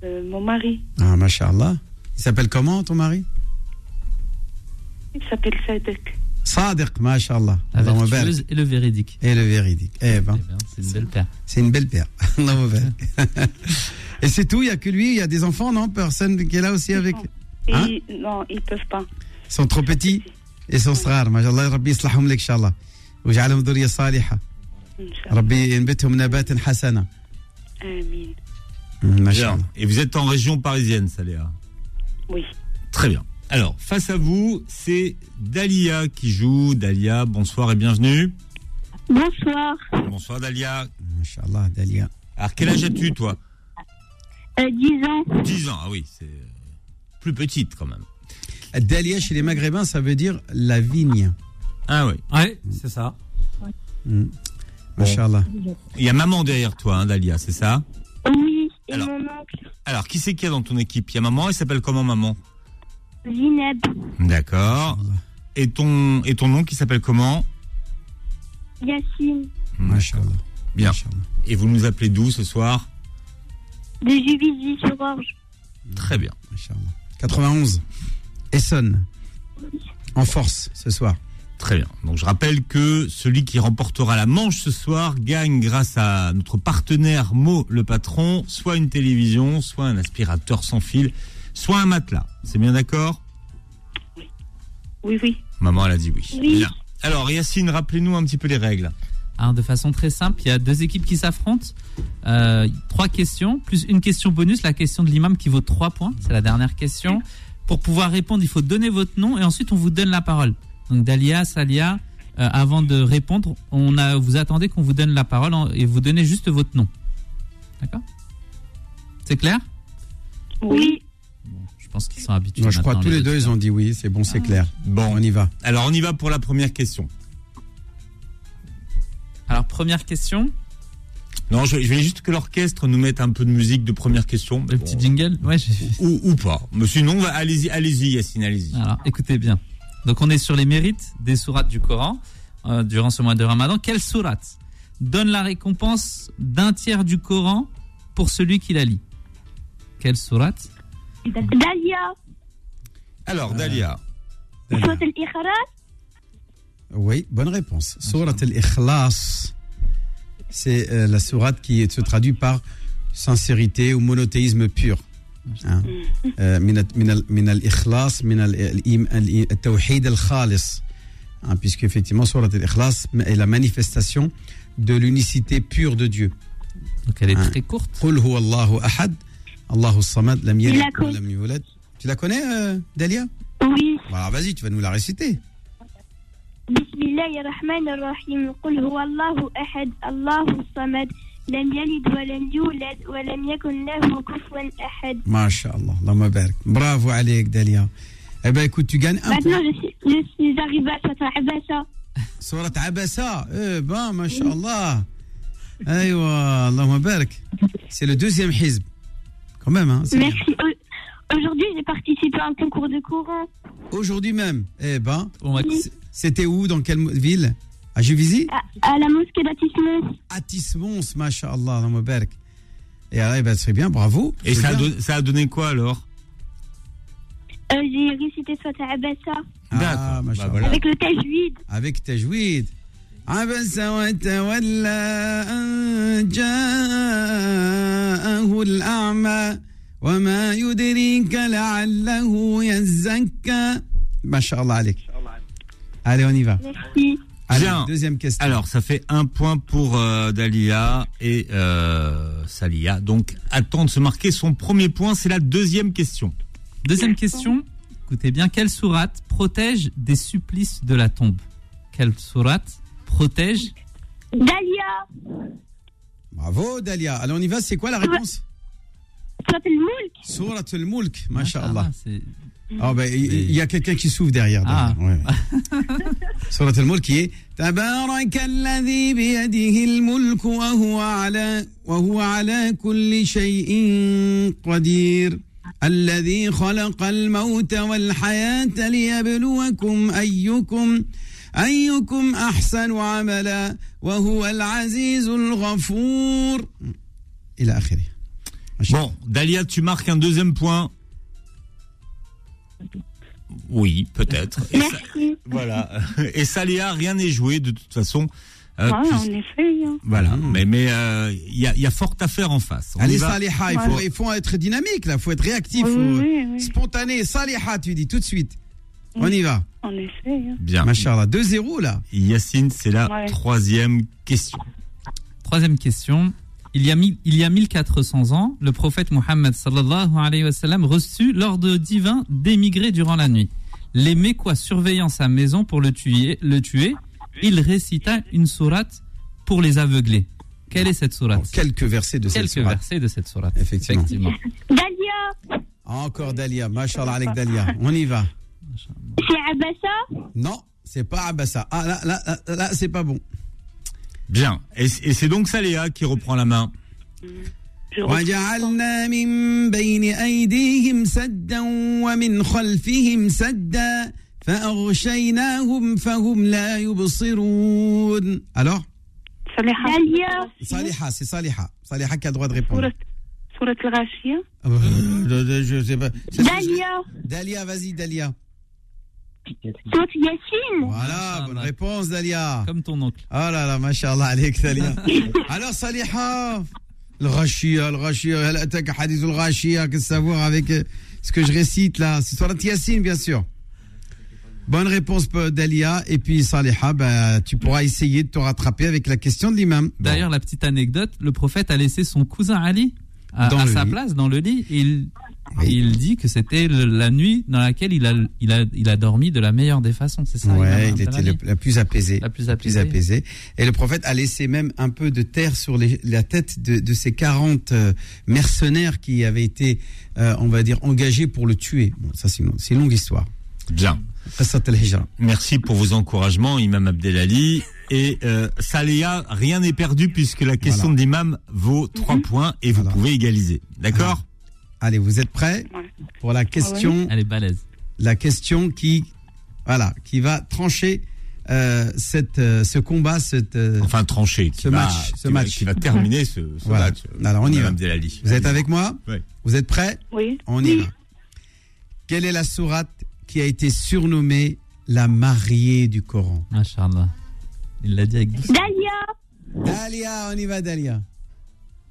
euh, mon mari.
Ah, mashallah. Il s'appelle comment ton mari?
Il s'appelle Sadek.
Sadiq, mashallah.
Et le véridique.
Et le véridique. Eh ben,
C'est une belle paire.
c'est une belle paire. Et c'est tout, il n'y a que lui, il y a des enfants, non? Personne qui est là aussi avec.
Et
Hein?
non, ils peuvent pas.
Ils sont trop petits et sont صغار ما شاء الله ربي يصلحهم لك ان شاء الله ويجعلهم ذريه صالحه ربي ينبتهم نباتا حسنا
Amin.
ما شاء
Bien.
الله
Et vous êtes en région parisienne, Saléa
Oui.
Très bien. Alors, face à vous, c'est Dalia qui joue. Dalia, bonsoir et bienvenue.
Bonsoir.
Bonsoir Dalia.
Inch'Allah, Dalia.
Alors, quel âge as-tu, toi
Euh, 10 ans.
10 ans, ah oui, c'est euh, plus petite quand même.
Dalia chez les Maghrébins, ça veut dire la vigne.
Ah oui.
C'est ça.
Mm. Masha'Allah.
Il y a maman derrière toi, hein, Dalia, c'est ça
Oui, et
Alors.
mon oncle,
Alors, qui c'est qu'il y a dans ton équipe? Il y a maman, elle s'appelle comment maman?
Zineb.
D'accord. Et ton, et ton nom qui s'appelle comment?
Yacine.
Masha'Allah.
Bien. Et vous nous appelez d'où ce soir?
De Juvisy-sur-Orge.
Très bien.
91. Essonne. En force ce soir.
Très bien. Donc je rappelle que celui qui remportera la manche ce soir gagne grâce à notre partenaire Mo le patron, soit une télévision, soit un aspirateur sans fil, soit un matelas. C'est bien d'accord?
Oui, oui.
Maman elle a dit oui.
Oui.
Bien. Alors Yacine, rappelez-nous un petit peu les règles.
Alors, de façon très simple, il y a deux équipes qui s'affrontent. Euh, trois questions, plus une question bonus, la question de l'imam qui vaut trois points. C'est la dernière question. Pour pouvoir répondre, il faut donner votre nom et ensuite on vous donne la parole. Donc Dalia, Salia, euh, avant de répondre, on a, vous attendez qu'on vous donne la parole en- et vous donnez juste votre nom. D'accord? C'est clair?
Oui.
Je pense qu'ils sont habitués.
Non, je crois que tous les deux, ils ont dit oui, c'est bon, c'est clair.
Bon,
on y va.
Alors on y va pour la première question.
Alors première question.
Non, je, je vais juste que l'orchestre nous mette un peu de musique de première question.
Le petit jingle Ouais,
ou, ou pas. Mais sinon, allez-y, allez-y, Yacine, allez-y.
Alors, écoutez bien. Donc, on est sur les mérites des sourates du Coran euh, durant ce mois de Ramadan. Quelle sourate donne la récompense d'un tiers du Coran pour celui qui la lit? Quelle sourate?
Dalia.
Alors, Dalia.
Al-Ikhras.
Oui, bonne réponse. Surat al-Ikhlas c'est euh, la sourate qui se traduit par sincérité ou monothéisme pur. Puisque effectivement, Surat al-Ikhlas est la manifestation de l'unicité pure de Dieu.
Donc elle est
hein.
très courte.
Tu la connais, euh, Delia
Oui.
Voilà, vas-y, tu vas nous la réciter.
بسم الله الرحمن الرحيم قل هو الله أحد الله الصمد لم يلد ولم يولد ولم يكن له كفوا أحد
Masha'Allah, Allahumma barak. Bravo عليك Delia. Eh ben écoute, tu gagnes un
Maintenant,
point.
je je suis arrivée à Fatra Abassa.
Surat Abasa. Eh ben, Masha'Allah. Aïwa, Allahumma barak. C'est le deuxième hizb. Quand même, hein.
Merci. Au- Aujourd'hui, j'ai participé à un concours de Coran.
Aujourd'hui même. Eh ben,
bah,
c- c'était où Dans quelle mo- ville À Juvisy
À, à la mosquée d'Atismons.
Atismons, Masha'Allah, Allahumma barak. Et alors, eh ben, très bien, bravo.
Et
C'est
ça a,
bien.
don- ça a donné quoi alors
Euh, j'ai récité Fatra Abassa
Ah, Masha'Allah.
avec le tajwid.
Avec Tajwid. عبس وتولى أن جاءه الأعمى وما يدريك لعله يزكى ما شاء الله عليك Allez, on y va.
Merci.
Allez,
Bien.
deuxième question.
Alors, ça fait un point pour euh, Dalia et euh, Salia. Donc, attend de se marquer son premier point. C'est la deuxième question.
Deuxième question. Écoutez bien, quelle sourate protège des supplices de la tombe? Quelle sourate protège?
Dalia.
Bravo, Dalia. Allez, on y va. C'est quoi la réponse?
Surat al-Mulk.
Surat al-Mulk. Masha'Allah. Ah, ben, il il y a quelqu'un qui souffle derrière.
Ah.
derrière, ouais. Surat al-Mulk qui est تبارك الذي بيده الملك وهو على وهو على كل شيء قدير الذي خلق الموت والحياة ليبلوكم أيكم أيكم أحسن عملا وهو العزيز الغفور إلى آخره
Bon, Dalia, tu marques un deuxième point. Oui, peut-être. Et ça-
Merci.
voilà. Et Salia, rien n'est joué de toute façon. Euh,
Ouais,
puis-
en effet. hein.
Voilà. Mais mais euh, il y, a, il y a fort à faire en face. On y
Allez,
va.
Saliha, il faut, il faut être dynamique, là, il faut être réactif,
Oui,
faut-
oui, oui.
spontané. Saliha, tu dis tout de suite. On y va.
En effet. hein.
Bien.
Machallah, 2-0 là.
Yacine, c'est la
Ouais.
troisième question.
Troisième question. Il y, a mille- il y a 1400 ans, le prophète Mohammed sallallahu alayhi wa sallam reçut l'ordre divin d'émigrer durant la nuit. Les Mécois surveillant sa maison pour le tuer, le tuer, il récita une sourate pour les aveugler. Quelle est cette sourate
Quelques versets de cette
Quelques
sourate.
versets de cette sourate.
Effectivement.
Dalia.
Encore Dalia, Machallah avec Dalia. On y va.
C'est Abassa.
Non, c'est pas Abassa. Ah là, là, là, là, c'est pas bon.
Bien. Et, et c'est donc Saléa qui reprend la main.
وجعلنا من بين أيديهم سدا ومن خلفهم سدا فأغشيناهم فهم لا يبصرون. ألو؟
صالحة.
صالحة سي صالحة. صالحة qui a droit سورة الغاشية. أه،
داليا.
داليا فازي داليا.
سورة ياسين.
فوالا بون ريبونس داليا
كم ton oncle.
آه لا لا ما شاء الله عليك داليا ألو صالحه le rachia, le rachia, al attaque hadith al rachia, hein, que ça voir avec euh, ce que je récite là? C'est sur la Yassine, bien sûr. Bonne réponse euh, d'Alia. Et puis, Saliha, bah, tu pourras essayer de te rattraper avec la question de l'imam.
D'ailleurs, la petite anecdote, le prophète a laissé son cousin Ali à,
Dans
à
le
sa
lit.
place dans le lit. Il, il dit que c'était la nuit dans laquelle il a, il, a, il a dormi de la meilleure des façons. C'est ça
Ouais, il était le- la plus apaisée.
La plus
apaisée. Et le prophète a laissé même un peu de terre sur les- la tête de, de ces 40 euh, mercenaires qui avaient été, euh, on va dire, engagés pour le tuer. Bon, ça, c'est une, c'est une longue histoire.
Bien. Merci pour vos encouragements, Imam Abdelali. Et euh, Saléa, rien n'est perdu puisque la question
Voilà.
de l'imam vaut 3 points et vous pouvez égaliser. D'accord
Allez, vous êtes prêts pour la question
Elle est balèze.
La question qui, voilà, qui va trancher euh, cette, euh, ce combat, cette, euh,
enfin trancher,
ce
va-
match, ce
qui va-
match,
qui va terminer ce- ce
Voilà.
match,
Alors on y va. Vous êtes avec moi
Oui.
Vous êtes prêts
Oui.
On y va. Quelle est la sourate qui a été surnommée la mariée du Coran
Masha'Allah. Il l'a dit avec douceur.
Dalia.
Dalia, on y va, Dalia.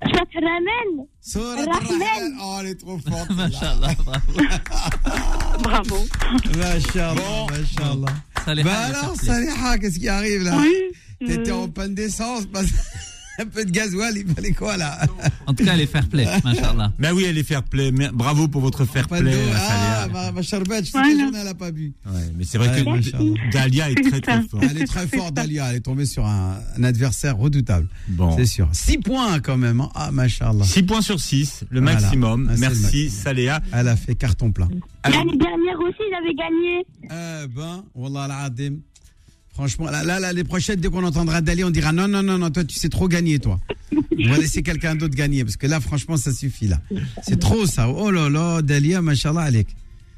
Surat Rahman.
Surat
Rahman.
Oh, elle est trop forte.
Masha'Allah, bravo.
Bravo.
Bah alors. Saliha, qu'est-ce qui arrive là?
Oui.
T'étais
Euh,
en panne d'essence, parce- un peu de gasoil, il fallait quoi là
En tout cas, elle est fair play. Masha'Allah.
Ben oui, elle est fair play. Mais Bravo pour votre fair play,
Ah, ma, ma charbette, je sais
Voilà.
quelle journée elle a pas bu.
Ouais, mais c'est vrai
Ouais,
que
machallah.
Dalia est très très forte.
Elle est très forte, Dalia. Elle est tombée sur un, un adversaire redoutable.
Bon.
C'est sûr. 6 points quand même. hein. Ah, machallah.
6 points sur 6, le
Voilà.
maximum.
Ah, le
Merci
maximum.
Saléa.
Elle a fait carton plein.
L'année dernière aussi, j'avais gagné.
Eh ben, Wallah al-Adim. Franchement, là, là, là, les prochaines, dès qu'on entendra Dali, on dira non, non, non, non, toi, tu sais trop gagner, toi. On va laisser quelqu'un d'autre gagner, parce que là, franchement, ça suffit, là. C'est trop, ça. Oh là là, Dalia, machallah, Alek.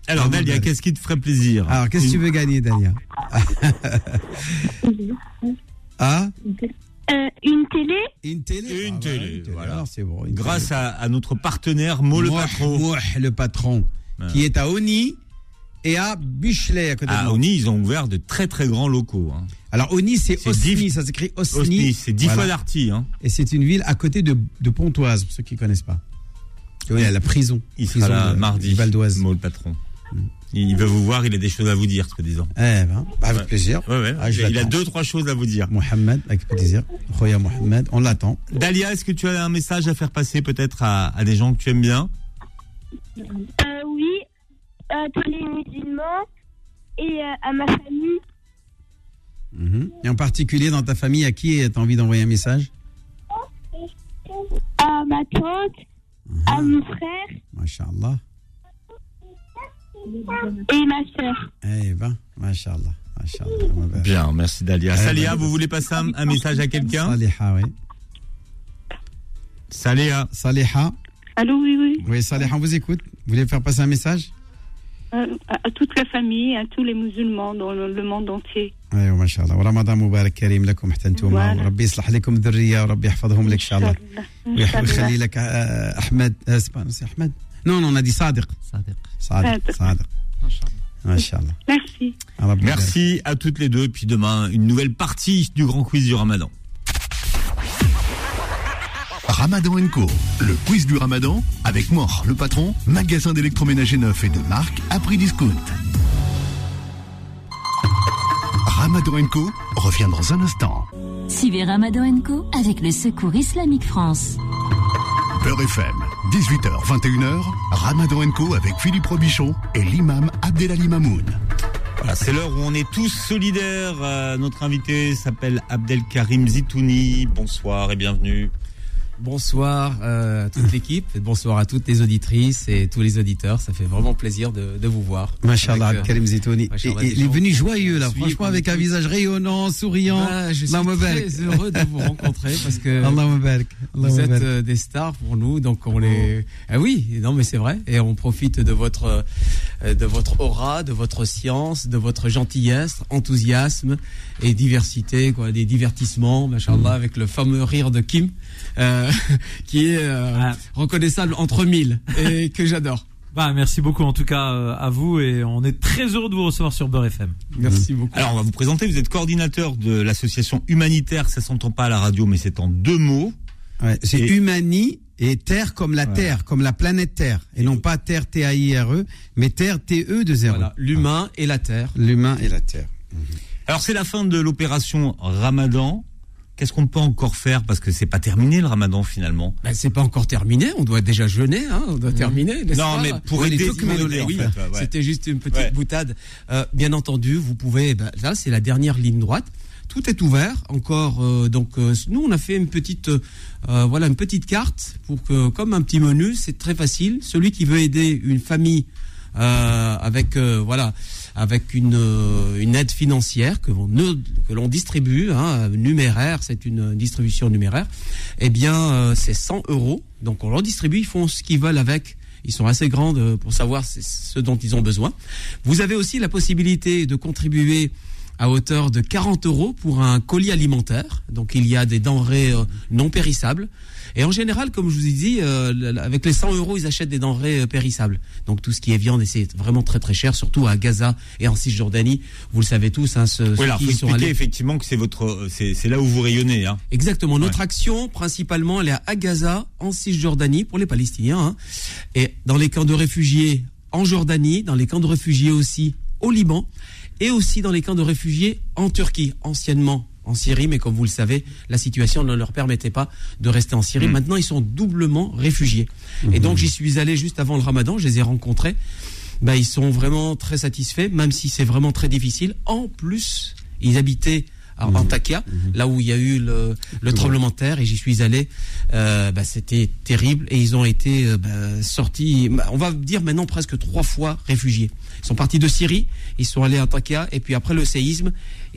alors Dalia, qu'est-ce qui te ferait plaisir
Alors, qu'est-ce que tu veux gagner, Dalia Ah
Euh, une télé.
Une télé
Une
Ah,
télé,
voilà,
voilà.
Alors, c'est bon.
Grâce à, à notre partenaire Mo le patron.
Mouah, le patron, qui est à Oni et à Buchelay à côté de
À
Nantes.
Oni, ils ont ouvert de très très grands locaux. hein.
Alors Oni, c'est Osni, ça s'écrit Osni.
Osni, c'est dix
Voilà.
fois d'Arty. Hein.
Et c'est une ville à côté de, de Pontoise, pour ceux qui connaissent pas. Oui, à la prison.
Il
prison
sera là
de-
mardi.
Val d'Oise.
Le patron. Il veut vous voir, il a des choses à vous dire, soi-disant.
Eh ben, avec
Ouais.
plaisir.
Ouais, ouais.
Ah,
il a deux, trois choses à vous dire.
Mohamed, avec plaisir. Khoya Mohamed, on l'attend.
Dalia, est-ce que tu as un message à faire passer peut-être à, à des gens que tu aimes bien?
À tous les musulmans et euh, à ma famille.
Mhm. Et en particulier dans ta famille, à qui tu as envie d'envoyer un message?
À ma tante, à mon frère
Masha'Allah.
et ma soeur.
Eh ben, Masha'Allah. Masha'Allah.
Bien, merci Dalia.
Eh
Salia,
ben.
vous voulez passer un, un message à quelqu'un?
Saliha, oui.
Salia.
Saliha.
Allô, oui, oui.
Oui, Saliha, on vous écoute. Vous voulez faire passer un message?
à, à toute la famille, à tous les musulmans dans le, le monde entier.
ايوه ما شاء الله ورمضان مبارك كريم لكم حتى انتم
Voilà.
وربي يصلح لكم الذريه وربي يحفظهم لك ان شاء الله
إن شاء الله.
ويخلي لك آه، احمد آه، سبحان- سي احمد نو نو نادي صادق
صادق
صادق صادق ما شاء الله
Merci.
ربي
Merci à toutes les deux. Et puis demain, une nouvelle partie du grand quiz du ramadan.
Ramadan Co, le quiz du Ramadan avec Mor, le patron, magasin d'électroménager neuf et de marque à prix discount. Ramadan Co revient dans un instant.
Suivez Ramadan Co avec le Secours Islamique France.
Beurre FM, 18h, 21h, Ramadan Co avec Philippe Robichon et l'imam Abdelali Mamoun.
Voilà, c'est l'heure où on est tous solidaires. Euh, notre invité s'appelle Abdelkarim Zitouni. Bonsoir et bienvenue.
Bonsoir euh, à toute l'équipe, bonsoir à toutes les auditrices et tous les auditeurs. Ça fait vraiment plaisir de, de vous voir.
Machallah,
euh,
Karim Zitouni. Il est venu joyeux là, franchement avec un visage rayonnant, souriant.
Bah, je suis très heureux de vous rencontrer parce que vous êtes euh, des stars pour nous, donc on les. Ah oui, non mais c'est vrai, et on profite de votre de votre aura, de votre science, de votre gentillesse, enthousiasme et diversité, quoi, des divertissements,
Mm.
machallah, avec le fameux rire de Kim, euh, qui est euh, reconnaissable entre mille et que j'adore.
Bah, merci beaucoup en tout cas euh, à vous et on est très heureux de vous recevoir sur Beurre FM.
Merci beaucoup.
Alors, on va vous présenter. Vous êtes coordinateur de l'association humanitaire. Ça s'entend pas à la radio, mais c'est en deux mots.
Ouais, c'est
Et-
humani et terre comme la Terre, comme la planète Terre. Et non pas Terre T-A-I-R-E, mais Terre T-E de zéro.
Voilà, l'humain et la terre.
L'humain et la Terre.
Alors, c'est la fin de l'opération Ramadan. Qu'est-ce qu'on peut encore faire Parce que c'est pas terminé le Ramadan finalement?
Ben, c'est pas encore terminé, on doit déjà jeûner, hein, on doit terminer. n'est-ce
Non,
pas
mais pour aider,
les
en
oui,
fait, ouais, ouais.
C'était juste une petite
Ouais.
boutade. Euh, bien entendu, vous pouvez. ben, là, c'est la dernière ligne droite. Tout est ouvert. Encore, euh, donc euh, nous, on a fait une petite, euh, voilà, une petite carte pour que, comme un petit menu, c'est très facile. Celui qui veut aider une famille euh, avec, euh, voilà, avec une, euh, une aide financière que que l'on distribue, hein, numéraire, c'est une distribution numéraire. Eh bien, euh, c'est 100 euros. Donc, on leur distribue, ils font ce qu'ils veulent avec. Ils sont assez grands de- pour savoir ce dont ils ont besoin. Vous avez aussi la possibilité de contribuer à hauteur de 40 euros pour un colis alimentaire. Donc il y a des denrées euh, non périssables. Et en général, comme je vous ai dit, euh, avec les 100 euros, ils achètent des denrées euh, périssables. Donc tout ce qui est viande, et c'est vraiment très très cher, surtout à Gaza et en Cisjordanie. Vous le savez tous, hein, ce,
Oui,
ceux
alors,
qui
faut
sont allés.
effectivement que c'est votre, c'est c'est là où vous rayonnez. Hein.
Exactement. Notre action, principalement, elle est à Gaza, en Cisjordanie, pour les Palestiniens, hein, et dans les camps de réfugiés en Jordanie, dans les camps de réfugiés aussi au Liban, et aussi dans les camps de réfugiés en Turquie, anciennement en Syrie, mais comme vous le savez, la situation ne leur permettait pas de rester en Syrie. Maintenant, ils sont doublement réfugiés. Et donc, j'y suis allé juste avant le ramadan, je les ai rencontrés. Ben, ils sont vraiment très satisfaits, même si c'est vraiment très difficile. En plus, ils habitaient à Antakya, là où il y a eu le, le tremblement de terre, et j'y suis allé. Euh, bah, C'était terrible, et ils ont été euh, bah, sortis, bah, on va dire maintenant presque trois fois réfugiés. Ils sont partis de Syrie, ils sont allés à Antakya, et puis après le séisme,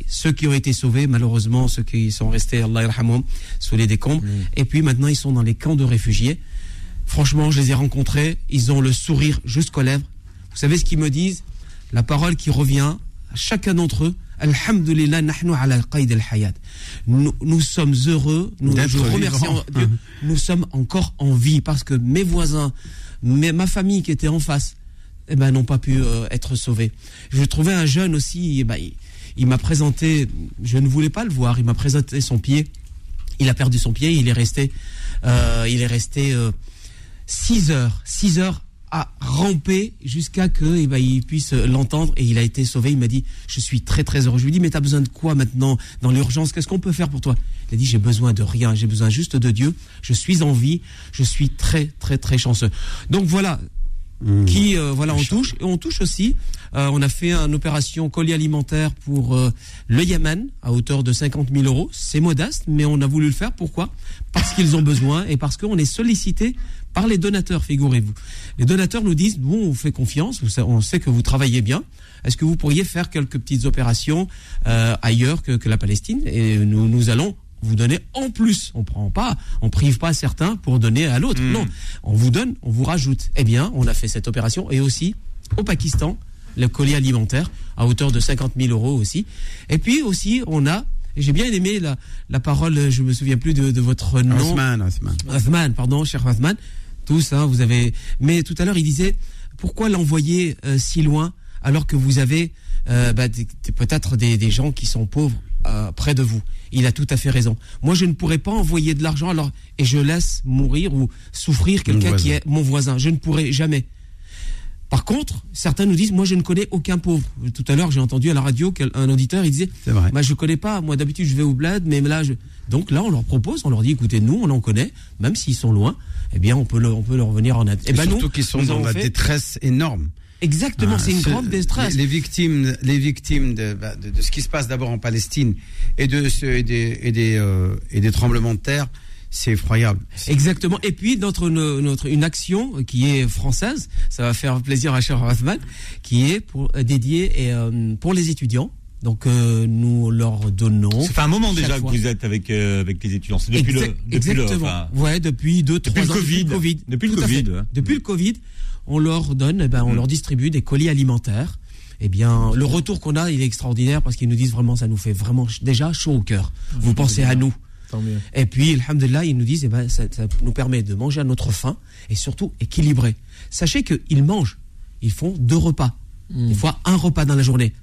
ceux qui ont été sauvés, malheureusement, ceux qui sont restés, Allah yarhamhum, sous les décombres, et puis maintenant ils sont dans les camps de réfugiés. Franchement, je les ai rencontrés, ils ont le sourire jusqu'aux lèvres. Vous savez ce qu'ils me disent? La parole qui revient à chacun d'entre eux, Alhamdulillah, nahnu ala qaid al-hayat. Nous, sommes heureux, nous,
vivants.
Dieu, nous sommes encore en vie parce que mes voisins, mes- ma famille qui était en face, eh ben, n'ont pas pu euh, être sauvés. Je trouvais un jeune aussi, eh ben, il, il m'a présenté, je ne voulais pas le voir, il m'a présenté son pied. Il a perdu son pied, il est resté, euh, il est resté 6 heures, 6 heures à ramper jusqu'à que eh ben, il puisse l'entendre et il a été sauvé. Il m'a dit Je suis très très heureux. Je lui ai dit Mais tu as besoin de quoi maintenant dans l'urgence? Qu'est-ce qu'on peut faire pour toi? Il a dit J'ai besoin de rien, j'ai besoin juste de Dieu. Je suis en vie, je suis très très très chanceux. Donc voilà. Qui euh, voilà on touche et on touche aussi. euh, on a fait une opération colis alimentaire pour euh, le Yémen à hauteur de 50 000 euros. C'est modeste, mais on a voulu le faire. Pourquoi? Parce qu'ils ont besoin et parce qu'on est sollicité par les donateurs, figurez-vous. Les donateurs nous disent, bon, on vous fait confiance, on sait que vous travaillez bien. Est-ce que vous pourriez faire quelques petites opérations euh, ailleurs que, que la Palestine? Et nous, nous allons vous donner en plus. On prend pas, on prive pas certains pour donner à l'autre. Non, on vous donne, on vous rajoute. Eh bien, on a fait cette opération et aussi au Pakistan, le colis alimentaire à hauteur de 50 000 euros aussi. Et puis aussi, on a j'ai bien aimé la, la parole, je me souviens plus de, de votre nom.
Othman, Othman.
Othman, pardon, cher Othman. Tous, hein, vous avez. Mais tout à l'heure, il disait pourquoi l'envoyer euh, si loin alors que vous avez euh, bah, peut-être des, des gens qui sont pauvres euh, près de vous? Il a tout à fait raison. Moi, je ne pourrais pas envoyer de l'argent alors et je laisse mourir ou souffrir quelqu'un qui est mon voisin. Je ne pourrais jamais. Par contre, certains nous disent, moi je ne connais aucun pauvre. Tout à l'heure, j'ai entendu à la radio quel- un auditeur, il disait,
vrai.
bah, je connais pas, moi d'habitude je vais au bled, mais là, je... donc là on leur propose, on leur dit, écoutez, nous on en connaît, même s'ils sont loin, eh bien on peut, le- on peut leur venir en aide.
Et
Eh ben,
surtout qu'ils sont
nous
dans la
fait-
détresse énorme.
Exactement,
Ah,
c'est une
ce-
grande détresse.
Les, les victimes, les victimes de, bah, de, de ce qui se passe d'abord en Palestine et de ce- et des et des, euh, et des tremblements de terre, c'est effroyable.
Exactement. Et puis notre, notre une action qui est française, ça va faire plaisir à Cher Othman, qui est pour dédiée et euh, pour les étudiants. Donc euh, nous leur donnons.
Ça fait un moment déjà
fois.
que vous êtes avec, euh, avec les étudiants. C'est depuis
Exact-
le. Depuis le
exactement.
enfin,
ouais, depuis deux,
Depuis
trois
le
ans,
Covid.
Depuis le Covid.
Depuis le Covid.
Depuis le Covid, on leur donne, eh ben, on leur distribue des colis alimentaires. Eh bien, le retour qu'on a, il est extraordinaire parce qu'ils nous disent vraiment, ça nous fait vraiment déjà chaud au cœur. Vous pensez à nous.
Tant mieux.
Et puis, alhamdulillah, ils nous disent, eh ben, ça, ça nous permet de manger à notre faim et surtout équilibré. Sachez qu'ils mangent. Ils font deux repas. Des fois, un repas dans la journée.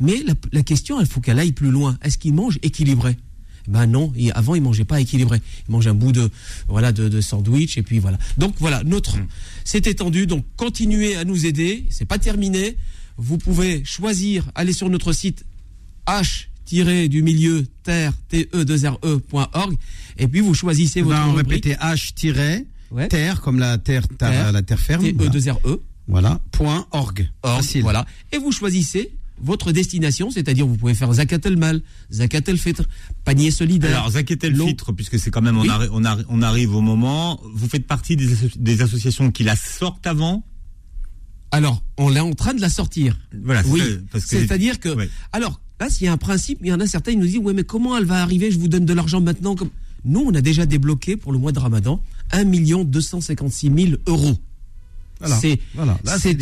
Mais la, la question, il faut qu'elle aille plus loin. Est-ce qu'ils mangent équilibré? Ben non, et avant ils mangeaient pas équilibré. Ils mangeaient un bout de voilà de, de sandwich et puis voilà. Donc voilà, notre c'est étendu. Donc continuez à nous aider. C'est pas terminé. Vous pouvez choisir, aller sur notre site h du milieu terre te 2 re.org et puis vous choisissez votre
Ben, on répétait H terre comme la terre,
Terre.
la terre ferme.
TE
voilà.
2 re
Voilà. Point org.
Org,
Facile.
Voilà. Et vous choisissez votre destination, c'est-à-dire vous pouvez faire Zakat el Mal, Zakat el Fitr, panier solidaire.
Alors, Zakat el. Fitre, puisque c'est quand même, on,
Oui.
arri- on, arri- on arrive au moment, vous faites partie des, asso- des associations qui la sortent avant?
Alors, on est en train de la sortir.
Voilà,
oui. C'est-à-dire que,
Ouais.
alors, là, s'il y a un principe, il y en a certains, ils nous disent, ouais, mais comment elle va arriver? Je vous donne de l'argent maintenant. Comme... Nous, on a déjà débloqué pour le mois de Ramadan 1 256 000 euros.
Voilà.
C'est,
Voilà. Là, c'est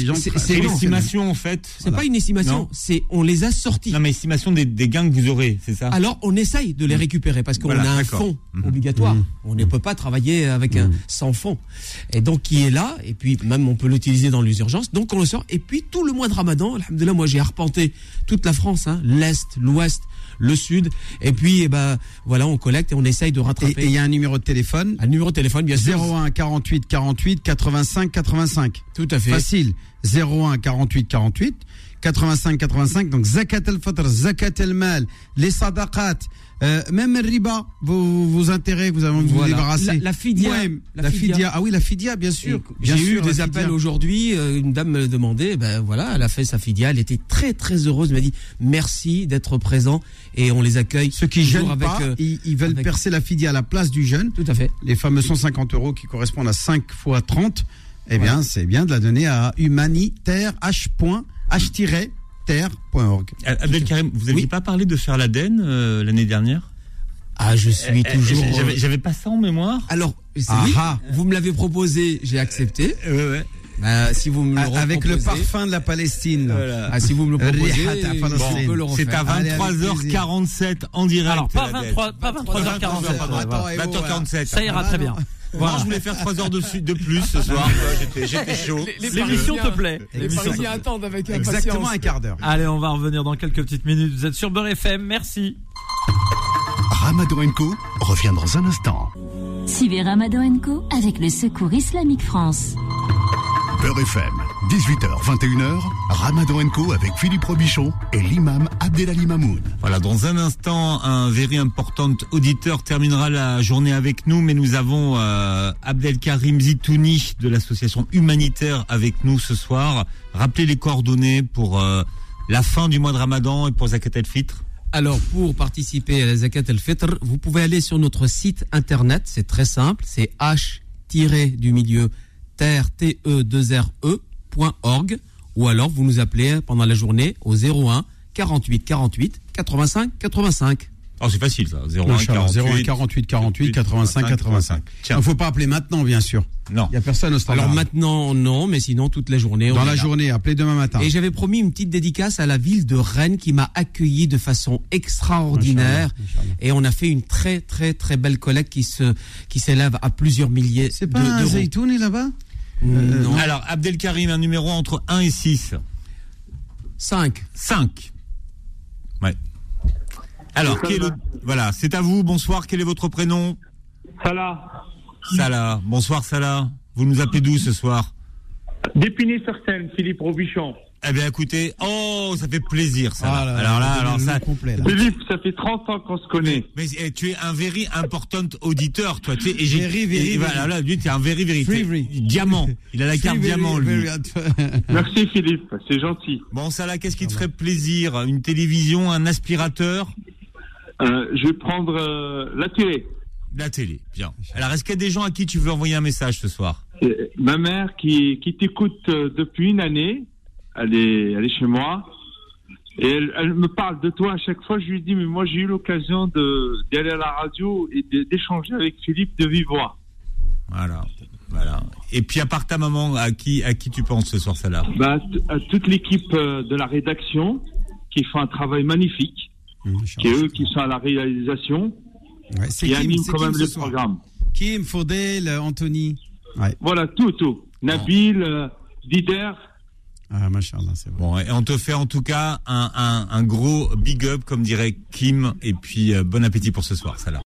l'estimation, en fait.
C'est pas une estimation, c'est on les a sortis.
Non, mais estimation des, des gains que vous aurez, c'est ça?
Alors on essaye de les récupérer parce qu'on
Voilà,
a un fonds
Mhm.
obligatoire. On ne peut pas travailler avec un sans fonds. Et donc qui est là et puis même on peut l'utiliser dans les urgences. Donc on le sort et puis tout le mois de Ramadan, alhamdoulilah, moi j'ai arpenté toute la France, hein, l'est, l'ouest, le sud et puis eh ben voilà, on collecte et on essaye de rattraper.
et il y a un numéro de téléphone.
un numéro de téléphone bien sûr.
01 48 48 85 85.
Tout à fait.
Facile. 01 48 48 85 85. Donc zakat al fitr, zakat al mal, les sadaqat, euh, même le riba, vos, vos intérêts, vous avez envie de vous débarrasser.
La- la fidia.
Ouais,
La
la,
fidia.
fidia. Ah oui, la fidia, bien sûr.
J'ai eu des
fidia.
appels aujourd'hui. euh, Une dame me demandait, ben voilà, elle a fait sa fidia, elle était très très heureuse. Elle m'a dit merci d'être présent et on les accueille.
Ceux qui jeûnent
avec,
pas,
euh,
ils, ils veulent
avec-
percer la fidia à la place du jeûne.
Tout à fait.
Les fameux 150 euros qui correspondent à 5 fois 30. Eh bien, c'est bien de la donner à humanitaire h. h-terre.org.
Abdelkarim, vous n'aviez pas parlé de faire l'ADEN euh, l'année dernière?
Ah, je suis
Euh,
toujours.
euh, j'avais-
euh,
J'avais pas ça en mémoire.
Alors,
Ah
oui,
ah.
vous me l'avez proposé, j'ai accepté. Bah, si vous me le
Ah, Avec le parfum de la Palestine.
Voilà.
Ah, si vous me le proposez.
C'est à
Allez, avec
23h47 en direct.
Alors, pas
l'ADEN.
23, pas 23h47.
Attends, eh
20h47.
Ça ira très bien.
Moi, je voulais faire 3 heures de, de plus ce soir. J'étais- J'étais chaud.
L'émission te plaît.
Les
L'émission te
attendent avec
Exactement
impatience.
un quart d'heure.
Allez, on va revenir dans quelques petites minutes. Vous êtes sur Beurre FM, merci.
Ramadan Co revient dans un instant.
Suivez Ramadan Co avec le Secours Islamique France.
Beurre FM, 18h-21h, Ramadan Co avec Philippe Robichon et l'imam Abdelali Mamoun.
Voilà, dans un instant, un very important auditeur terminera la journée avec nous, mais nous avons euh, Abdelkarim Zitouni de l'association humanitaire avec nous ce soir. Rappelez les coordonnées pour euh, la fin du mois de Ramadan et pour Zakat el Fitr.
Alors, pour participer à la Zakat el Fitr, vous pouvez aller sur notre site internet, c'est très simple, c'est h-du milieu terre-te-2re ou alors vous nous appelez pendant la journée au 01 48 48 85 85.
Alors c'est facile ça, 01 48,
48, 85 85. Il ne faut pas appeler maintenant bien sûr.
Non.
Il n'y a personne au standard.
Alors maintenant non, mais sinon toute la journée.
Dans la journée, appelez demain matin.
Et j'avais promis une petite dédicace à la ville de Rennes qui m'a accueilli de façon extraordinaire. Et on a fait une très très très belle collecte qui se qui s'élève à plusieurs milliers.
C'est pas
de,
un là-bas
non.
Alors, Abdelkarim, un numéro entre 1 et 6.
5.
5. Ouais. Alors, qui est le... voilà, c'est à vous. Bonsoir. Quel est votre prénom?
Salah.
Salah. Bonsoir, Salah. Vous nous appelez d'où ce soir?
D'Épinay-sur-Seine, Philippe Robichon.
Eh bien, écoutez, oh, ça fait plaisir, ça.
Ah là là,
alors là, alors ça.
complet, là.
Philippe, ça fait 30 ans qu'on se connaît.
Mais eh, tu es un very important auditeur, toi. Tu sais, et j'ai,
Very, very,
et voilà, là, lui, tu es un very, very. T'es-. Diamant. Il a la carte
Very,
diamant, lui.
very-
Merci Philippe, c'est gentil.
Bon, Salah, qu'est-ce qui te ferait plaisir? Une télévision, un aspirateur?
Euh, je vais prendre euh, la télé.
La télé, bien. Alors, est-ce qu'il y a des gens à qui tu veux envoyer un message ce soir?
Ma mère qui, qui t'écoute euh, depuis une année, elle est, elle est chez moi. Et elle, elle me parle de toi à chaque fois. Je lui dis, mais moi j'ai eu l'occasion d'aller à la radio et d'échanger avec Philippe de vive voix.
Voilà. Voilà. Et puis, à part ta maman, à qui, à qui tu penses ce soir, Salah
Bah, à toute l'équipe euh, de la rédaction qui fait un travail magnifique, qui est eux qui sont à la réalisation,
Ouais,
qui animent quand même le programme.
Kim, Faudel, Anthony. Ouais.
Voilà, tout, tout. Nabil, euh, Dider.
Ah, machallah, c'est
bon. Et on te fait en tout cas un, un, un gros big up, comme dirait Kim, et puis euh, bon appétit pour ce soir, Salah.